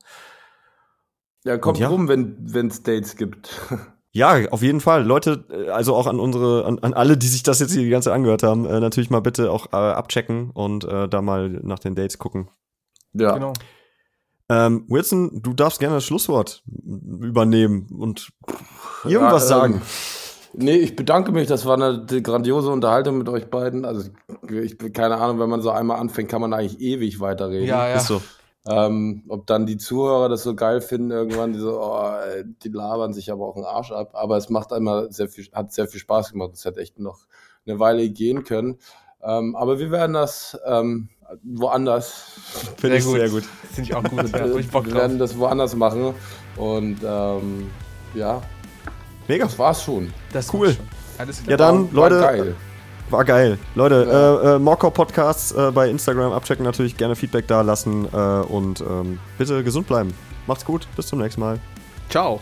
Ja, kommt ja. rum, wenn es Dates gibt. Ja, auf jeden Fall. Leute, äh, also auch an unsere, an, an alle, die sich das jetzt hier die ganze Zeit angehört haben, äh, natürlich mal bitte auch äh, abchecken und äh, da mal nach den Dates gucken. Ja. Genau. Ähm, Wilson, du darfst gerne das Schlusswort übernehmen und irgendwas ja, ähm, sagen. Nee, ich bedanke mich. Das war eine grandiose Unterhaltung mit euch beiden. Also, ich keine Ahnung, wenn man so einmal anfängt, kann man eigentlich ewig weiterreden. Ja, ja. Ist so. Ähm, ob dann die Zuhörer das so geil finden, irgendwann, die so, oh, die labern sich aber auch einen Arsch ab. Aber es macht einmal sehr viel, hat sehr viel Spaß gemacht. Es hat echt noch eine Weile gehen können. Ähm, aber wir werden das ähm, woanders. Finde ich gut. sehr gut. Finde ich auch gut. Ja, wir werden das woanders machen. Und ähm, ja. Mega. Das war's schon. Das cool. Alles klar. Ja, dann, Leute. War geil. War geil. Leute, ja. äh, äh, Morco Podcasts äh, bei Instagram abchecken, natürlich gerne Feedback da lassen äh, und ähm, bitte gesund bleiben. Macht's gut, bis zum nächsten Mal. Ciao.